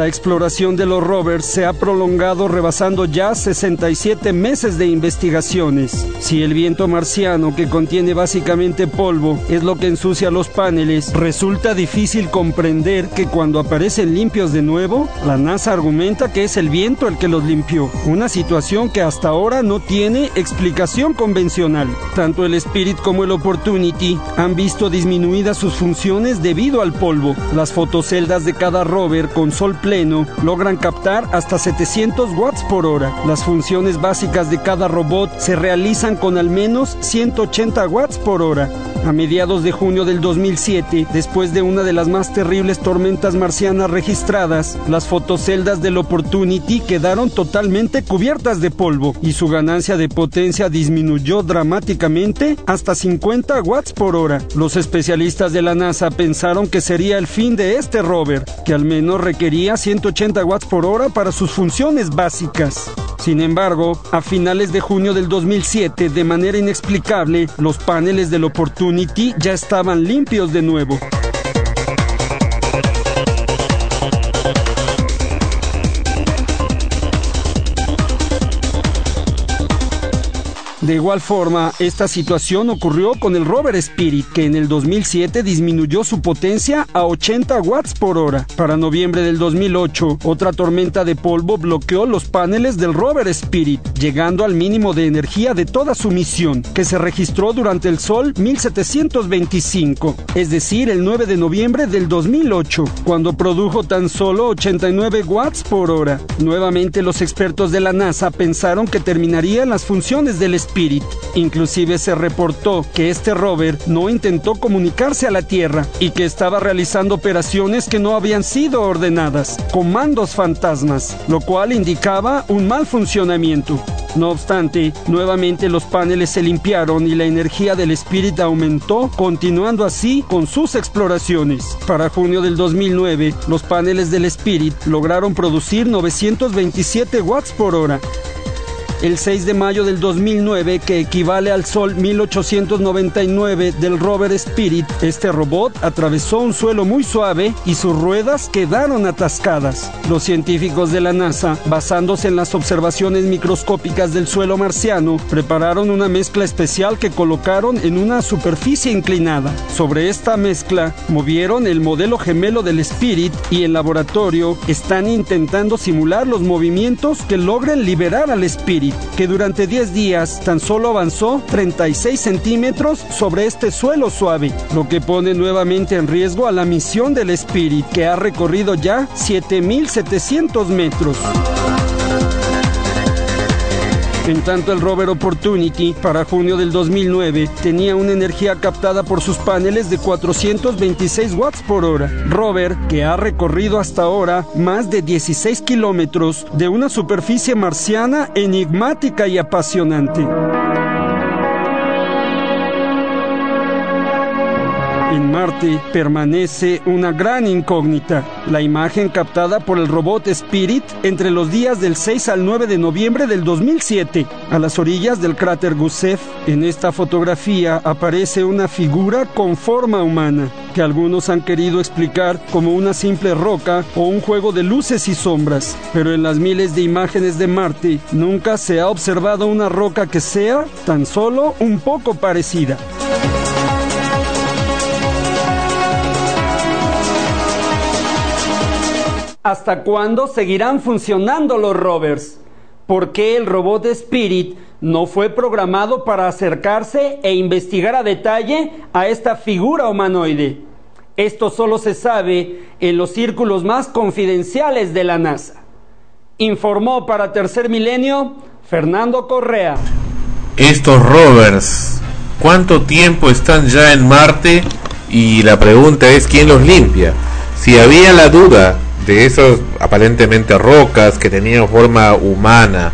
La exploración de los rovers se ha prolongado rebasando ya 67 meses de investigaciones. Si el viento marciano, que contiene básicamente polvo, es lo que ensucia los paneles, resulta difícil comprender que cuando aparecen limpios de nuevo, la NASA argumenta que es el viento el que los limpió. Una situación que hasta ahora no tiene explicación convencional. Tanto el Spirit como el Opportunity han visto disminuidas sus funciones debido al polvo. Las fotoceldas de cada rover con sol pleno logran captar hasta 700 watts por hora. Las funciones básicas de cada robot se realizan con al menos 180 watts por hora. A mediados de junio del 2007, después de una de las más terribles tormentas marcianas registradas, las fotoceldas del Opportunity quedaron totalmente cubiertas de polvo y su ganancia de potencia disminuyó dramáticamente hasta 50 watts por hora. Los especialistas de la NASA pensaron que sería el fin de este rover, que al menos requería 180 watts por hora para sus funciones básicas. Sin embargo, a finales de junio del 2007, de manera inexplicable, los paneles del Opportunity ya estaban limpios de nuevo. De igual forma, esta situación ocurrió con el rover Spirit, que en el 2007 disminuyó su potencia a 80 watts por hora. Para noviembre del 2008, otra tormenta de polvo bloqueó los paneles del rover Spirit, llegando al mínimo de energía de toda su misión, que se registró durante el Sol 1725, es decir, el 9 de noviembre del 2008, cuando produjo tan solo 89 watts por hora. Nuevamente los expertos de la NASA pensaron que terminarían las funciones del. Inclusive se reportó que este rover no intentó comunicarse a la Tierra y que estaba realizando operaciones que no habían sido ordenadas, comandos fantasmas, lo cual indicaba un mal funcionamiento. No obstante, nuevamente los paneles se limpiaron y la energía del Spirit aumentó, continuando así con sus exploraciones. Para junio del 2009, los paneles del Spirit lograron producir 927 watts por hora, el 6 de mayo del 2009, que equivale al Sol 1899 del rover Spirit, este robot atravesó un suelo muy suave y sus ruedas quedaron atascadas. Los científicos de la NASA, basándose en las observaciones microscópicas del suelo marciano, prepararon una mezcla especial que colocaron en una superficie inclinada. Sobre esta mezcla, movieron el modelo gemelo del Spirit y en laboratorio están intentando simular los movimientos que logren liberar al Spirit, que durante 10 días tan solo avanzó 36 centímetros sobre este suelo suave, lo que pone nuevamente en riesgo a la misión del Spirit, que ha recorrido ya 7.700 metros. En tanto, el rover Opportunity para junio del 2009 tenía una energía captada por sus paneles de 426 watts por hora. Rover que ha recorrido hasta ahora más de 16 kilómetros de una superficie marciana enigmática y apasionante. En Marte permanece una gran incógnita. La imagen captada por el robot Spirit entre los días del 6 al 9 de noviembre del 2007, a las orillas del cráter Gusev. En esta fotografía aparece una figura con forma humana, que algunos han querido explicar como una simple roca o un juego de luces y sombras. Pero en las miles de imágenes de Marte nunca se ha observado una roca que sea tan solo un poco parecida. ¿Hasta cuándo seguirán funcionando los rovers? ¿Por qué el robot Spirit no fue programado para acercarse e investigar a detalle a esta figura humanoide? Esto solo se sabe en los círculos más confidenciales de la NASA. Informó para Tercer Milenio Fernando Correa. Estos rovers, ¿cuánto tiempo están ya en Marte? Y la pregunta es quién los limpia. Si había la duda de esas aparentemente rocas que tenían forma humana,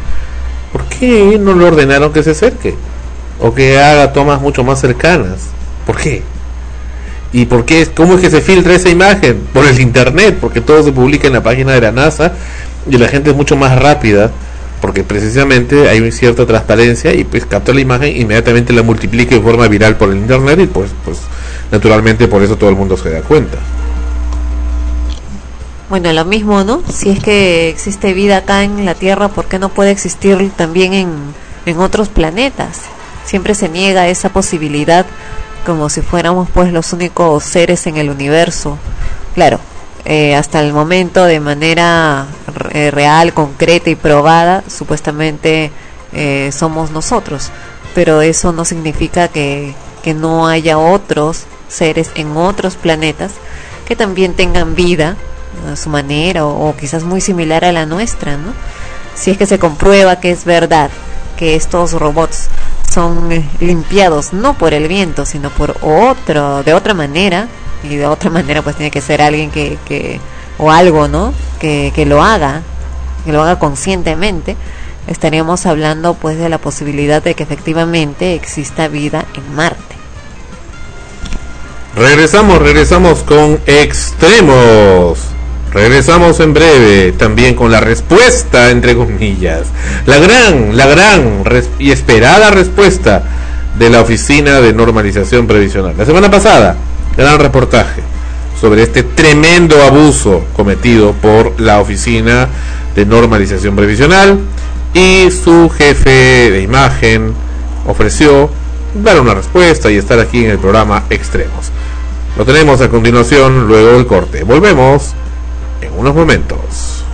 ¿por qué no le ordenaron que se acerque? O que haga tomas mucho más cercanas. ¿Por qué? ¿Y por qué? ¿Cómo es que se filtra esa imagen? Por el internet, porque todo se publica en la página de la NASA y la gente es mucho más rápida porque precisamente hay una cierta transparencia y pues capta la imagen inmediatamente la multiplica de forma viral por el internet y pues pues naturalmente por eso todo el mundo se da cuenta. Bueno, lo mismo, ¿no? Si es que existe vida acá en la Tierra, ¿por qué no puede existir también en, en otros planetas? Siempre se niega esa posibilidad como si fuéramos pues los únicos seres en el universo. Claro, eh, hasta el momento de manera eh, real, concreta y probada, supuestamente eh, somos nosotros. Pero eso no significa que, que no haya otros seres en otros planetas que también tengan vida su manera o, o quizás muy similar a la nuestra, ¿no? Si es que se comprueba que es verdad que estos robots son eh, limpiados no por el viento, sino por otro, de otra manera, y de otra manera pues tiene que ser alguien que, que o algo, ¿no? Que, que lo haga, que lo haga conscientemente, estaríamos hablando pues de la posibilidad de que efectivamente exista vida en Marte. Regresamos, regresamos con extremos. Regresamos en breve también con la respuesta, entre comillas. La gran, la gran y esperada respuesta de la Oficina de Normalización Previsional. La semana pasada, gran reportaje sobre este tremendo abuso cometido por la Oficina de Normalización Previsional y su jefe de imagen ofreció dar una respuesta y estar aquí en el programa Extremos. Lo tenemos a continuación luego del corte. Volvemos en unos momentos.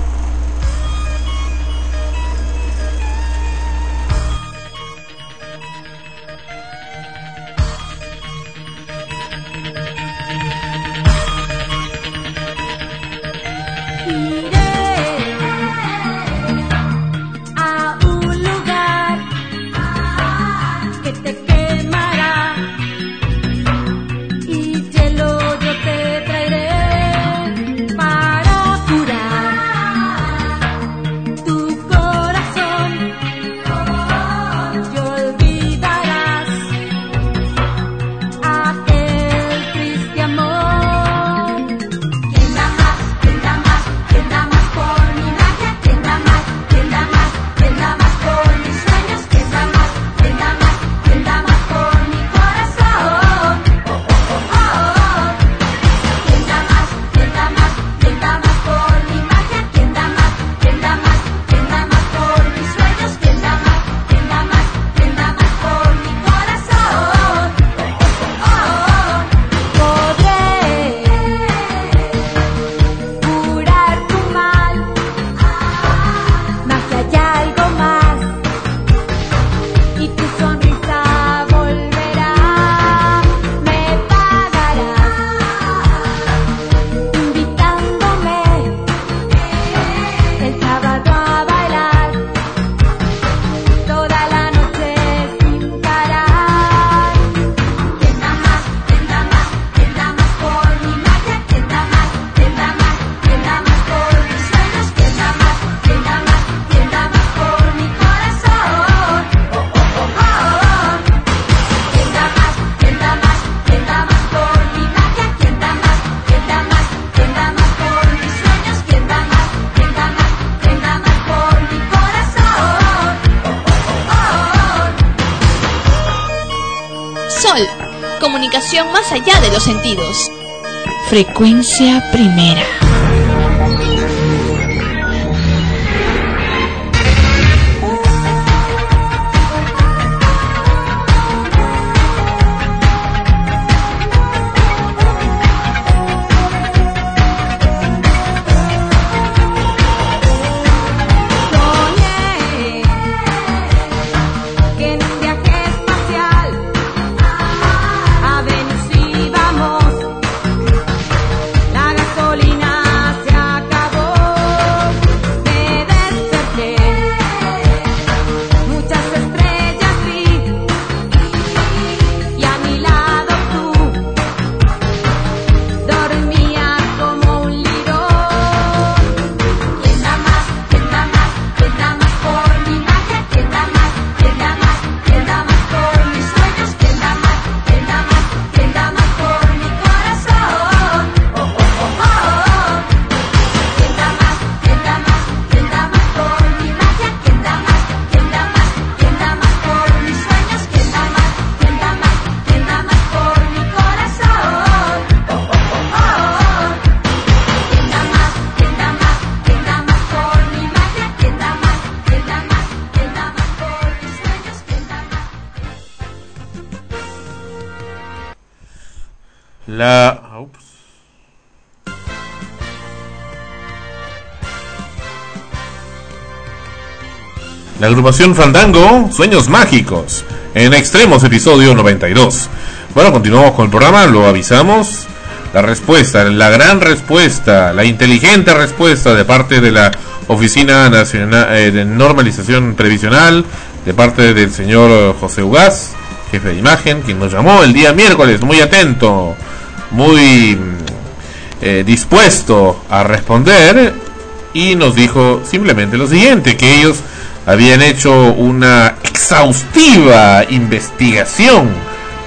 Los sentidos. Frecuencia primera. Agrupación Fandango, Sueños Mágicos, en Extremos, episodio 92. Bueno, continuamos con el programa, lo avisamos. La respuesta, la gran respuesta, la inteligente respuesta de parte de la Oficina Nacional eh, de Normalización Previsional, de parte del señor José Ugaz, jefe de imagen, quien nos llamó el día miércoles, muy atento, muy mm, eh, dispuesto a responder y nos dijo simplemente lo siguiente, que ellos habían hecho una exhaustiva investigación,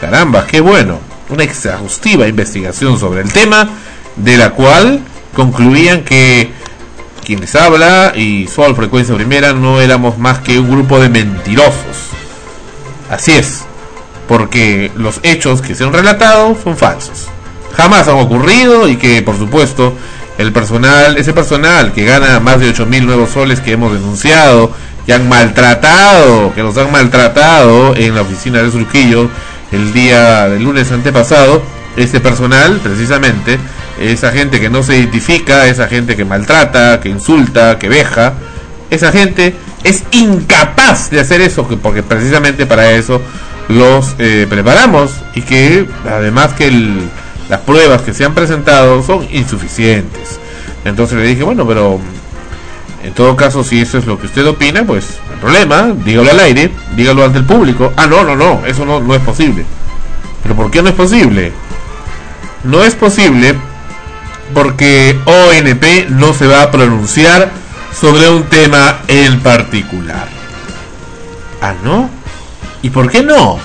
caramba, qué bueno, una exhaustiva investigación sobre el tema, de la cual concluían que quien les habla y Sol Frecuencia Primera no éramos más que un grupo de mentirosos. Así es, porque los hechos que se han relatado son falsos. Jamás han ocurrido y que por supuesto el personal, ese personal que gana más de 8 mil nuevos soles que hemos denunciado, que han maltratado, que nos han maltratado en la oficina de Surquillo el día del lunes antepasado, ese personal precisamente, esa gente que no se identifica, esa gente que maltrata, que insulta, que veja, esa gente es incapaz de hacer eso, que- porque precisamente para eso los eh, preparamos y que además que el- las pruebas que se han presentado son insuficientes. Entonces le dije, bueno, pero todo caso, si eso es lo que usted opina, pues hay problema, dígalo al aire, dígalo ante el público. Ah, no, no, no, eso no, no es posible. ¿Pero por qué no es posible? No es posible porque ONP no se va a pronunciar sobre un tema en particular. Ah, ¿no? ¿Y por qué no?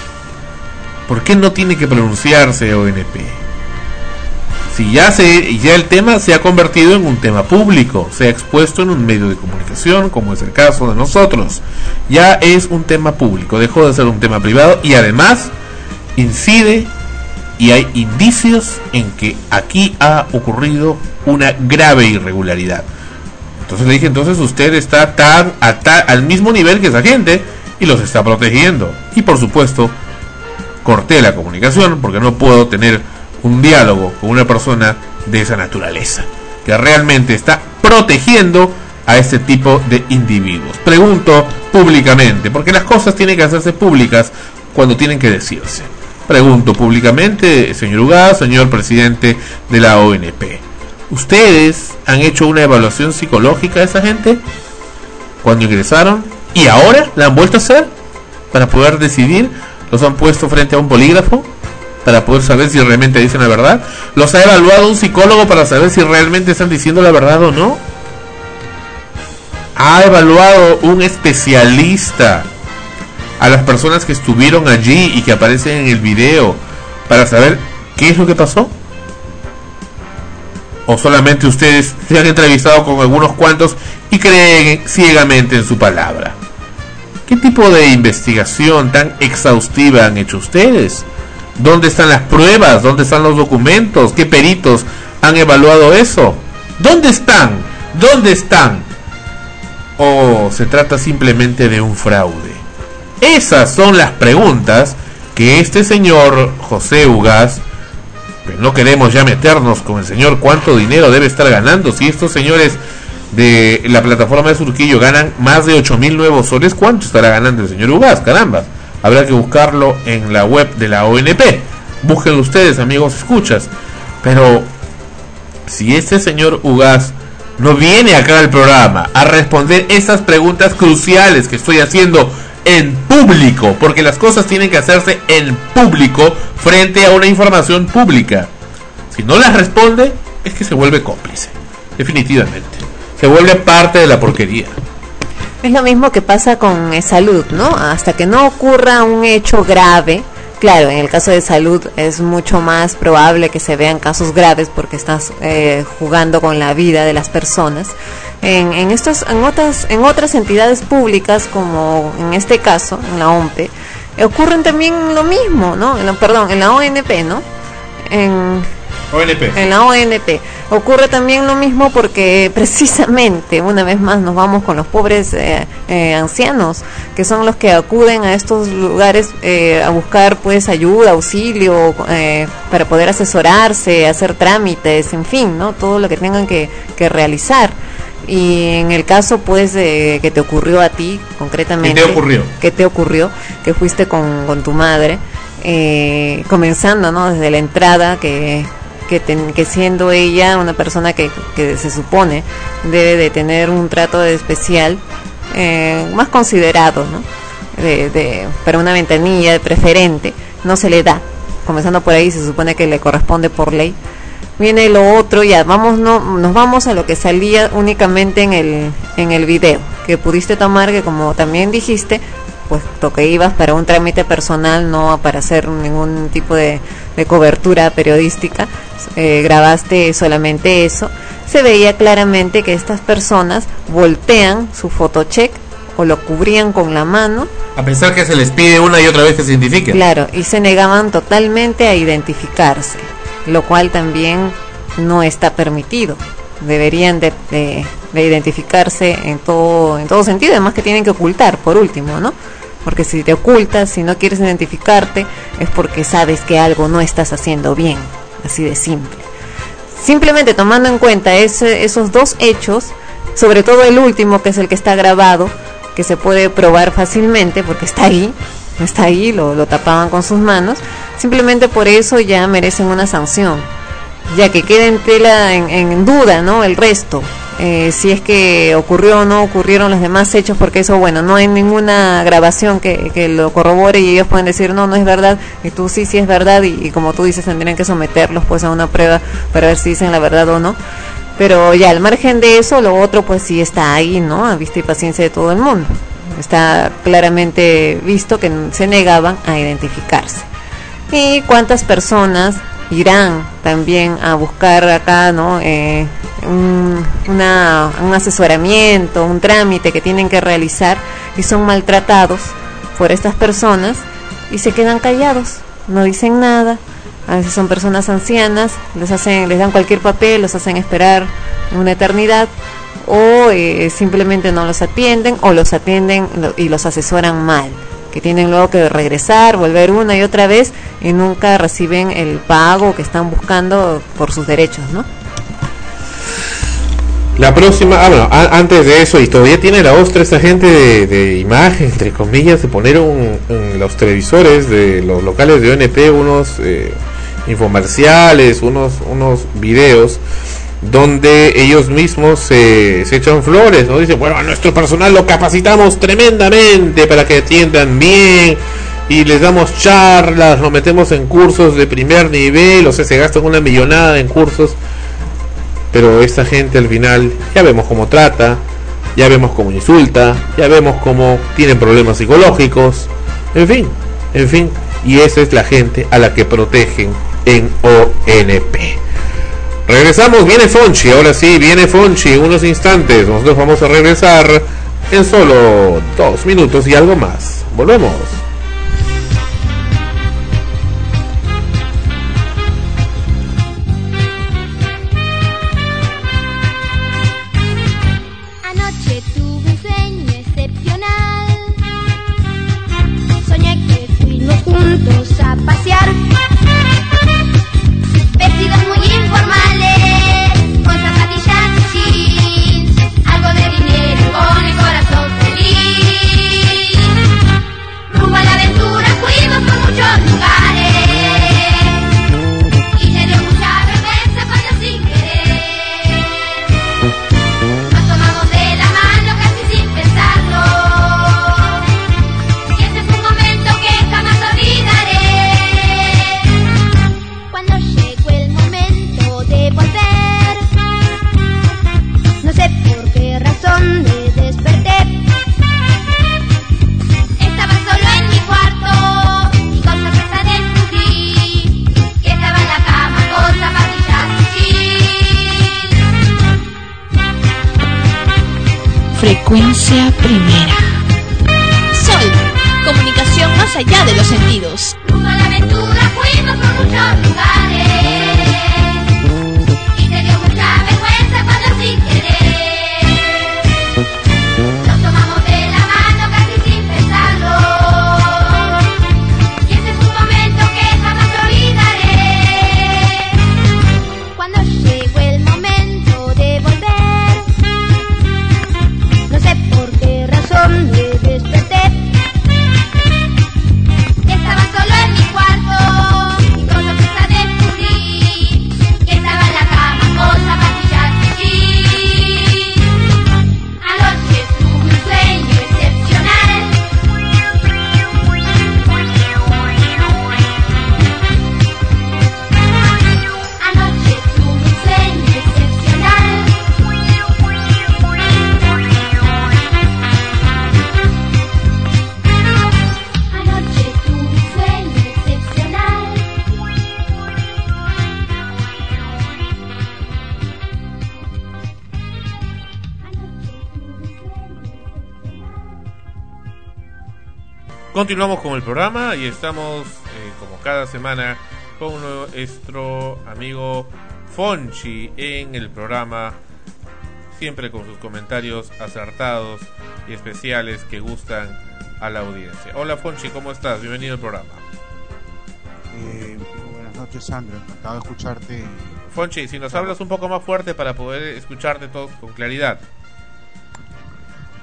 ¿Por qué no tiene que pronunciarse ONP? Si ya se ya el tema se ha convertido en un tema público, se ha expuesto en un medio de comunicación, como es el caso de nosotros. Ya es un tema público, dejó de ser un tema privado y además incide y hay indicios en que aquí ha ocurrido una grave irregularidad. Entonces le dije, entonces usted está tan, al mismo nivel que esa gente y los está protegiendo. Y por supuesto, corté la comunicación porque no puedo tener un diálogo con una persona de esa naturaleza, que realmente está protegiendo a este tipo de individuos. Pregunto públicamente, porque las cosas tienen que hacerse públicas cuando tienen que decirse. Pregunto públicamente, señor Ugaz, señor presidente de la ONP. ¿Ustedes han hecho una evaluación psicológica a esa gente cuando ingresaron? ¿Y ahora la han vuelto a hacer? Para poder decidir, los han puesto frente a un polígrafo para poder saber si realmente dicen la verdad. ¿Los ha evaluado un psicólogo para saber si realmente están diciendo la verdad o no? ¿Ha evaluado un especialista a las personas que estuvieron allí y que aparecen en el video para saber qué es lo que pasó? ¿O solamente ustedes se han entrevistado con algunos cuantos y creen ciegamente en su palabra? ¿Qué tipo de investigación tan exhaustiva han hecho ustedes? ¿Dónde están las pruebas? ¿Dónde están los documentos? ¿Qué peritos han evaluado eso? ¿Dónde están? ¿Dónde están? ¿O se trata simplemente de un fraude? Esas son las preguntas que este señor José Ugas, pero no queremos ya meternos con el señor cuánto dinero debe estar ganando. Si estos señores de la plataforma de Surquillo ganan más de 8 mil nuevos soles, ¿cuánto estará ganando el señor Ugas? Caramba, habrá que buscarlo en la web de la ONP. Búsquenlo ustedes, amigos, escuchas. Pero si este señor Ugas no viene acá al programa a responder esas preguntas cruciales que estoy haciendo en público, porque las cosas tienen que hacerse en público frente a una información pública. Si no las responde, es que se vuelve cómplice, definitivamente. Se vuelve parte de la porquería. Es lo mismo que pasa con eh, salud, ¿no? Hasta que no ocurra un hecho grave, claro, en el caso de salud es mucho más probable que se vean casos graves porque estás eh, jugando con la vida de las personas. En, en estos, en otras, en otras entidades públicas, como en este caso, en la OMPE, ocurren también lo mismo, ¿no? Perdón, en la ONP, ¿no? En, ONP. en la ONP. Ocurre también lo mismo porque precisamente, una vez más, nos vamos con los pobres eh, eh, ancianos, que son los que acuden a estos lugares eh, a buscar pues ayuda, auxilio, eh, para poder asesorarse, hacer trámites, en fin, ¿no? Todo lo que tengan que, que realizar. Y en el caso pues de que te ocurrió a ti concretamente. ¿Qué te ocurrió? ¿Qué te ocurrió? Que fuiste con, con tu madre, eh, comenzando, ¿no? Desde la entrada, que, que, ten- que siendo ella una persona que, se supone debe de tener un trato especial, eh, más considerado, ¿no? De, para una ventanilla de preferente, no se le da. Comenzando por ahí, se supone que le corresponde por ley viene lo otro, ya vamos, no, nos vamos a lo que salía únicamente en el, en el video, que pudiste tomar, que como también dijiste, pues lo que ibas para un trámite personal, no para hacer ningún tipo de, de cobertura periodística, eh, grabaste solamente eso, se veía claramente que estas personas voltean su fotocheck o lo cubrían con la mano A pesar que se les pide una y otra vez que se identifiquen. Claro, y se negaban totalmente a identificarse, lo cual también no está permitido. Deberían de, de- de identificarse en todo, en todo sentido, además que tienen que ocultar, por último, ¿no? Porque si te ocultas, si no quieres identificarte, es porque sabes que algo no estás haciendo bien, así de simple. Simplemente tomando en cuenta ese- esos dos hechos, sobre todo el último, que es el que está grabado, que se puede probar fácilmente porque está ahí, está ahí, lo, tapaban con sus manos, simplemente por eso ya merecen una sanción, ya que queda en tela en duda, ¿no? El resto, eh, si es que ocurrió o no ocurrieron los demás hechos, porque eso, bueno, no hay ninguna grabación que, que lo corrobore y ellos pueden decir, no, no es verdad, y tú sí, sí es verdad, y, como tú dices, tendrían que someterlos pues a una prueba para ver si dicen la verdad o no. Pero ya, al margen de eso, lo otro pues sí está ahí, ¿no? A vista y paciencia de todo el mundo. Está claramente visto que se negaban a identificarse. ¿Y cuántas personas irán también a buscar acá, ¿no? Eh, un, una- un asesoramiento, un trámite que tienen que realizar y son maltratados por estas personas y se quedan callados, no dicen nada. A veces son personas ancianas, les hacen, les dan cualquier papel, los hacen esperar una eternidad o eh, simplemente no los atienden o los atienden y los asesoran mal, que tienen luego que regresar, volver una y otra vez y nunca reciben el pago que están buscando por sus derechos, ¿no? La próxima, ah, bueno, antes de eso, y todavía tiene la ostra esa gente de, de imagen, entre comillas, de poner un- en los televisores de los locales de ONP unos eh, infomerciales, unos, unos videos donde ellos mismos se, echan flores, ¿no? Dicen, bueno, a nuestro personal lo capacitamos tremendamente para que atiendan bien y les damos charlas, lo metemos en cursos de primer nivel, o sea, se gastan una millonada en cursos pero esta gente al final ya vemos cómo trata, ya vemos cómo insulta, ya vemos cómo tienen problemas psicológicos, en fin, en fin, y esa es la gente a la que protegen en ONP. Regresamos, viene Fonchi, ahora sí, viene Fonchi unos instantes, nosotros vamos a regresar en solo dos minutos y algo más. Volvemos. Continuamos con el programa y estamos, eh, como cada semana, con nuestro amigo Fonchi en el programa, siempre con sus comentarios acertados y especiales que gustan a la audiencia. Hola Fonchi, ¿cómo estás? Bienvenido al programa. Eh, buenas noches, Sandro. Encantado de escucharte. Fonchi, si nos hablas un poco más fuerte para poder escucharte todos con claridad.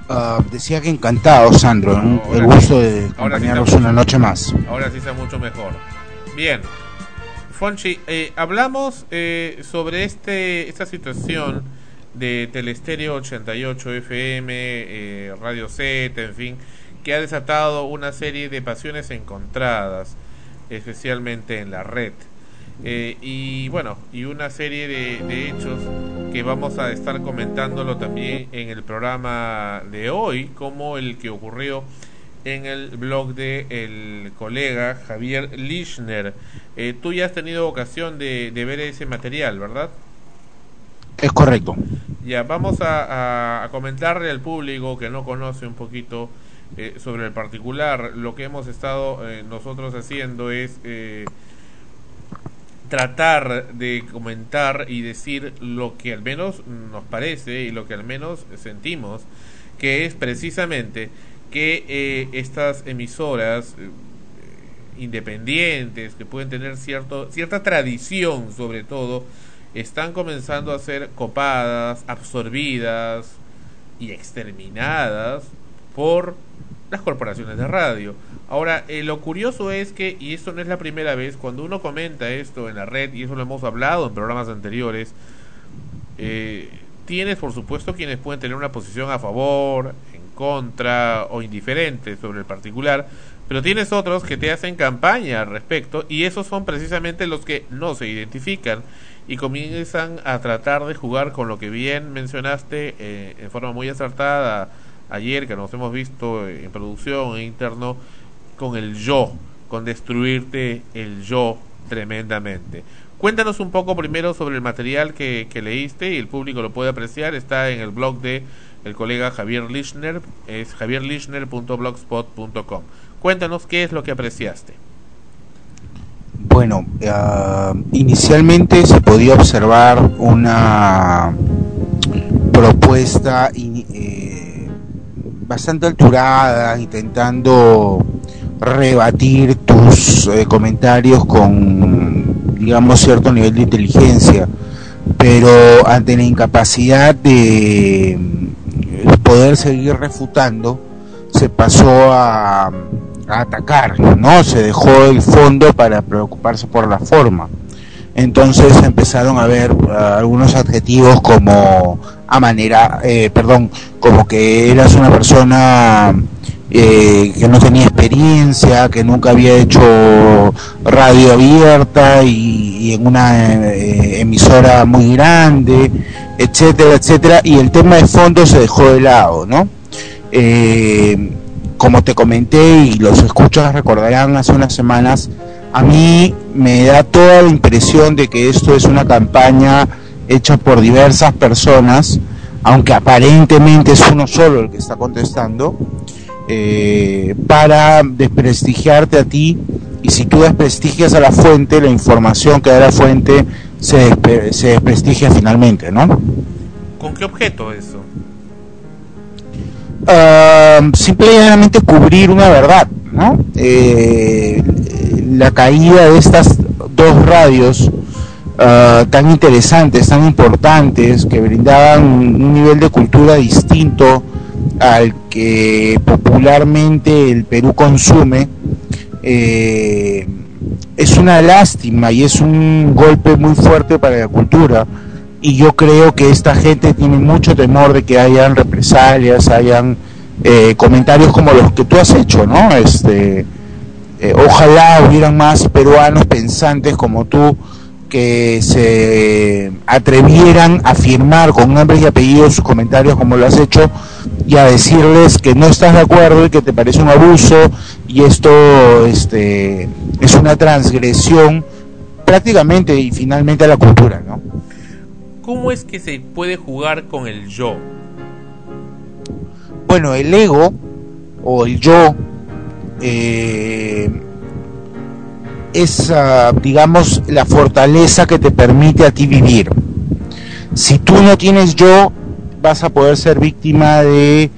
Ah, decía que encantado, Sandro. No, el gusto sí. de sí acompañarnos está una noche más. Ahora sí está mucho mejor. Bien. Fonchi, eh, hablamos eh, sobre este esta situación de Telestereo 88 FM, eh, Radio Z, en fin, que ha desatado una serie de pasiones encontradas, especialmente en la red. Eh, y bueno, y una serie de, de hechos que vamos a estar comentándolo también en el programa de hoy, como el que ocurrió en el blog de el colega Javier Lischner. Eh, tú ya has tenido ocasión de, de ver ese material, ¿verdad? Es correcto. Ya, vamos a, a- a comentarle al público que no conoce un poquito eh, sobre el particular. Lo que hemos estado eh, nosotros haciendo es eh, tratar de comentar y decir lo que al menos nos parece y lo que al menos sentimos, que es precisamente que eh, estas emisoras eh, independientes que pueden tener cierto cierta tradición sobre todo están comenzando a ser copadas, absorbidas y exterminadas por las corporaciones de radio. Ahora, eh, lo curioso es que, y esto no es la primera vez, cuando uno comenta esto en la red, y eso lo hemos hablado en programas anteriores, eh, tienes por supuesto quienes pueden tener una posición a favor, en contra o indiferente sobre el particular, pero tienes otros que te hacen campaña al respecto y esos son precisamente los que no se identifican y comienzan a tratar de jugar con lo que bien mencionaste eh, en forma muy acertada ayer que nos hemos visto en producción e interno con el yo, con destruirte el yo tremendamente. Cuéntanos un poco primero sobre el material que, que leíste y el público lo puede apreciar. Está en el blog de el colega Javier Lischner, es javierlischner.blogspot.com. Cuéntanos qué es lo que apreciaste. Bueno, ah, inicialmente se podía observar una propuesta eh, bastante alturada, intentando rebatir tus eh, comentarios con, digamos, cierto nivel de inteligencia, pero ante la incapacidad de mm, poder seguir refutando, se pasó a, a atacar, ¿no? Se dejó el fondo para preocuparse por la forma. Entonces empezaron a ver ah, algunos adjetivos como a manera, eh, perdón, como que eras una persona eh, que no tenía experiencia, que nunca había hecho radio abierta y, y en una eh, emisora muy grande, etcétera, etcétera, y el tema de fondo se dejó de lado, ¿no? Eh, como te comenté y los escuchas recordarán hace unas semanas, a mí me da toda la impresión de que esto es una campaña hecha por diversas personas aunque aparentemente es uno solo el que está contestando, eh, para desprestigiarte a ti y si tú desprestigias a la fuente, la información que da la fuente se, despe- se desprestigia finalmente, ¿no? ¿Con qué objeto eso? Ah, simplemente cubrir una verdad, ¿no? Eh, la caída de estas dos radios ah, tan interesantes, tan importantes, que brindaban un nivel de cultura distinto al que popularmente el Perú consume, eh, es una lástima y es un golpe muy fuerte para la cultura y yo creo que esta gente tiene mucho temor de que hayan represalias, hayan eh, comentarios como los que tú has hecho, ¿no? Este, eh, ojalá hubieran más peruanos pensantes como tú que se atrevieran a firmar con nombres y apellidos sus comentarios como lo has hecho y a decirles que no estás de acuerdo y que te parece un abuso y esto este, es una transgresión prácticamente y finalmente a la cultura, ¿no? ¿Cómo es que se puede jugar con el yo? Bueno, el ego o el yo eh, es, digamos, la fortaleza que te permite a ti vivir. Si tú no tienes yo, vas a poder ser víctima de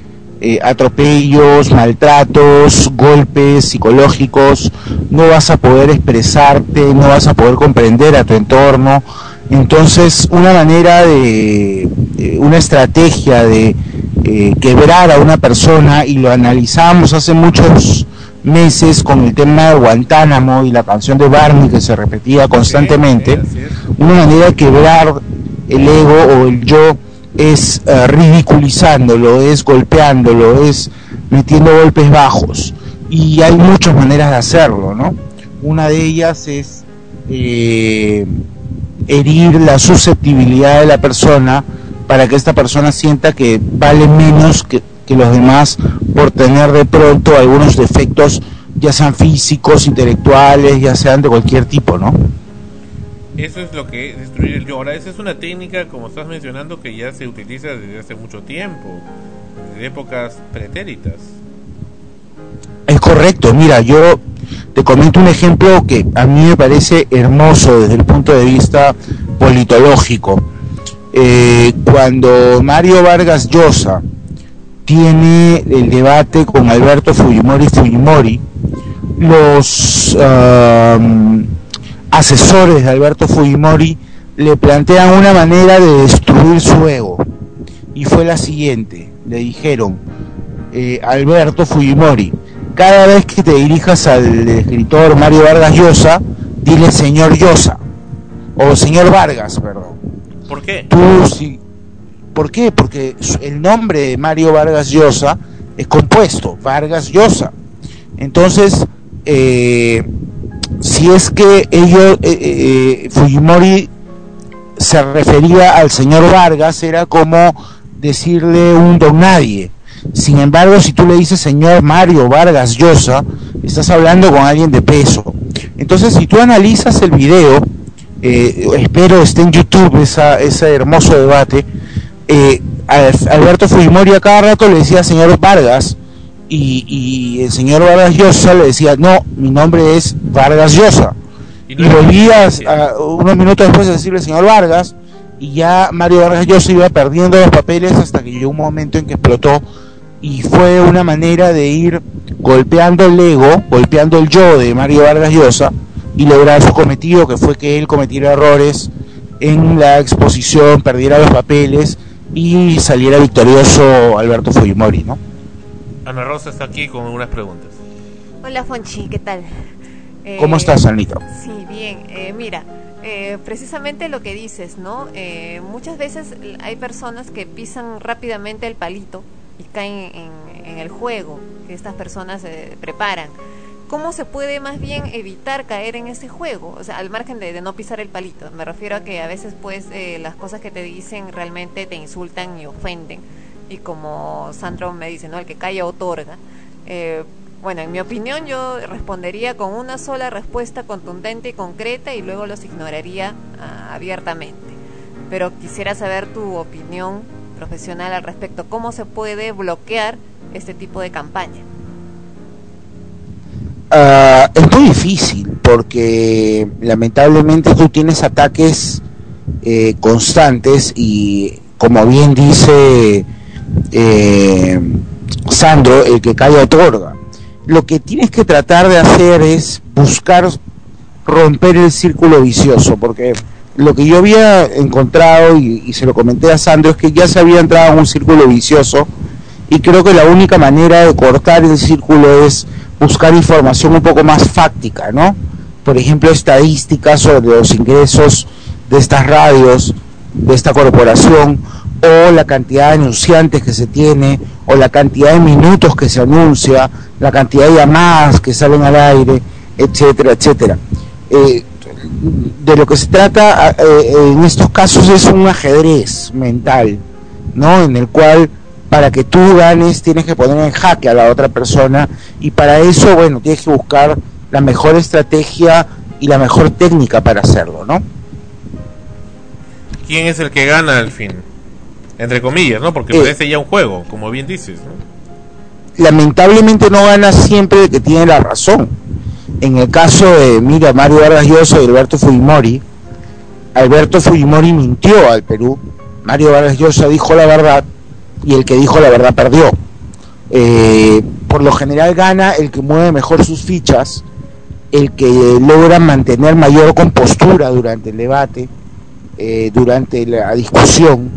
eh, atropellos, maltratos, golpes psicológicos, no vas a poder expresarte, no vas a poder comprender a tu entorno. Entonces, una manera de, una estrategia de eh, quebrar a una persona, y lo analizamos hace muchos meses con el tema de Guantánamo y la canción de Barney que se repetía constantemente, una manera de quebrar el ego o el yo es eh, ridiculizándolo, es golpeándolo, es metiendo golpes bajos. Y hay muchas maneras de hacerlo, ¿no? Una de ellas es eh, herir la susceptibilidad de la persona para que esta persona sienta que vale menos que, que los demás por tener de pronto algunos defectos, ya sean físicos, intelectuales, ya sean de cualquier tipo, ¿no? Eso es lo que es destruir el yo. Ahora, esa es una técnica, como estás mencionando, que ya se utiliza desde hace mucho tiempo, desde épocas pretéritas. Es correcto, mira, yo te comento un ejemplo que a mí me parece hermoso desde el punto de vista politológico. Eh, cuando Mario Vargas Llosa tiene el debate con Alberto Fujimori Fujimori, los asesores de Alberto Fujimori le plantean una manera de destruir su ego. Y fue la siguiente, le dijeron, eh, Alberto Fujimori, cada vez que te dirijas al escritor Mario Vargas Llosa, dile señor Llosa, o señor Vargas, perdón. ¿Por qué? Tú sí. ¿Por qué? Porque el nombre de Mario Vargas Llosa es compuesto, Vargas Llosa. Entonces, eh, si es que ellos, eh, eh, Fujimori se refería al señor Vargas, era como decirle un don nadie. Sin embargo, si tú le dices señor Mario Vargas Llosa, estás hablando con alguien de peso. Entonces, si tú analizas el video, eh, espero esté en YouTube ese hermoso debate, eh, Al- Alberto Fujimori a cada rato le decía señor Vargas y, y el señor Vargas Llosa le decía, no, mi nombre es Vargas Llosa. Y, volvía a- unos minutos después a decirle señor Vargas y ya Mario Vargas Llosa iba perdiendo los papeles hasta que llegó un momento en que explotó y fue una manera de ir golpeando el ego, golpeando el yo de Mario Vargas Llosa y lograr su cometido que fue que él cometiera errores en la exposición, perdiera los papeles y saliera victorioso Alberto Fujimori, ¿no? Ana Rosa está aquí con unas preguntas. Hola Fonchi, ¿qué tal? Eh, ¿Cómo estás, Anita? Sí, bien. Eh, mira, eh, precisamente lo que dices, ¿no? Eh, muchas veces hay personas que pisan rápidamente el palito y caen en, en el juego que estas personas eh, preparan. ¿Cómo se puede más bien evitar caer en ese juego? O sea, al margen de, no pisar el palito. Me refiero a que a veces, pues, eh, las cosas que te dicen realmente te insultan y ofenden. Y como Sandro me dice, ¿no? El que calla otorga. Eh, bueno, en mi opinión yo respondería con una sola respuesta contundente y concreta y luego los ignoraría ah, abiertamente. Pero quisiera saber tu opinión profesional al respecto. ¿Cómo se puede bloquear este tipo de campaña? Ah, es muy difícil porque lamentablemente tú tienes ataques eh, constantes y como bien dice eh, Sandro, el que cae otorga. Lo que tienes que tratar de hacer es buscar romper el círculo vicioso, porque lo que yo había encontrado y, y se lo comenté a Sandro es que ya se había entrado en un círculo vicioso y creo que la única manera de cortar el círculo es buscar información un poco más fáctica, ¿no? Por ejemplo, estadísticas sobre los ingresos de estas radios, de esta corporación, o la cantidad de anunciantes que se tiene, o la cantidad de minutos que se anuncia, la cantidad de llamadas que salen al aire, etcétera, etcétera. Eh, de lo que se trata eh, en estos casos es un ajedrez mental, ¿no? En el cual para que tú ganes tienes que poner en jaque a la otra persona y para eso, bueno, tienes que buscar la mejor estrategia y la mejor técnica para hacerlo, ¿no? ¿Quién es el que gana al fin? Entre comillas, ¿no? Porque Eh. parece ya un juego, como bien dices, ¿no? lamentablemente no gana siempre el que tiene la razón. En el caso de, mira, Mario Vargas Llosa y Alberto Fujimori, Alberto Fujimori mintió al Perú, Mario Vargas Llosa dijo la verdad y el que dijo la verdad perdió. Eh, por lo general gana el que mueve mejor sus fichas, el que logra mantener mayor compostura durante el debate, eh, durante la discusión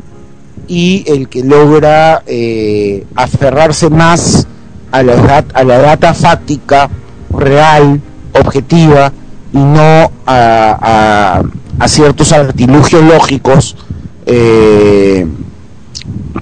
y el que logra eh, aferrarse más a la, a la data fáctica, real, objetiva y no a, a- ciertos artilugios lógicos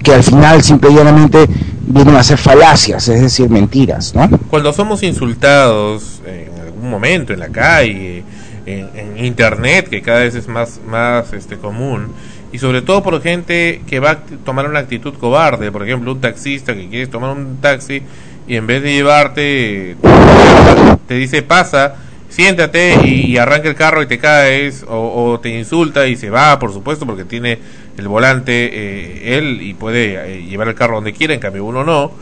que al final simplemente vienen a ser falacias, es decir, mentiras, ¿no? Cuando somos insultados en algún momento en la calle, en, internet, que cada vez es más, más este, común, y sobre todo por gente que va a tomar una actitud cobarde, por ejemplo, un taxista que quiere tomar un taxi y en vez de llevarte, te dice pasa, siéntate y, y arranca el carro y te caes, o te insulta y se va, por supuesto, porque tiene el volante eh, él y puede eh, llevar el carro donde quiera, en cambio uno no.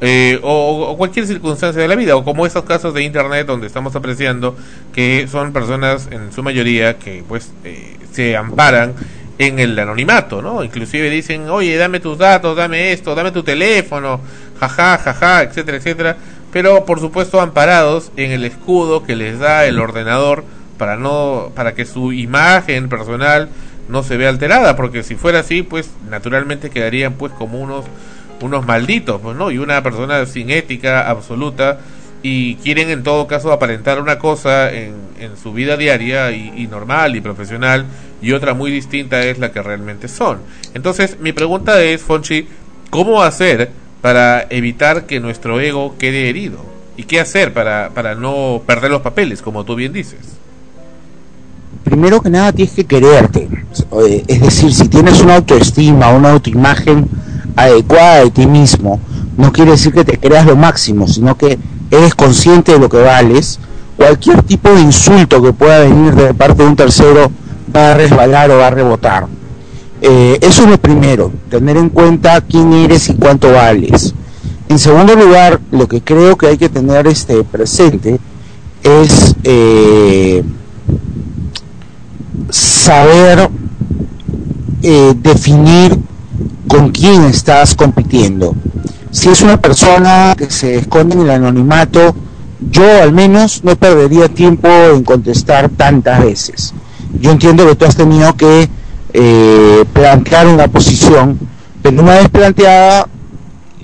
Eh, o, cualquier circunstancia de la vida, o como esos casos de internet donde estamos apreciando que son personas en su mayoría que pues eh, se amparan en el anonimato, ¿no? Inclusive dicen, oye, dame tus datos, dame esto, dame tu teléfono, jaja, jaja, etcétera, etcétera, pero por supuesto amparados en el escudo que les da el ordenador para no, para que su imagen personal no se vea alterada, porque si fuera así, pues naturalmente quedarían pues como unos unos malditos, pues no, y una persona sin ética absoluta y quieren en todo caso aparentar una cosa en, en su vida diaria y, y normal y profesional y otra muy distinta es la que realmente son. Entonces mi pregunta es, Fonchi, ¿cómo hacer para evitar que nuestro ego quede herido? ¿Y qué hacer para, para no perder los papeles, como tú bien dices? Primero que nada tienes que quererte. Eh, Es decir, si tienes una autoestima, una autoimagen adecuada de ti mismo, no quiere decir que te creas lo máximo, sino que eres consciente de lo que vales. Cualquier tipo de insulto que pueda venir de parte de un tercero va a resbalar o va a rebotar. Eh, eso es lo primero, tener en cuenta quién eres y cuánto vales. En segundo lugar, lo que creo que hay que tener este presente es eh, saber eh, definir con quién estás compitiendo. Si es una persona que se esconde en el anonimato, yo al menos no perdería tiempo en contestar tantas veces. Yo entiendo que tú has tenido que eh, plantear una posición, pero una vez planteada,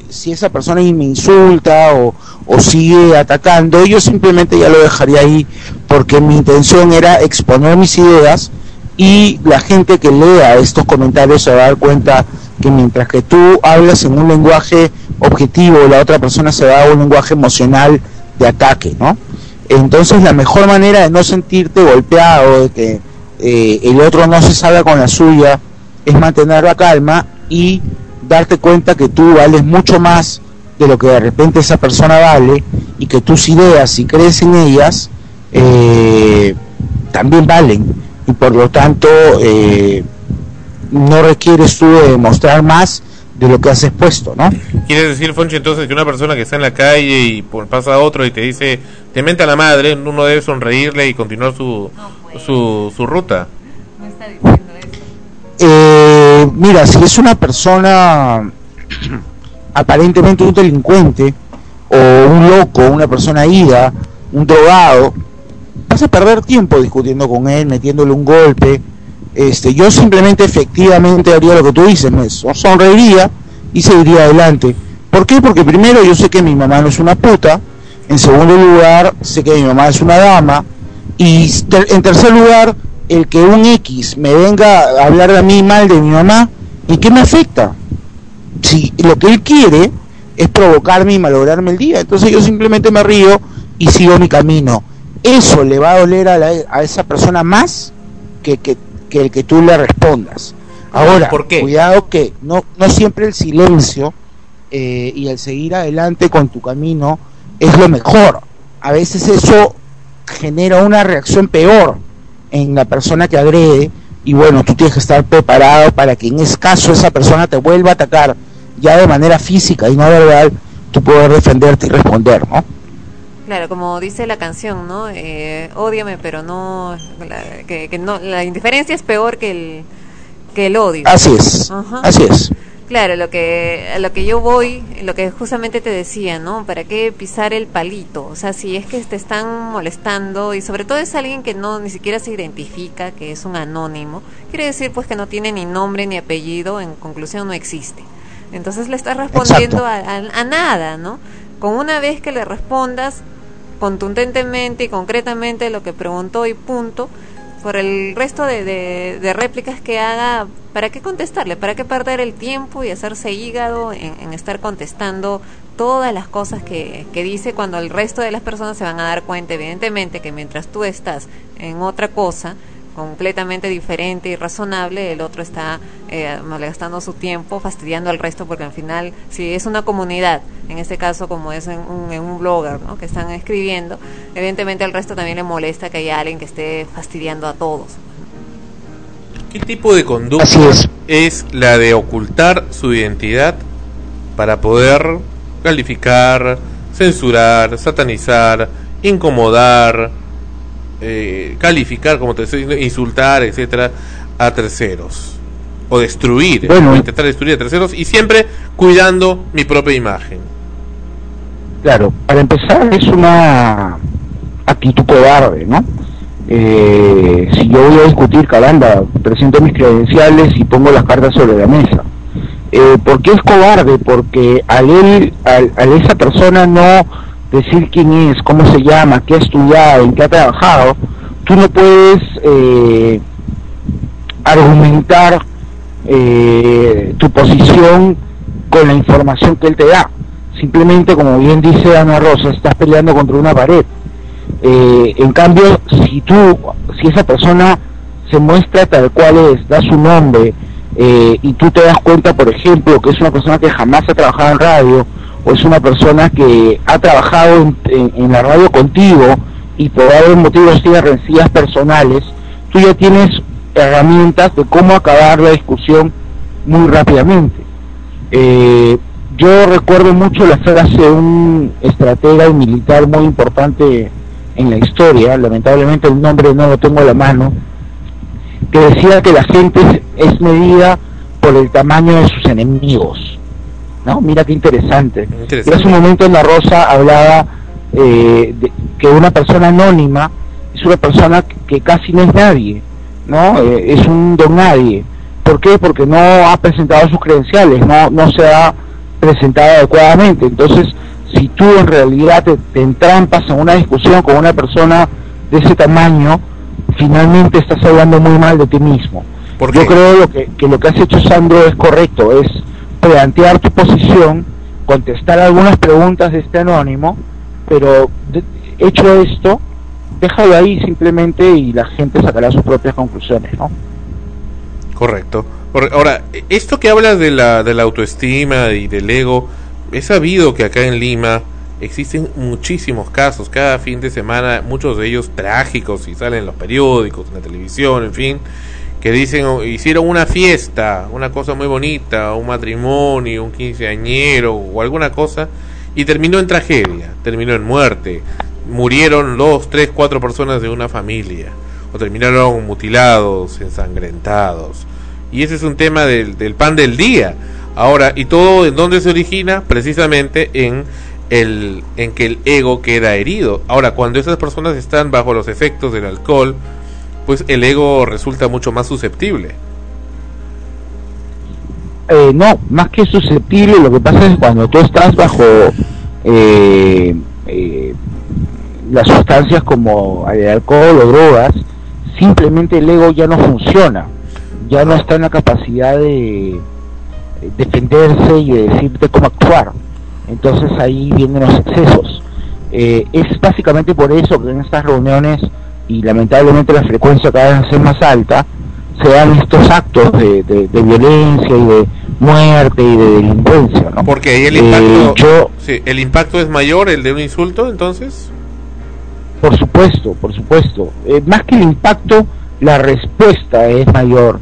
si esa persona me insulta o, o sigue atacando, yo simplemente ya lo dejaría ahí porque mi intención era exponer mis ideas y la gente que lea estos comentarios se va a dar cuenta que mientras que tú hablas en un lenguaje objetivo, la otra persona se va a un lenguaje emocional de ataque, ¿no? Entonces la mejor manera de no sentirte golpeado, de que eh, el otro no se salga con la suya, es mantener la calma y darte cuenta que tú vales mucho más de lo que de repente esa persona vale y que tus ideas, si crees en ellas, eh, también valen y por lo tanto eh, no requieres tú de demostrar más de lo que has expuesto, ¿no? ¿Quieres decir, Fonchi, entonces que una persona que está en la calle y por- pasa a otro y te dice, te menta la madre, uno debe sonreírle y continuar su, su, su ruta? Eh, mira, si es una persona aparentemente un delincuente o un loco, una persona ida, un drogado, vas a perder tiempo discutiendo con él, metiéndole un golpe. Este, yo simplemente efectivamente haría lo que tú dices, me so- sonreiría y seguiría adelante. ¿Por qué? Porque primero yo sé que mi mamá no es una puta, en segundo lugar sé que mi mamá es una dama y en tercer lugar el que un X me venga a hablar a mí mal de mi mamá, ¿y qué me afecta? Si lo que él quiere es provocarme y malograrme el día, entonces yo simplemente me río y sigo mi camino. Eso le va a doler a, la- a esa persona más que, que, que el que tú le respondas. Ahora, cuidado que no, no siempre el silencio eh, y el seguir adelante con tu camino es lo mejor. A veces eso genera una reacción peor en la persona que agrede y bueno, tú tienes que estar preparado para que en ese caso esa persona te vuelva a atacar ya de manera física y no verbal, tú poder defenderte y responder, ¿no? Claro, como dice la canción, ¿no? Eh, ódiame, pero no la, que, que no la indiferencia es peor que el que el odio. Así es, Ajá. así es. Claro, lo que a lo que yo voy, lo que justamente te decía, ¿no? ¿Para qué pisar el palito? O sea, si es que te están molestando y sobre todo es alguien que no ni siquiera se identifica, que es un anónimo, quiere decir pues que no tiene ni nombre ni apellido, en conclusión no existe. Entonces le estás respondiendo a, a- a nada, ¿no? Con una vez que le respondas contundentemente y concretamente lo que preguntó y punto, por el resto de, de- de réplicas que haga, ¿para qué contestarle? ¿Para qué perder el tiempo y hacerse hígado en, en estar contestando todas las cosas que, que dice cuando el resto de las personas se van a dar cuenta, evidentemente, que mientras tú estás en otra cosa, completamente diferente y razonable, el otro está eh, malgastando su tiempo, fastidiando al resto, porque al final, si es una comunidad, en este caso como es en un, en un blogger, ¿no? que están escribiendo, evidentemente al resto también le molesta que haya alguien que esté fastidiando a todos. ¿Qué tipo de conducta es. la de ocultar su identidad para poder calificar, censurar, satanizar, incomodar, eh, calificar, como te estoy diciendo, insultar, etcétera, a terceros? O destruir, Bueno. o intentar destruir a terceros y siempre cuidando mi propia imagen. Claro, para empezar es una actitud cobarde, ¿no? Eh, si yo voy a discutir, caramba, presento mis credenciales y pongo las cartas sobre la mesa. Eh, ¿Por qué es cobarde? Porque al él, al, al esa persona no decir quién es, cómo se llama, qué ha estudiado, en qué ha trabajado, tú no puedes eh, argumentar eh, tu posición con la información que él te da. Simplemente, como bien dice Ana Rosa, estás peleando contra una pared. Eh, en cambio, si tú, si esa persona se muestra tal cual es, da su nombre, eh, y tú te das cuenta, por ejemplo, que es una persona que jamás ha trabajado en radio, o es una persona que ha trabajado en, la radio contigo y por varios motivos tiene rencillas personales, tú ya tienes herramientas de cómo acabar la discusión muy rápidamente. Eh, yo recuerdo mucho la frase de un estratega y militar muy importante en la historia, lamentablemente el nombre no lo tengo a la mano, que decía que la gente es medida por el tamaño de sus enemigos. ¿No? Mira qué interesante. Y hace un momento en La Rosa hablaba eh, de que una persona anónima es una persona que, que casi no es nadie, ¿no? Eh, es un don nadie. ¿Por qué? Porque no ha presentado sus credenciales, no, no se ha presentado adecuadamente. Entonces, si tú en realidad te, te entrampas en una discusión con una persona de ese tamaño, finalmente estás hablando muy mal de ti mismo. Yo creo lo que, que lo que has hecho, Sandro, es correcto, es plantear tu posición, contestar algunas preguntas de este anónimo, pero hecho esto, déjalo ahí simplemente y la gente sacará sus propias conclusiones, ¿no? Correcto. Ahora, esto que hablas de la, de la autoestima y del ego, he sabido que acá en Lima existen muchísimos casos, cada fin de semana, muchos de ellos trágicos y salen en los periódicos, en la televisión, en fin, que dicen hicieron una fiesta, una cosa muy bonita, un matrimonio, un quinceañero o alguna cosa y terminó en tragedia, terminó en muerte, murieron dos, tres, cuatro personas de una familia o terminaron mutilados, ensangrentados y ese es un tema del, del pan del día. Ahora, ¿y todo en dónde se origina? Precisamente en el en que el ego queda herido. Ahora, cuando esas personas están bajo los efectos del alcohol, pues el ego resulta mucho más susceptible. Eh, no, más que susceptible, lo que pasa es cuando tú estás bajo eh, eh, las sustancias como el alcohol o drogas, simplemente el ego ya no funciona, ya no está en la capacidad de defenderse y de decirte cómo actuar. Entonces ahí vienen los excesos. Eh, es básicamente por eso que en estas reuniones, y lamentablemente la frecuencia cada vez es más alta, se dan estos actos de, de- de violencia y de muerte y de delincuencia. ¿no? Porque ahí el Eh, impacto, yo, sí, el impacto es mayor, el de un insulto, entonces. Por supuesto, por supuesto. Eh, más que el impacto, la respuesta es mayor.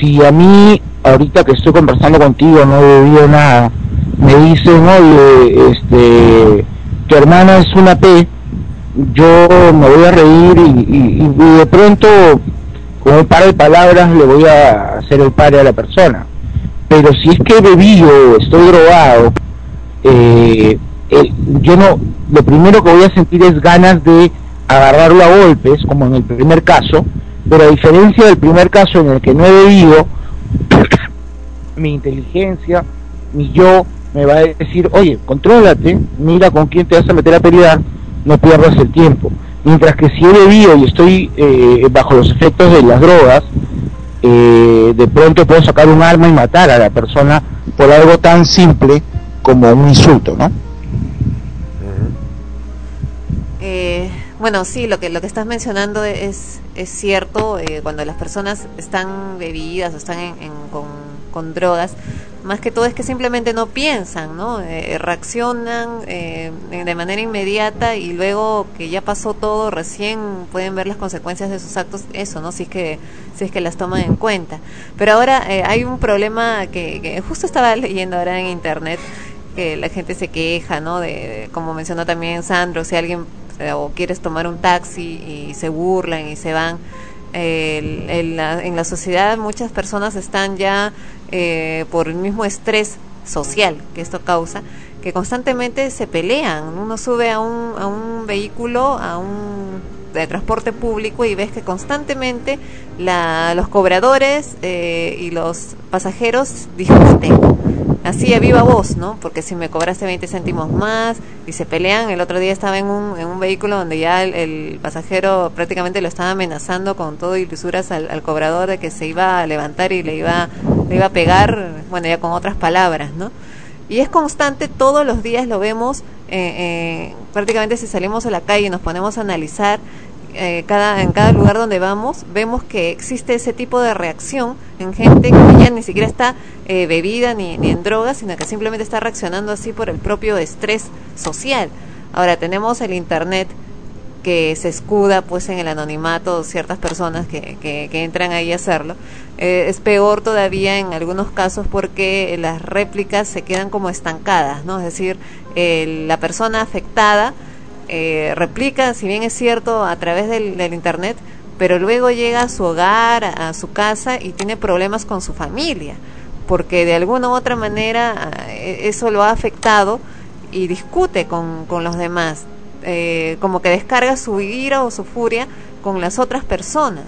Si a mí, ahorita que estoy conversando contigo, no he bebido nada, me dicen, oye, este, tu hermana es una P, yo me voy a reír y, y- de pronto, con un par de palabras, le voy a hacer el padre a la persona. Pero si es que he bebido, estoy drogado, eh, yo no, lo primero que voy a sentir es ganas de agarrarlo a golpes, como en el primer caso, pero a diferencia del primer caso en el que no he bebido, mi inteligencia, mi yo, me va a decir, oye, contrólate, mira con quién te vas a meter a pelear, no pierdas el tiempo. Mientras que si he bebido y estoy eh, bajo los efectos de las drogas, eh, de pronto puedo sacar un arma y matar a la persona por algo tan simple como un insulto, ¿no? Eh, bueno, sí, lo que lo que estás mencionando es es cierto. eh, cuando las personas están bebidas o están en- con drogas, más que todo es que simplemente no piensan, ¿no? Eh, reaccionan eh, de manera inmediata y luego que ya pasó todo, recién pueden ver las consecuencias de sus actos. Eso, ¿no? Si es que si es que las toman en cuenta. Pero ahora eh, hay un problema que, que justo estaba leyendo ahora en internet que la gente se queja, ¿no? De, de- como mencionó también Sandro, si alguien eh, o quieres tomar un taxi y se burlan y se van. El- el- la- en la sociedad muchas personas están ya eh, por el mismo estrés social que esto causa, que constantemente se pelean. Uno sube a un, a un vehículo, a un de transporte público y ves que constantemente la, los cobradores eh, y los pasajeros discuten así a viva voz, ¿no? Porque si me cobraste 20 céntimos más y se pelean, el otro día estaba en un, en un vehículo donde ya el, el pasajero prácticamente lo estaba amenazando con todo y lisuras al, cobrador de que se iba a levantar y le iba, le iba a pegar, bueno, ya con otras palabras, ¿no? Y es constante, todos los días lo vemos, eh, eh, prácticamente si salimos a la calle y nos ponemos a analizar eh, cada, en cada lugar donde vamos, vemos que existe ese tipo de reacción en gente que ya ni siquiera está eh, bebida ni, ni en drogas, sino que simplemente está reaccionando así por el propio estrés social. Ahora tenemos el Internet que se escuda pues en el anonimato ciertas personas que, que, que entran ahí a hacerlo. Eh, es peor todavía en algunos casos porque las réplicas se quedan como estancadas, ¿no? Es decir, el- la persona afectada eh, replica, si bien es cierto, a través del, del Internet, pero luego llega a su hogar, a, su casa y tiene problemas con su familia, porque de alguna u otra manera ah, e- eso lo ha afectado y discute con, con los demás, eh, como que descarga su ira o su furia con las otras personas.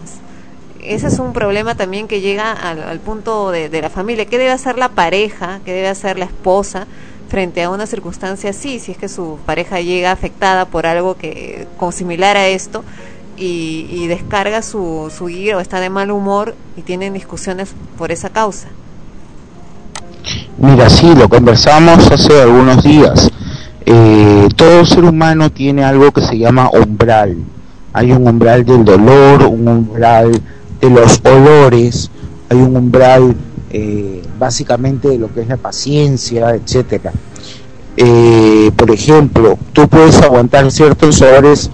Ese es un problema también que llega al, al punto de, de la familia. ¿Qué debe hacer la pareja? ¿Qué debe hacer la esposa frente a una circunstancia así? Si es que su pareja llega afectada por algo que con similar a esto y, y descarga su, su ira o está de mal humor y tienen discusiones por esa causa. Mira, sí, lo conversamos hace algunos días. Eh, todo ser humano tiene algo que se llama umbral. Hay un umbral del dolor, un umbral de los olores, hay un umbral eh, básicamente lo que es la paciencia, etcétera. Eh, por ejemplo, tú puedes aguantar ciertos olores,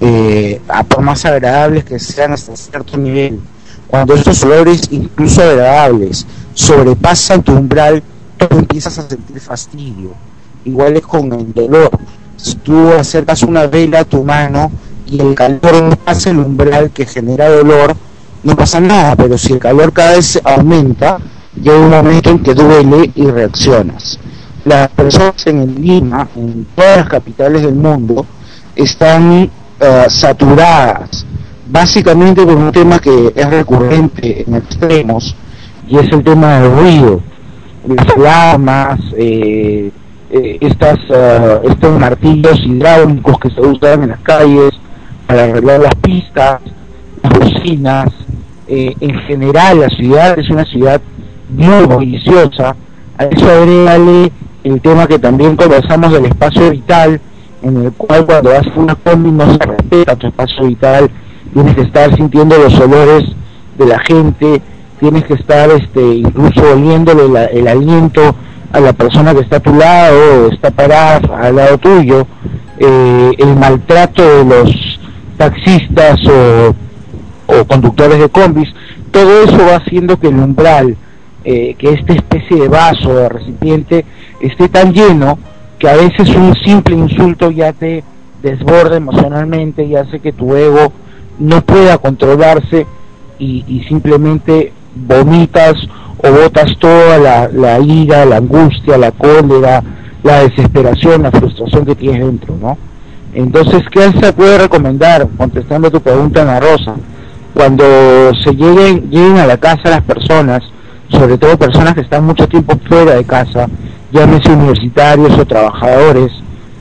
eh, a por más agradables que sean hasta cierto nivel, Cuando estos olores, incluso agradables, sobrepasan tu umbral, tú empiezas a sentir fastidio. Igual es con el dolor. Si tú acercas una vela a tu mano y el calor no pasa el umbral que genera dolor, no pasa nada, pero si el calor cada vez aumenta, llega un momento en que duele y reaccionas. Las personas en Lima, en todas las capitales del mundo, están eh, saturadas, básicamente por un tema que es recurrente en extremos, y es el tema del ruido, las alarmas, eh, eh, estas, eh, estos martillos hidráulicos que se usan en las calles para arreglar las pistas, las bocinas, en general la ciudad es una ciudad muy bulliciosa, a eso agrégale el tema que también conversamos del espacio vital, en el cual cuando a una combi no se respeta tu espacio vital, tienes que estar sintiendo los olores de la gente, tienes que estar este, incluso oliéndole el aliento a la persona que está a tu lado, está parada al lado tuyo, eh, el maltrato de los taxistas o, o conductores de combis, todo eso va haciendo que el umbral, eh, que esta especie de vaso, de recipiente, esté tan lleno que a veces un simple insulto ya te desborda emocionalmente y hace que tu ego no pueda controlarse y, simplemente vomitas o botas toda la, ira, la angustia, la cólera, la desesperación, la frustración que tienes dentro, ¿no? Entonces, ¿qué se puede recomendar? Contestando tu pregunta, Ana Rosa, cuando se lleguen, lleguen a la casa las personas, sobre todo personas que están mucho tiempo fuera de casa, llámese universitarios o trabajadores,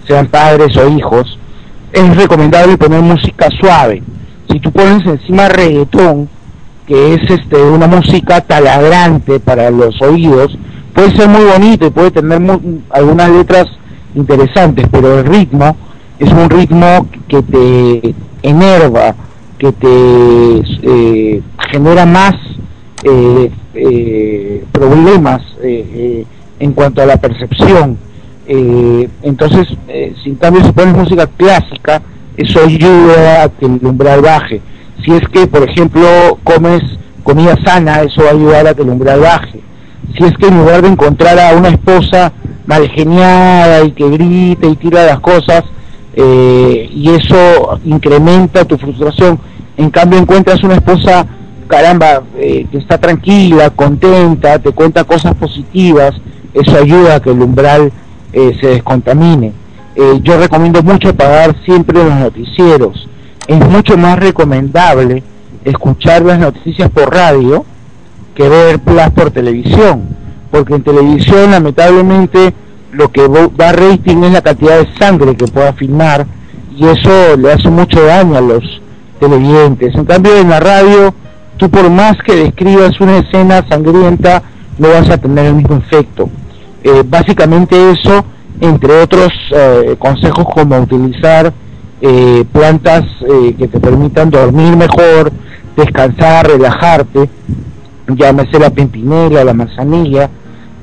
sean padres o hijos, es recomendable poner música suave. Si tú pones encima reggaetón, que es este una música taladrante para los oídos, puede ser muy bonito y puede tener algunas letras interesantes, pero el ritmo es un ritmo que te enerva, que te eh, genera más eh, eh, problemas eh, eh, en cuanto a la percepción. Entonces, si en cambio se pone música clásica, eso ayuda a que el umbral baje. Si es que, por ejemplo, comes comida sana, eso va a ayudar a que el umbral baje. Si es que en lugar de encontrar a una esposa mal geniada y que grita y tira las cosas, y eso incrementa tu frustración, en cambio encuentras una esposa, caramba, eh, que está tranquila, contenta, te cuenta cosas positivas, eso ayuda a que el umbral eh, se descontamine. Eh, yo recomiendo mucho apagar siempre los noticieros. Es mucho más recomendable escuchar las noticias por radio que ver plus por televisión, porque en televisión lamentablemente lo que da rating es la cantidad de sangre que pueda filmar y eso le hace mucho daño a los televidentes. En cambio en la radio, tú por más que describas una escena sangrienta, no vas a tener el mismo efecto. Eh, básicamente eso, entre otros eh, consejos como utilizar eh, plantas eh, que te permitan dormir mejor, descansar, relajarte, llámese la pimpinela, la manzanilla,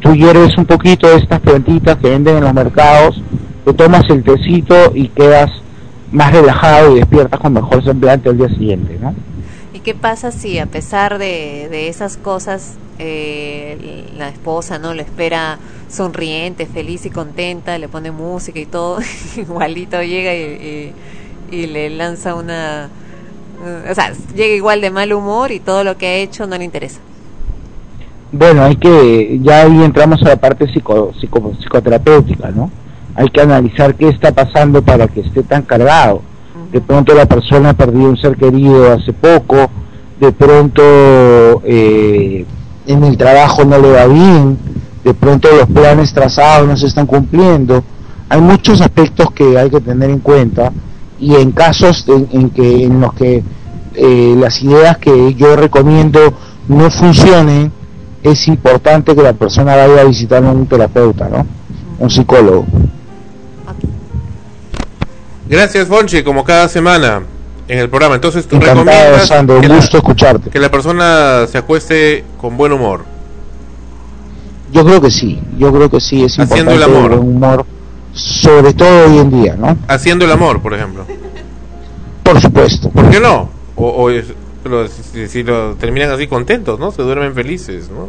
tú hierves un poquito de estas plantitas que venden en los mercados, te tomas el tecito y quedas más relajado y despiertas con mejor semblante al día siguiente, ¿no? ¿Y qué pasa si a pesar de, esas cosas eh, la esposa no lo espera sonriente, feliz y contenta, le pone música y todo, igualito llega y, y- y le lanza una... eh, O sea, llega igual de mal humor y todo lo que ha hecho no le interesa. Bueno, hay que, ya ahí entramos a la parte psico, psico- psicoterapéutica, ¿no? Hay que analizar qué está pasando para que esté tan cargado. De pronto la persona ha perdido un ser querido hace poco, de pronto eh, en el trabajo no le va bien, de pronto los planes trazados no se están cumpliendo. Hay muchos aspectos que hay que tener en cuenta y en casos en, en que en los que eh, las ideas que yo recomiendo no funcionen, es importante que la persona vaya a visitar a un terapeuta, ¿no? Un psicólogo. Gracias, Fonchi, como cada semana en el programa. Entonces, tú Encantado, recomiendas Sandro, un que, gusto la, escucharte. que la persona se acueste con buen humor. Yo creo que sí, yo creo que sí, es Haciendo importante el amor. el buen humor, sobre todo hoy en día, ¿no? Haciendo el amor, por ejemplo. Por supuesto. ¿Por qué no? O, o es- pero si, si lo terminan así contentos, ¿no? Se duermen felices, ¿no?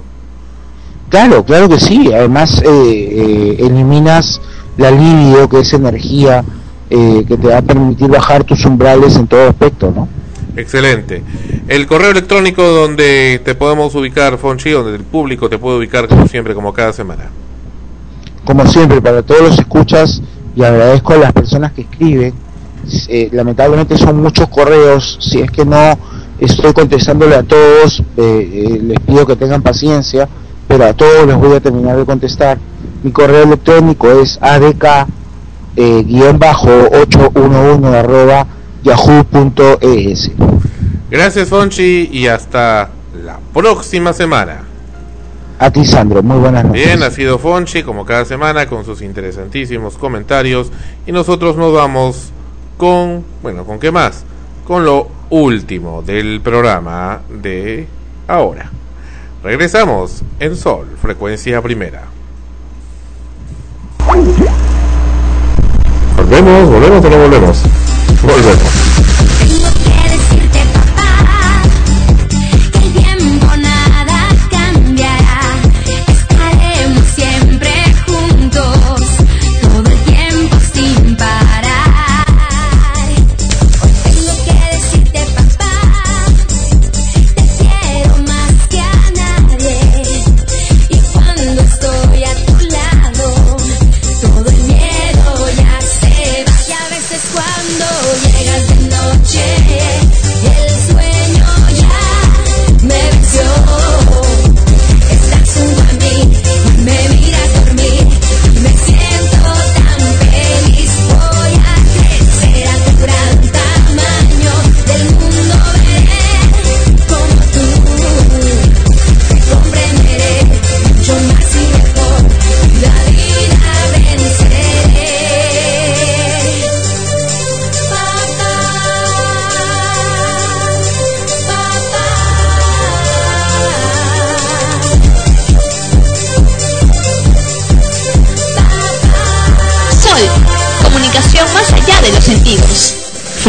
Claro, claro que sí. Además, eh, eh, eliminas la libido, que es energía eh, que te va a permitir bajar tus umbrales en todo aspecto, ¿no? Excelente. El correo electrónico donde te podemos ubicar, Fonchi, donde el público te puede ubicar como siempre, como cada semana. Como siempre, para todos los escuchas, y agradezco a las personas que escriben. Eh, lamentablemente son muchos correos. Si es que no estoy contestándole a todos, eh, eh, les pido que tengan paciencia, pero a todos les voy a terminar de contestar. Mi correo electrónico es adk eh, guion bajo 811 arroba yahoo.es. Gracias, Fonchi, y hasta la próxima semana. A ti, Sandro, muy buenas noches. Bien, ha sido Fonchi, como cada semana, con sus interesantísimos comentarios. Y nosotros nos vamos con, bueno, ¿con qué más? Con lo último del programa de ahora. Regresamos en Sol, frecuencia primera. Volvemos, volvemos o no volvemos. Volvemos.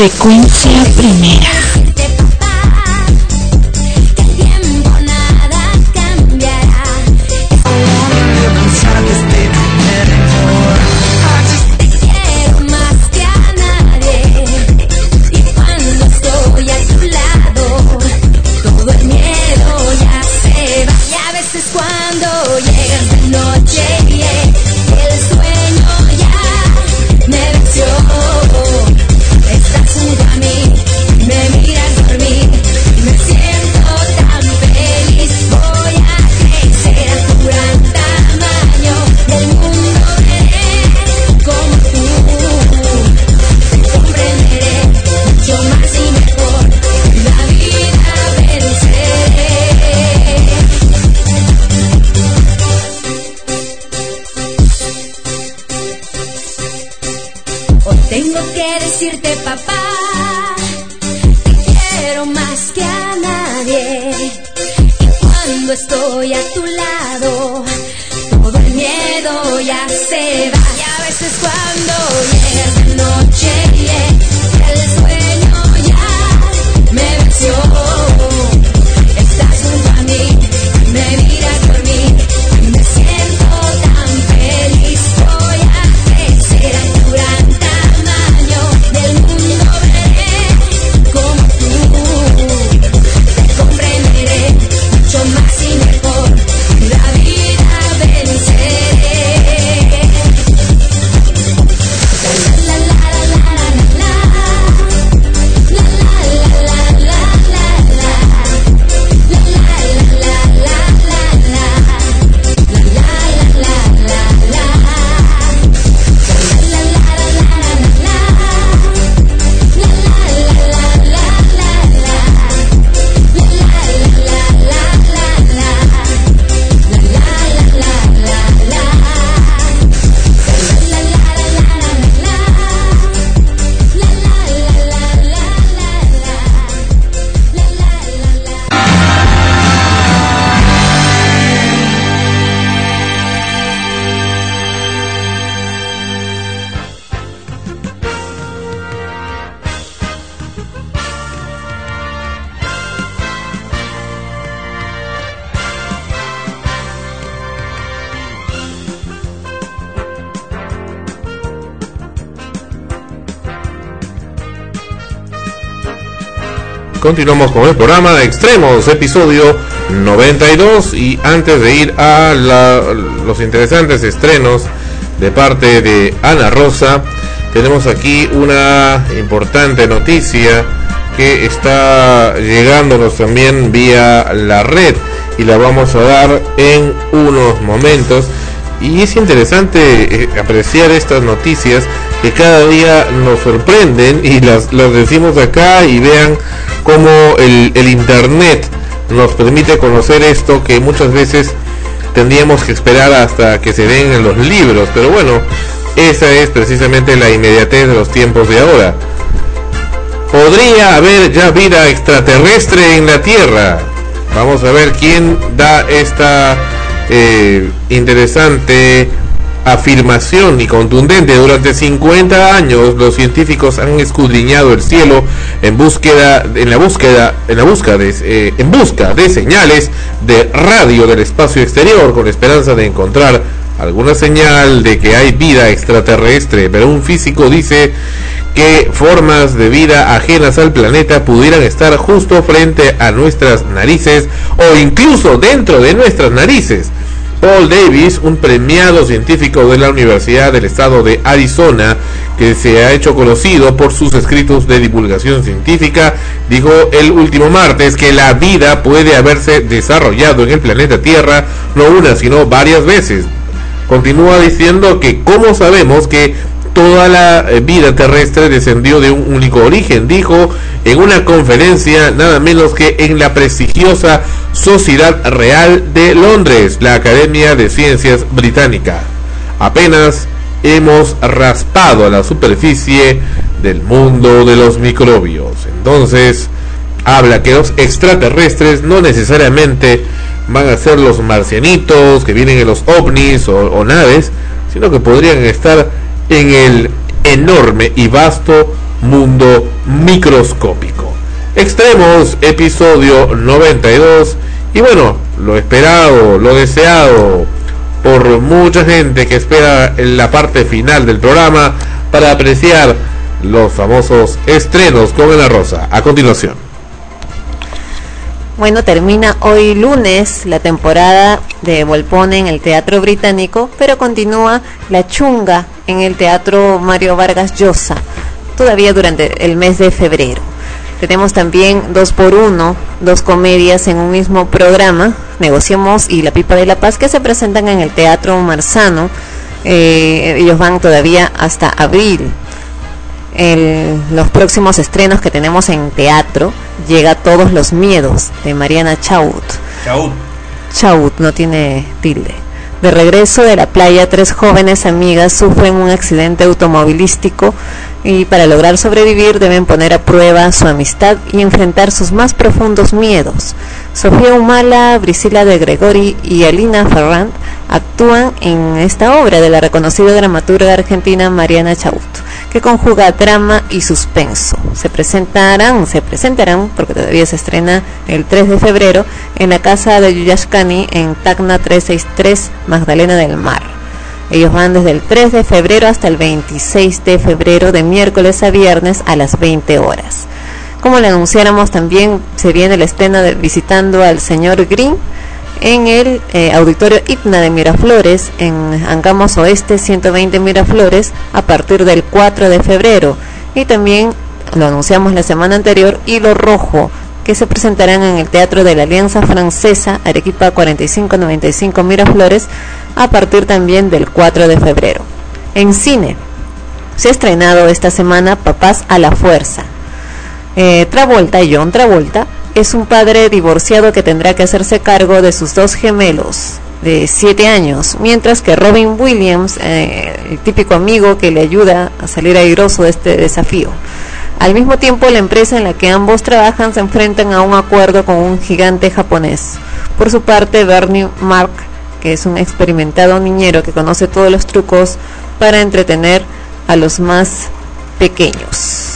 Frecuencia primera. Continuamos con el programa Extremos, episodio 92. Y antes de ir a la- los interesantes estrenos de parte de Ana Rosa, tenemos aquí una importante noticia que está llegándonos también vía la red y la vamos a dar en unos momentos. Y es interesante eh, apreciar estas noticias que cada día nos sorprenden y las, las decimos acá y vean cómo el, internet nos permite conocer esto que muchas veces tendríamos que esperar hasta que se den en los libros. Pero bueno, esa es precisamente la inmediatez de los tiempos de ahora. ¿Podría haber ya vida extraterrestre en la Tierra? Vamos a ver quién da esta eh, interesante afirmación y contundente. Durante 50 años los científicos han escudriñado el cielo en búsqueda, en la búsqueda, en la búsqueda de, eh, en busca de señales de radio del espacio exterior con esperanza de encontrar alguna señal de que hay vida extraterrestre. Pero un físico dice que formas de vida ajenas al planeta pudieran estar justo frente a nuestras narices o incluso dentro de nuestras narices. Paul Davis, un premiado científico de la Universidad del Estado de Arizona, que se ha hecho conocido por sus escritos de divulgación científica, dijo el último martes que la vida puede haberse desarrollado en el planeta Tierra no una, sino varias veces. Continúa diciendo que cómo sabemos que toda la eh, vida terrestre descendió de un único origen, dijo en una conferencia nada menos que en la prestigiosa Sociedad Real de Londres, la Academia de Ciencias Británica. Apenas hemos raspado a la superficie del mundo de los microbios. Entonces, habla que los extraterrestres no necesariamente van a ser los marcianitos que vienen en los ovnis o, naves, sino que podrían estar en el enorme y vasto mundo microscópico. Extremos, episodio 92. Y bueno, lo esperado, lo deseado por mucha gente que espera en la parte final del programa para apreciar los famosos estrenos con Ana Rosa. A continuación. Bueno, termina hoy lunes la temporada de Volpone en el Teatro Británico, pero continúa La Chunga en el Teatro Mario Vargas Llosa, todavía durante el mes de febrero. Tenemos también dos por uno, dos comedias en un mismo programa, Negociamos y La Pipa de la Paz, que se presentan en el Teatro Marzano. Eh, ellos van todavía hasta abril. El- los próximos estrenos que tenemos en teatro llega Todos los Miedos de Mariana Chaut. Chau. Chaut no tiene tilde. De regreso de la playa, tres jóvenes amigas sufren un accidente automovilístico y para lograr sobrevivir deben poner a prueba su amistad y enfrentar sus más profundos miedos. Sofía Humala, Brisila de Gregori y Alina Ferrand actúan en esta obra de la reconocida dramaturga argentina Mariana Chaut, que conjuga drama y suspenso. Se presentarán, se presentarán, porque todavía se estrena el 3 de febrero, en la casa de Yuyashkani en Tacna 363, Magdalena del Mar. Ellos van desde el 3 de febrero hasta el 26 de febrero, de miércoles a viernes a las 20 horas. Como le anunciáramos también, se viene el estreno de Visitando al Señor Green en el eh, Auditorio Hipna de Miraflores, en Angamos Oeste 120 Miraflores, a partir del 4 de febrero. Y también lo anunciamos la semana anterior, Hilo Rojo, que se presentarán en el Teatro de la Alianza Francesa, Arequipa 4595 Miraflores, a partir también del 4 de febrero. En cine, se ha estrenado esta semana Papás a la Fuerza. Eh, Travolta, John Travolta, es un padre divorciado que tendrá que hacerse cargo de sus dos gemelos de 7 años, mientras que Robin Williams, eh, el típico amigo que le ayuda a salir airoso de este desafío. Al mismo tiempo, la empresa en la que ambos trabajan se enfrentan a un acuerdo con un gigante japonés. Por su parte, Bernie Mark, que es un experimentado niñero que conoce todos los trucos para entretener a los más pequeños.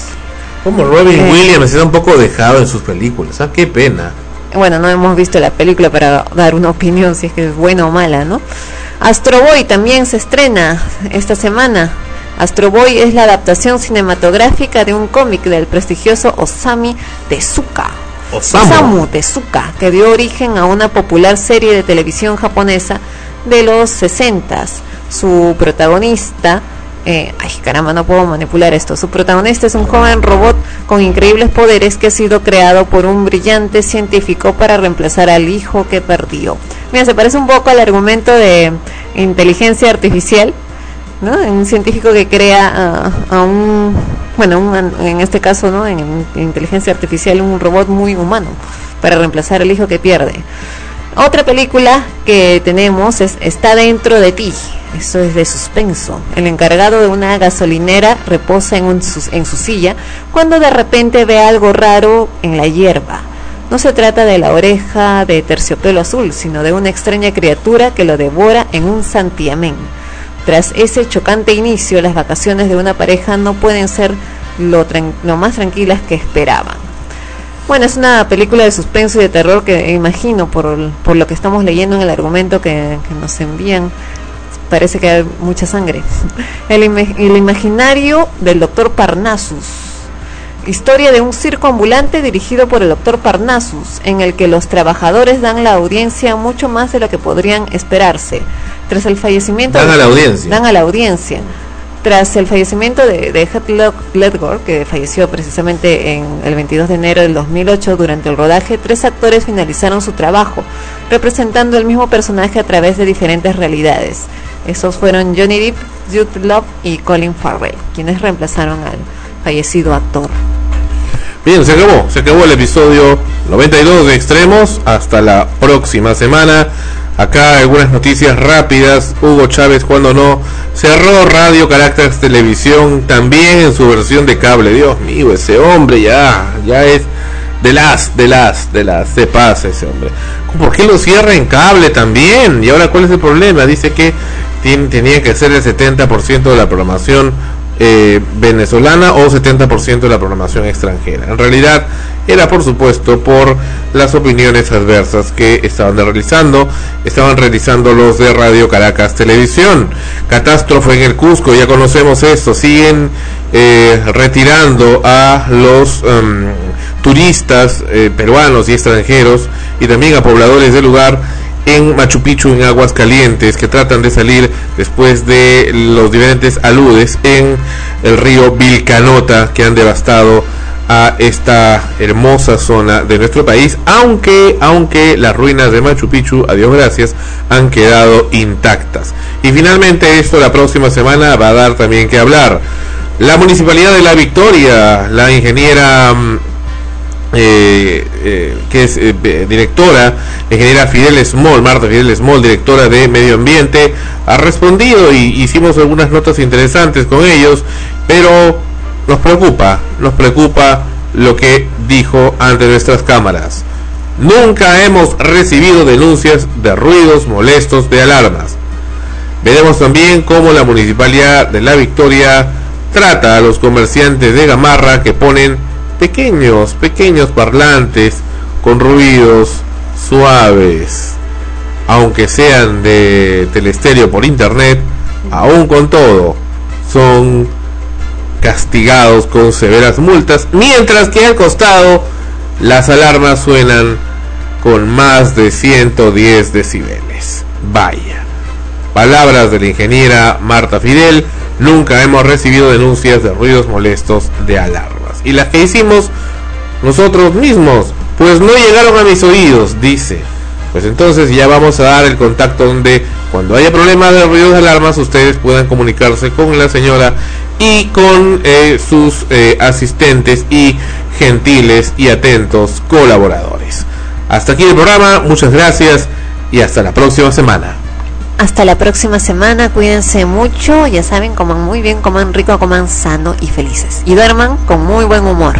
Como Robin Eh. Williams está un poco dejado en sus películas. Ah, qué pena. Bueno, no hemos visto la película para dar una opinión si es que es buena o mala, ¿no? Astro Boy también se estrena esta semana. Astro Boy es la adaptación cinematográfica de un cómic del prestigioso Osami Tezuka. Osamu Tezuka, que dio origen a una popular serie de televisión japonesa de los 60 Su protagonista, eh, ay caramba, no puedo manipular esto. Su protagonista es un joven robot con increíbles poderes que ha sido creado por un brillante científico para reemplazar al hijo que perdió. Mira, se parece un poco al argumento de inteligencia artificial, ¿no? Un científico que crea a, un, bueno, un- en este caso, ¿no? En inteligencia artificial, un robot muy humano para reemplazar al hijo que pierde. Otra película que tenemos es Está dentro de ti. Eso es de suspenso. El encargado de una gasolinera reposa en, un en su silla cuando de repente ve algo raro en la hierba. No se trata de la oreja de terciopelo azul, sino de una extraña criatura que lo devora en un santiamén. Tras ese chocante inicio, las vacaciones de una pareja no pueden ser lo, lo más tranquilas que esperaban. Bueno, es una película de suspenso y de terror que imagino por, por lo que estamos leyendo en el argumento que, que nos envían. Parece que hay mucha sangre. El, ima- el imaginario del doctor Parnassus. Historia de un circo ambulante dirigido por el doctor Parnassus, en el que los trabajadores dan la audiencia mucho más de lo que podrían esperarse. Tras el fallecimiento Dan a la audiencia. Dan a la audiencia. Tras el fallecimiento de, de Ledger, que falleció precisamente en el 22 de enero del 2008 durante el rodaje, tres actores finalizaron su trabajo, representando el mismo personaje a través de diferentes realidades. Esos fueron Johnny Depp, Jude Love y Colin Farrell, quienes reemplazaron al fallecido actor. Bien, se acabó, se acabó el episodio 92 de Extremos. Hasta la próxima semana. Acá algunas noticias rápidas. Hugo Chávez, cuando no, cerró Radio Caracas Televisión también en su versión de cable. Dios mío, ese hombre ya, ya es de las, de las, de las. Se pasa ese hombre. ¿Por qué lo cierra en cable también? ¿Y ahora cuál es el problema? Dice que tenía que ser el 70% de la programación eh, venezolana o 70% de la programación extranjera. En realidad era por supuesto por las opiniones adversas que estaban realizando, estaban realizando los de Radio Caracas Televisión. Catástrofe en el Cusco, ya conocemos esto, siguen eh, retirando a los em, turistas eh, peruanos y extranjeros y también a pobladores del lugar en Machu Picchu, en Aguas Calientes, que tratan de salir después de los diferentes aludes en el río Vilcanota, que han devastado a esta hermosa zona de nuestro país, aunque, aunque las ruinas de Machu Picchu, a Dios gracias, han quedado intactas. Y finalmente esto la próxima semana va a dar también que hablar. La Municipalidad de La Victoria, la ingeniera mm, eh, eh, que es eh, directora, ingeniera Fidel Small, Marta Fidel Small, directora de Medio Ambiente, ha respondido y hicimos algunas notas interesantes con ellos, pero nos preocupa, nos preocupa lo que dijo ante nuestras cámaras. Nunca hemos recibido denuncias de ruidos molestos de alarmas. Veremos también cómo la Municipalidad de La Victoria trata a los comerciantes de Gamarra que ponen pequeños, pequeños parlantes con ruidos suaves. Aunque sean de telestéreo por internet, aún con todo, son castigados con severas multas, mientras que al costado las alarmas suenan con más de 110 decibeles. Vaya. Palabras de la ingeniera Marta Fidel, nunca hemos recibido denuncias de ruidos molestos de alarmas. Y las que hicimos nosotros mismos, pues no llegaron a mis oídos, dice. Pues entonces ya vamos a dar el contacto donde cuando haya problemas de ruidos de alarmas ustedes puedan comunicarse con la señora y con eh, sus eh, asistentes y gentiles y atentos colaboradores. Hasta aquí el programa, muchas gracias y hasta la próxima semana. Hasta la próxima semana, cuídense mucho, ya saben, coman muy bien, coman rico, coman sano y felices. Y duerman con muy buen humor.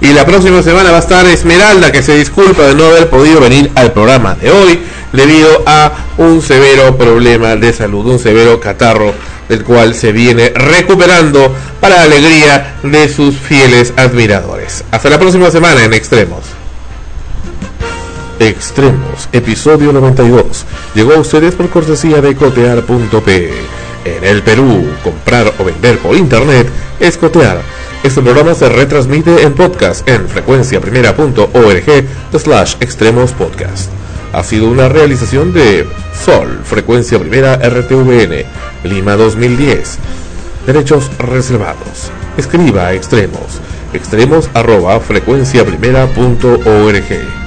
Y la próxima semana va a estar Esmeralda, que se disculpa de no haber podido venir al programa de hoy debido a un severo problema de salud, un severo catarro del cual se viene recuperando para la alegría de sus fieles admiradores. Hasta la próxima semana en Extremos. Extremos, episodio 92. Llegó a ustedes por cortesía de cotear.p. En el Perú, comprar o vender por internet es cotear. Este programa se retransmite en podcast en frecuenciaprimera.org slash extremos podcast. Ha sido una realización de Sol, Frecuencia Primera RTVN, Lima 2010. Derechos reservados. Escriba a extremos. Extremos arroba frecuenciaprimera.org.